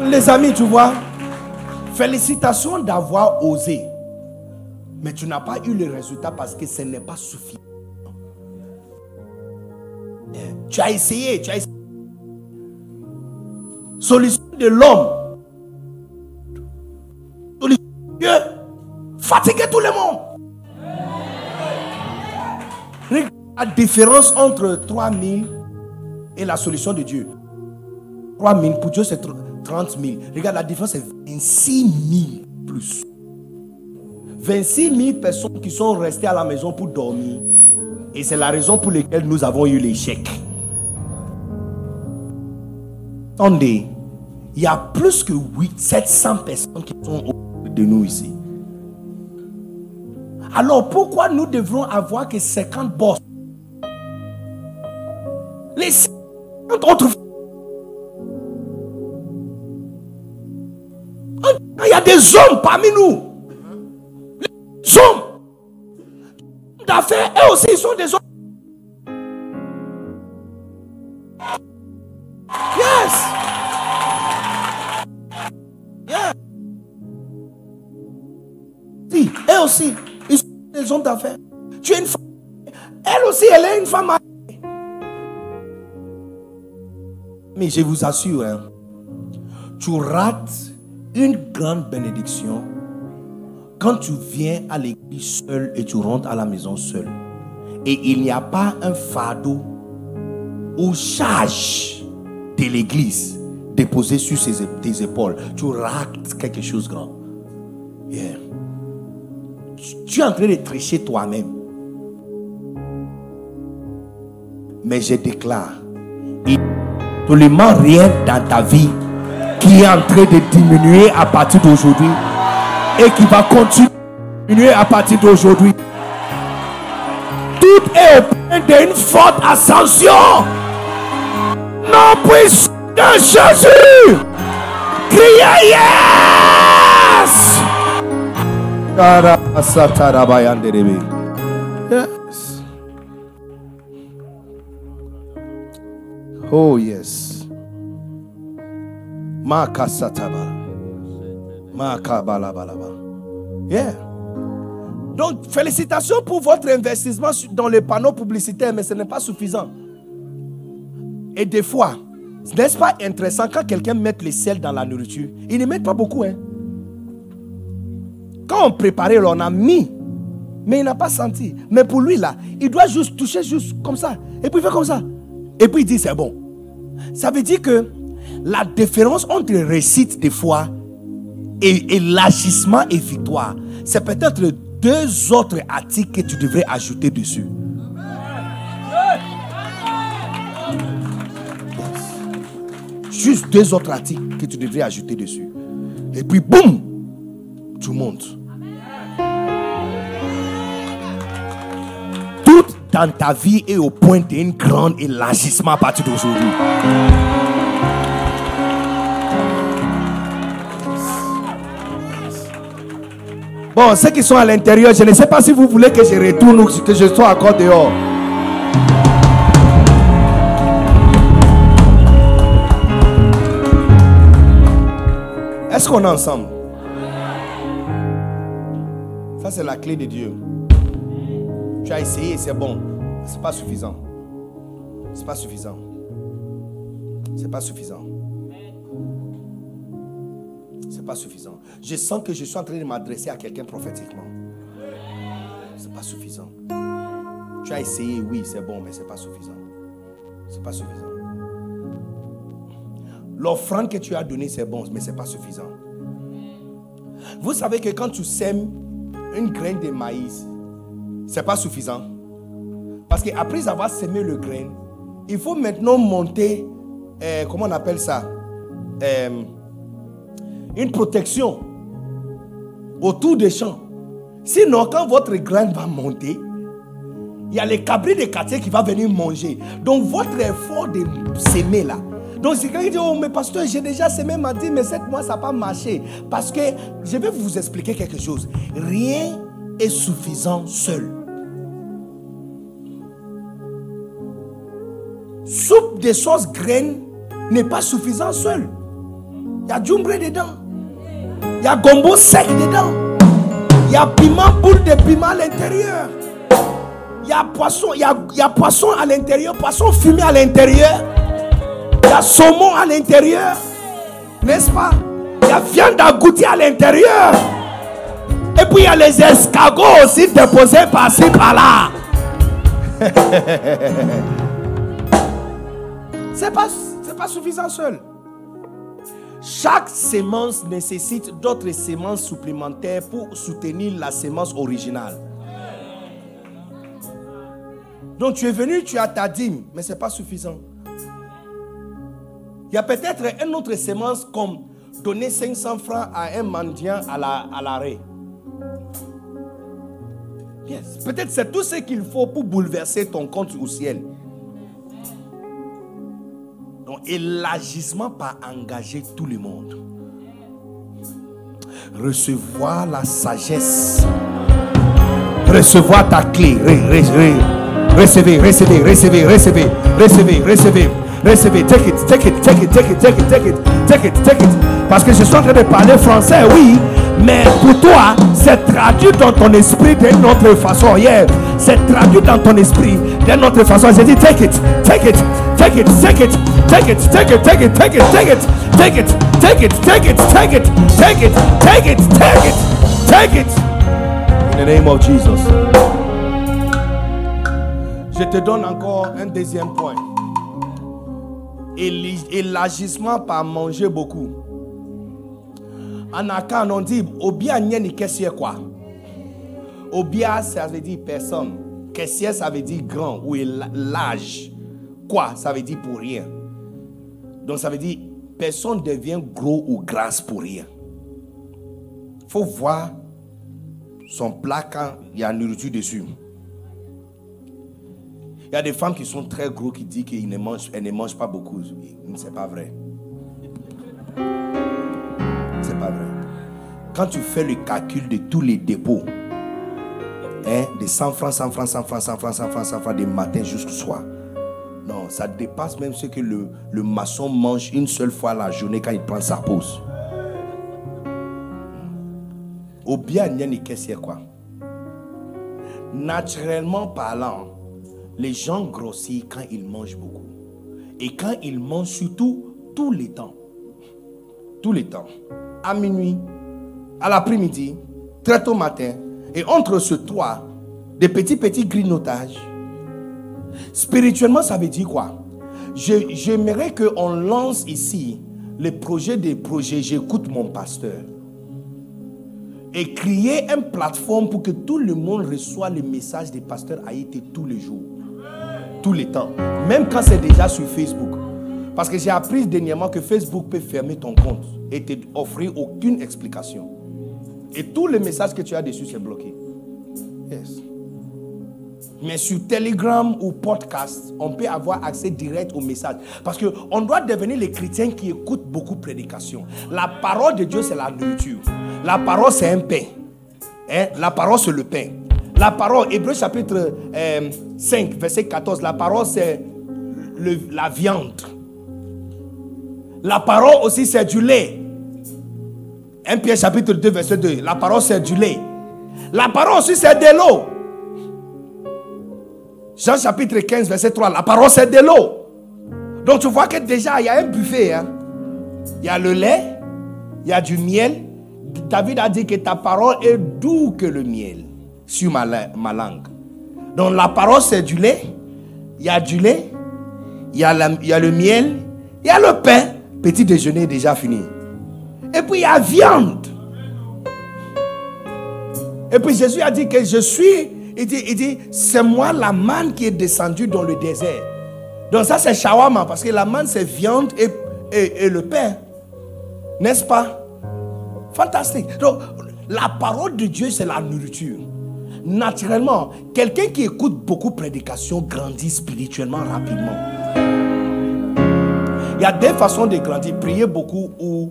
Les amis, tu vois, félicitations d'avoir osé. Mais tu n'as pas eu le résultat parce que ce n'est pas suffisant. Tu as essayé, tu as essayé. Solution de l'homme. Solution de Dieu. Fatiguer tout le monde. La différence entre 3000 et la solution de Dieu. 3 000, pour Dieu c'est 30 000. Regarde, la différence c'est 26 000 plus. 26 000 personnes qui sont restées à la maison pour dormir. Et c'est la raison pour laquelle nous avons eu l'échec. Attendez, il y a plus que 8, 700 personnes qui sont autour de nous ici. Alors pourquoi nous devrons avoir que 50 boss? Les 50 autres Il y a des hommes parmi nous. Les hommes d'affaires, eux aussi, ils sont des hommes. Ils sont des hommes d'affaires. Tu es une femme. Elle aussi, elle est une femme. Mais je vous assure, hein, tu rates une grande bénédiction quand tu viens à l'église seul et tu rentres à la maison seul. Et il n'y a pas un fardeau ou charge de l'église déposé sur ses, tes épaules. Tu rates quelque chose grand. Yeah. Tu, es en train de tricher toi-même. Mais je déclare, il n'y a absolument rien dans ta vie qui est en train de diminuer à partir d'aujourd'hui et qui va continuer à partir d'aujourd'hui. Tout est au point d'une forte ascension. Non puissance de Jésus. Criez yes. Yes. Oh yes. Yeah. Donc, félicitations pour votre investissement dans les panneaux publicitaires, mais ce n'est pas suffisant. Et des fois, N'est-ce pas intéressant quand quelqu'un met les sels dans la nourriture? Il ne met pas beaucoup. Hein? Quand on préparait, on a mis. Mais il n'a pas senti. Mais pour lui, là, il doit juste toucher juste comme ça. Et puis il fait comme ça. Et puis il dit c'est bon. Ça veut dire que la différence entre récite des fois et, et l'agissement et victoire, c'est peut-être deux autres articles que tu devrais ajouter dessus. Juste deux autres articles que tu devrais ajouter dessus. Et puis, boum, tu montes. Tout dans ta vie est au point d'un grand élargissement à partir d'aujourd'hui. Bon, ceux qui sont à l'intérieur, je ne sais pas si vous voulez que je retourne ou que je sois encore dehors. Est-ce qu'on est ensemble? C'est la clé de Dieu. Tu as essayé, c'est bon. C'est pas suffisant. C'est pas suffisant. C'est pas suffisant. C'est pas suffisant. Je sens que je suis en train de m'adresser à quelqu'un prophétiquement. C'est pas suffisant. Tu as essayé, oui, c'est bon, mais c'est pas suffisant. C'est pas suffisant. L'offrande que tu as donnée, c'est bon, mais c'est pas suffisant. Vous savez que quand tu sèmes une graine de maïs, c'est pas suffisant. Parce qu'après avoir semé le grain, il faut maintenant monter, euh, comment on appelle ça Euh, Une protection autour des champs. Sinon, quand votre graine va monter, il y a les cabris de quartier qui vont venir manger. Donc, votre effort de s'aimer là. Donc, si quelqu'un dit, oh, mais pasteur, j'ai déjà semé, m'a dit, mais cette mois, ça n'a pas marché. Parce que, je vais vous expliquer quelque chose. Rien est suffisant seul. Soupe de sauce graine n'est pas suffisant seul. Il y a djumbre dedans. Il y a gombo sec dedans. Il y a piment, boule de piment à l'intérieur. Il y a poisson, il y a, il y a poisson à l'intérieur, poisson fumé à l'intérieur. Il y a saumon à l'intérieur. N'est-ce pas? Il y a viande agoutie à l'intérieur. Et puis il y a les escargots aussi déposés par-ci par-là. C'est pas, pas suffisant seul. Chaque sémence nécessite d'autres sémences supplémentaires pour soutenir la sémence originale. Donc tu es venu, tu as ta dîme, mais ce n'est pas suffisant. Y a peut-être une autre sémence comme donner 500 francs à un mendiant à la- à l'arrêt. Yes. Peut-être c'est tout ce qu'il faut pour bouleverser ton compte au ciel. Donc, élargissement par engager tout le monde. Recevoir la sagesse. Recevoir ta clé. Re- re- re- recevez, recevez, recevez, recevez, recevez, recevez, recevez. Take it, take it, take it, take it, take it, take it, take it, take it. Parce que je suis en train de parler français, oui. Mais pour toi, c'est traduit dans ton esprit d'une autre façon. Yeah. C'est traduit dans ton esprit d'une autre façon. J'ai dit, take it, take it, take it, take it, take it, take it, take it, take it, take it, take it, take it, take it, take it, take it, take it, take it, take it. In the name of Jesus. Je te donne encore un deuxième point. Élargissement par manger beaucoup. En Akan, on dit Obia nyeni kessier quoi Obia, ça veut dire personne. Kessier, ça veut dire grand ou large. Quoi Ça veut dire pour rien. Donc ça veut dire personne devient gros ou grasse pour rien. faut voir son plat quand il y a nourriture dessus. Il y a des femmes qui sont très gros qui disent qu'elles ne mangent, elles ne mangent pas beaucoup. C'est pas vrai. C'est pas vrai. Quand tu fais le calcul de tous les dépôts, hein, de 100 francs, 100 francs, 100 francs, 100 francs, 100 francs, 100 francs, du matin jusqu'au soir. Non, ça dépasse même ce que le, maçon mange une seule fois la journée quand il prend sa pause. Au bien, il y a quoi. Naturellement parlant, les gens grossissent quand ils mangent beaucoup. Et quand il mange, surtout tous les temps, tous les temps, à minuit, à l'après-midi, très tôt matin, et entre ce trois, des petits, petits grignotages. Spirituellement, ça veut dire quoi? J'aimerais qu'on lance ici les projets des projets. J'écoute mon pasteur. Et créer une plateforme pour que tout le monde reçoive les messages des pasteurs Haïti tous les jours. Tous les temps. Même quand c'est déjà sur Facebook. Parce que j'ai appris dernièrement que Facebook peut fermer ton compte et te offrir aucune explication. Et tous les messages que tu as dessus, c'est bloqué. Yes. Mais sur Telegram ou podcast, on peut avoir accès direct aux messages. Parce qu'on doit devenir les chrétiens qui écoutent beaucoup de prédications. La parole de Dieu, c'est la nourriture. La parole, c'est un pain. Hein? La parole, c'est le pain. La parole, Hébreu chapitre euh, 5, verset 14, la parole, c'est la viande. La parole aussi, c'est du lait. 1 Pierre chapitre 2, verset 2. La parole, c'est du lait. La parole aussi, c'est de l'eau. Jean chapitre 15, verset 3. La parole, c'est de l'eau. Donc tu vois que déjà, il y a un buffet. hein. Il y a le lait, il y a du miel. David a dit que ta parole est doux que le miel sur ma, la- ma langue. Donc la parole, c'est du lait. Il y a du lait, il y a, y a le miel, il y a le pain. Petit déjeuner déjà fini. Et puis il y a viande. Et puis Jésus a dit que je suis, il dit, il dit c'est moi la manne qui est descendue dans le désert. Donc ça c'est shawarma parce que la manne c'est viande et, et- et le pain. N'est-ce pas? Fantastique. Donc la parole de Dieu c'est la nourriture. Naturellement, quelqu'un qui écoute beaucoup de prédications grandit spirituellement rapidement. Il y a deux façons de grandir. Prier beaucoup ou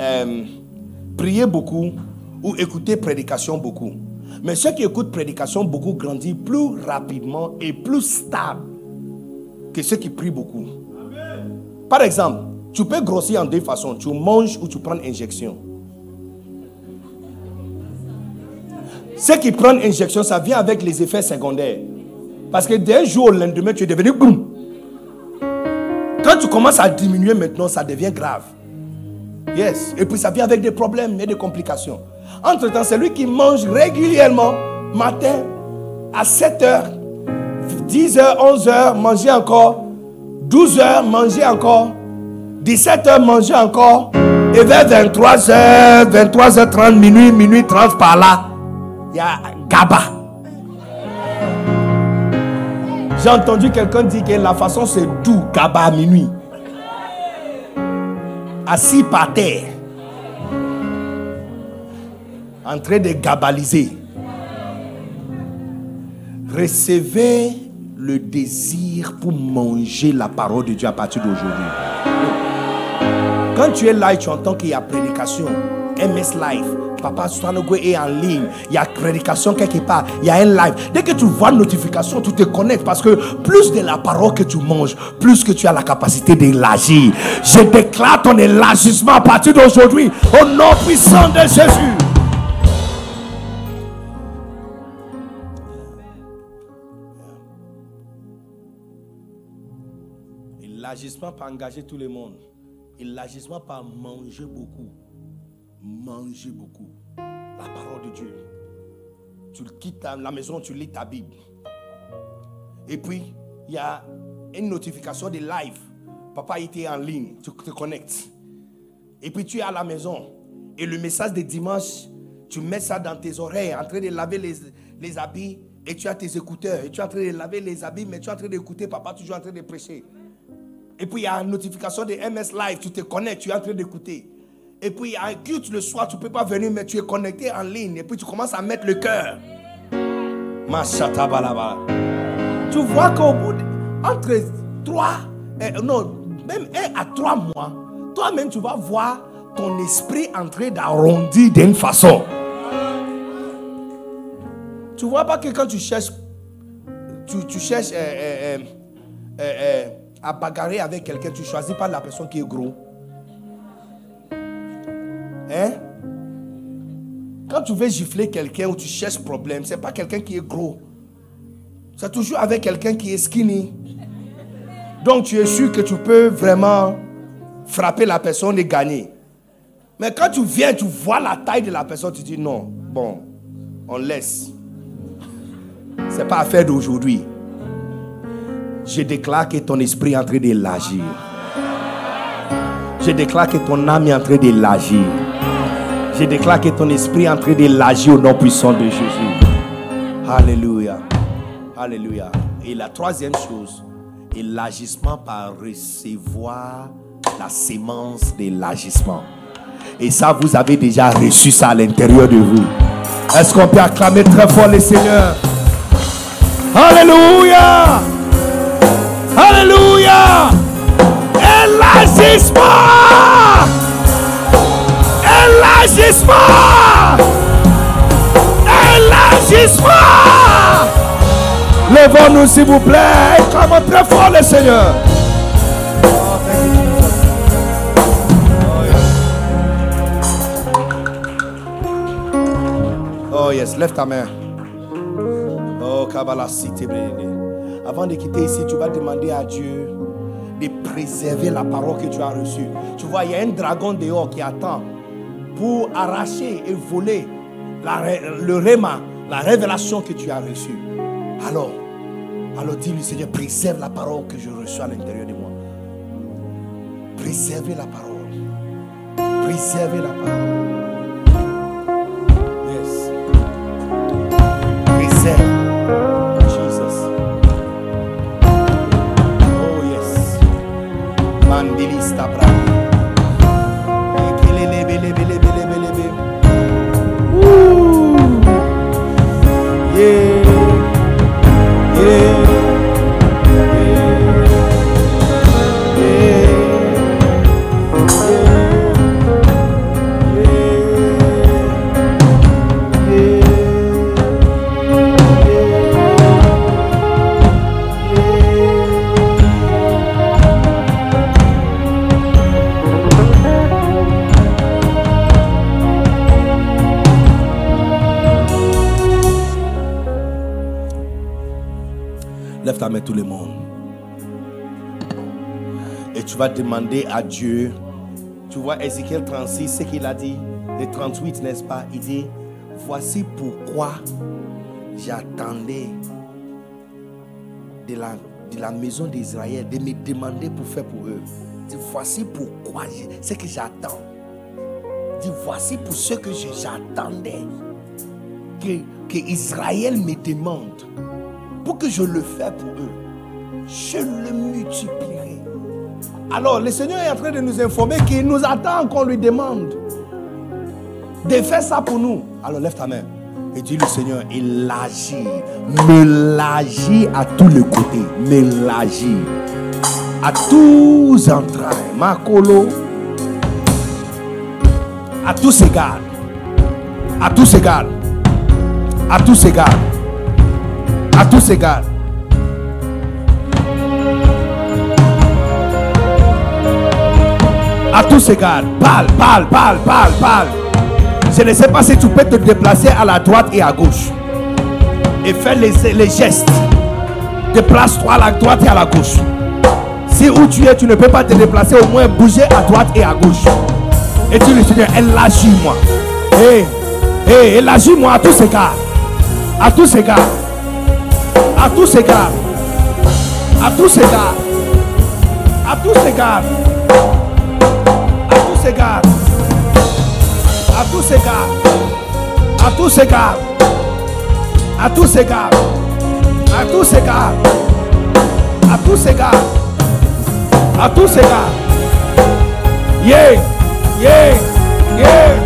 euh, beaucoup ou écouter prédication beaucoup. Mais ceux qui écoutent prédication beaucoup grandissent plus rapidement et plus stable que ceux qui prient beaucoup. Par exemple, tu peux grossir en deux façons. Tu manges ou tu prends injection. Ceux qui prennent injection, ça vient avec les effets secondaires. Parce que d'un jour au lendemain, tu es devenu boum. Quand tu commences à diminuer maintenant, ça devient grave. Yes. Et puis ça vient avec des problèmes et des complications. Entre-temps, celui qui mange régulièrement, matin, à 7h, 10h, 11h, manger encore, 12h, manger encore, 17h, manger encore, et vers 23h, 23h30, minuit, minuit 30 par là, il y a GABA. J'ai entendu quelqu'un dire que la façon c'est doux, GABA à minuit. Assis par terre. En train de gabaliser. Recevez le désir pour manger la parole de Dieu à partir d'aujourd'hui. Quand tu es là et tu entends qu'il y a prédication, MS Live, Papa Swanogo est en ligne, il y a prédication quelque part, il y a un live. Dès que tu vois notification, tu te connectes parce que plus de la parole que tu manges, plus que tu as la capacité d'élargir. Je déclare ton élargissement à partir d'aujourd'hui au nom puissant de Jésus. Élargissement pas engager tout le monde. Élargissement pas manger beaucoup. Manger beaucoup. La parole de Dieu. Tu quittes la maison, tu lis ta Bible. Et puis, il y a une notification de live. Papa était en ligne, tu te connectes. Et puis tu es à la maison. Et le message de dimanche, tu mets ça dans tes oreilles, en train de laver les, les habits. Et tu as tes écouteurs. Et tu es en train de laver les habits, mais tu es en train d'écouter papa toujours en train de prêcher. Et puis il y a une notification de MS Live, tu te connectes, tu es en train d'écouter. Et puis un culte le soir, tu ne peux pas venir, mais tu es connecté en ligne. Et puis tu commences à mettre le cœur. Tu vois qu'au bout de, entre 3, non, même 1 à 3 mois, toi-même tu vas voir ton esprit en train d'arrondir d'une façon. Tu vois pas que quand tu cherches, tu, cherches euh, euh, euh, à bagarrer avec quelqu'un, tu choisis pas la personne qui est gros. Hein? Quand tu veux gifler quelqu'un ou tu cherches problème, c'est pas quelqu'un qui est gros. C'est toujours avec quelqu'un qui est skinny. Donc tu es sûr que tu peux vraiment frapper la personne et gagner. Mais quand tu viens, tu vois la taille de la personne, tu dis non, bon, on laisse. C'est pas affaire d'aujourd'hui. Je déclare que ton esprit est en train d'élargir. Je déclare que ton âme est en train d'élargir. Je déclare que ton esprit est en train d'élargir au nom puissant de Jésus. Alléluia. Alléluia. Et la troisième chose, élargissement par recevoir la sémence d'élargissement. Et ça, vous avez déjà reçu ça à l'intérieur de vous. Est-ce qu'on peut acclamer très fort le Seigneur? Alléluia! Alléluia! Élargissement! Élargissement! Élargissement! Levons-nous s'il vous plaît. Acclamons très fort le Seigneur. Oh. Oh, yes, lève ta main. Oh, Kabbalah Cité Avant de quitter ici, tu vas demander à Dieu de préserver la parole que tu as reçue. Tu vois, il y a un dragon dehors qui attend pour arracher et voler le réma, la révélation que tu as reçue. Alors, alors dis-lui, Seigneur, préserve la parole que je reçois à l'intérieur de moi. Préservez la parole. Préservez la parole. Yes. Preserve. Jesus. Oh yes. Mandilista brandi. Ta main tout le monde. Et tu vas demander à Dieu. Tu vois Ézéchiel 36, ce qu'il a dit. Le 38, n'est-ce pas? Il dit, voici pourquoi j'attendais de la, de la maison d'Israël de me demander pour faire pour eux. Voici pourquoi, ce que j'attends. Dit, voici pour ce que j'attendais. Que Israël me demande pour que je le fasse pour eux, je le multiplierai. Alors, le Seigneur est en train de nous informer qu'il nous attend qu'on lui demande de faire ça pour nous. Alors, lève ta main et dis le Seigneur, élargit, m'élargit à tous les côtés, m'élargit à tous entrailles, Makolo, à tous égards, à tous égards, à tous égards à tous égards. À tous égards. Parle, parle, parle, parle, parle. Je ne sais pas si tu peux te déplacer à la droite et à gauche. Et faire les, les gestes. Déplace-toi à la droite et à la gauche. Si où tu es, tu ne peux pas te déplacer, au moins bouger à droite et à gauche. Et tu le Seigneur, élargis-moi. Hé, hé, élargis-moi à tous égards. À tous égards à tous égards, à tous égards, à tous égards, à tous égards, à tous égards, à tous égards, à tous égards, à tous égards, à tous égards, à tous égards. Yeah, yeah, yeah,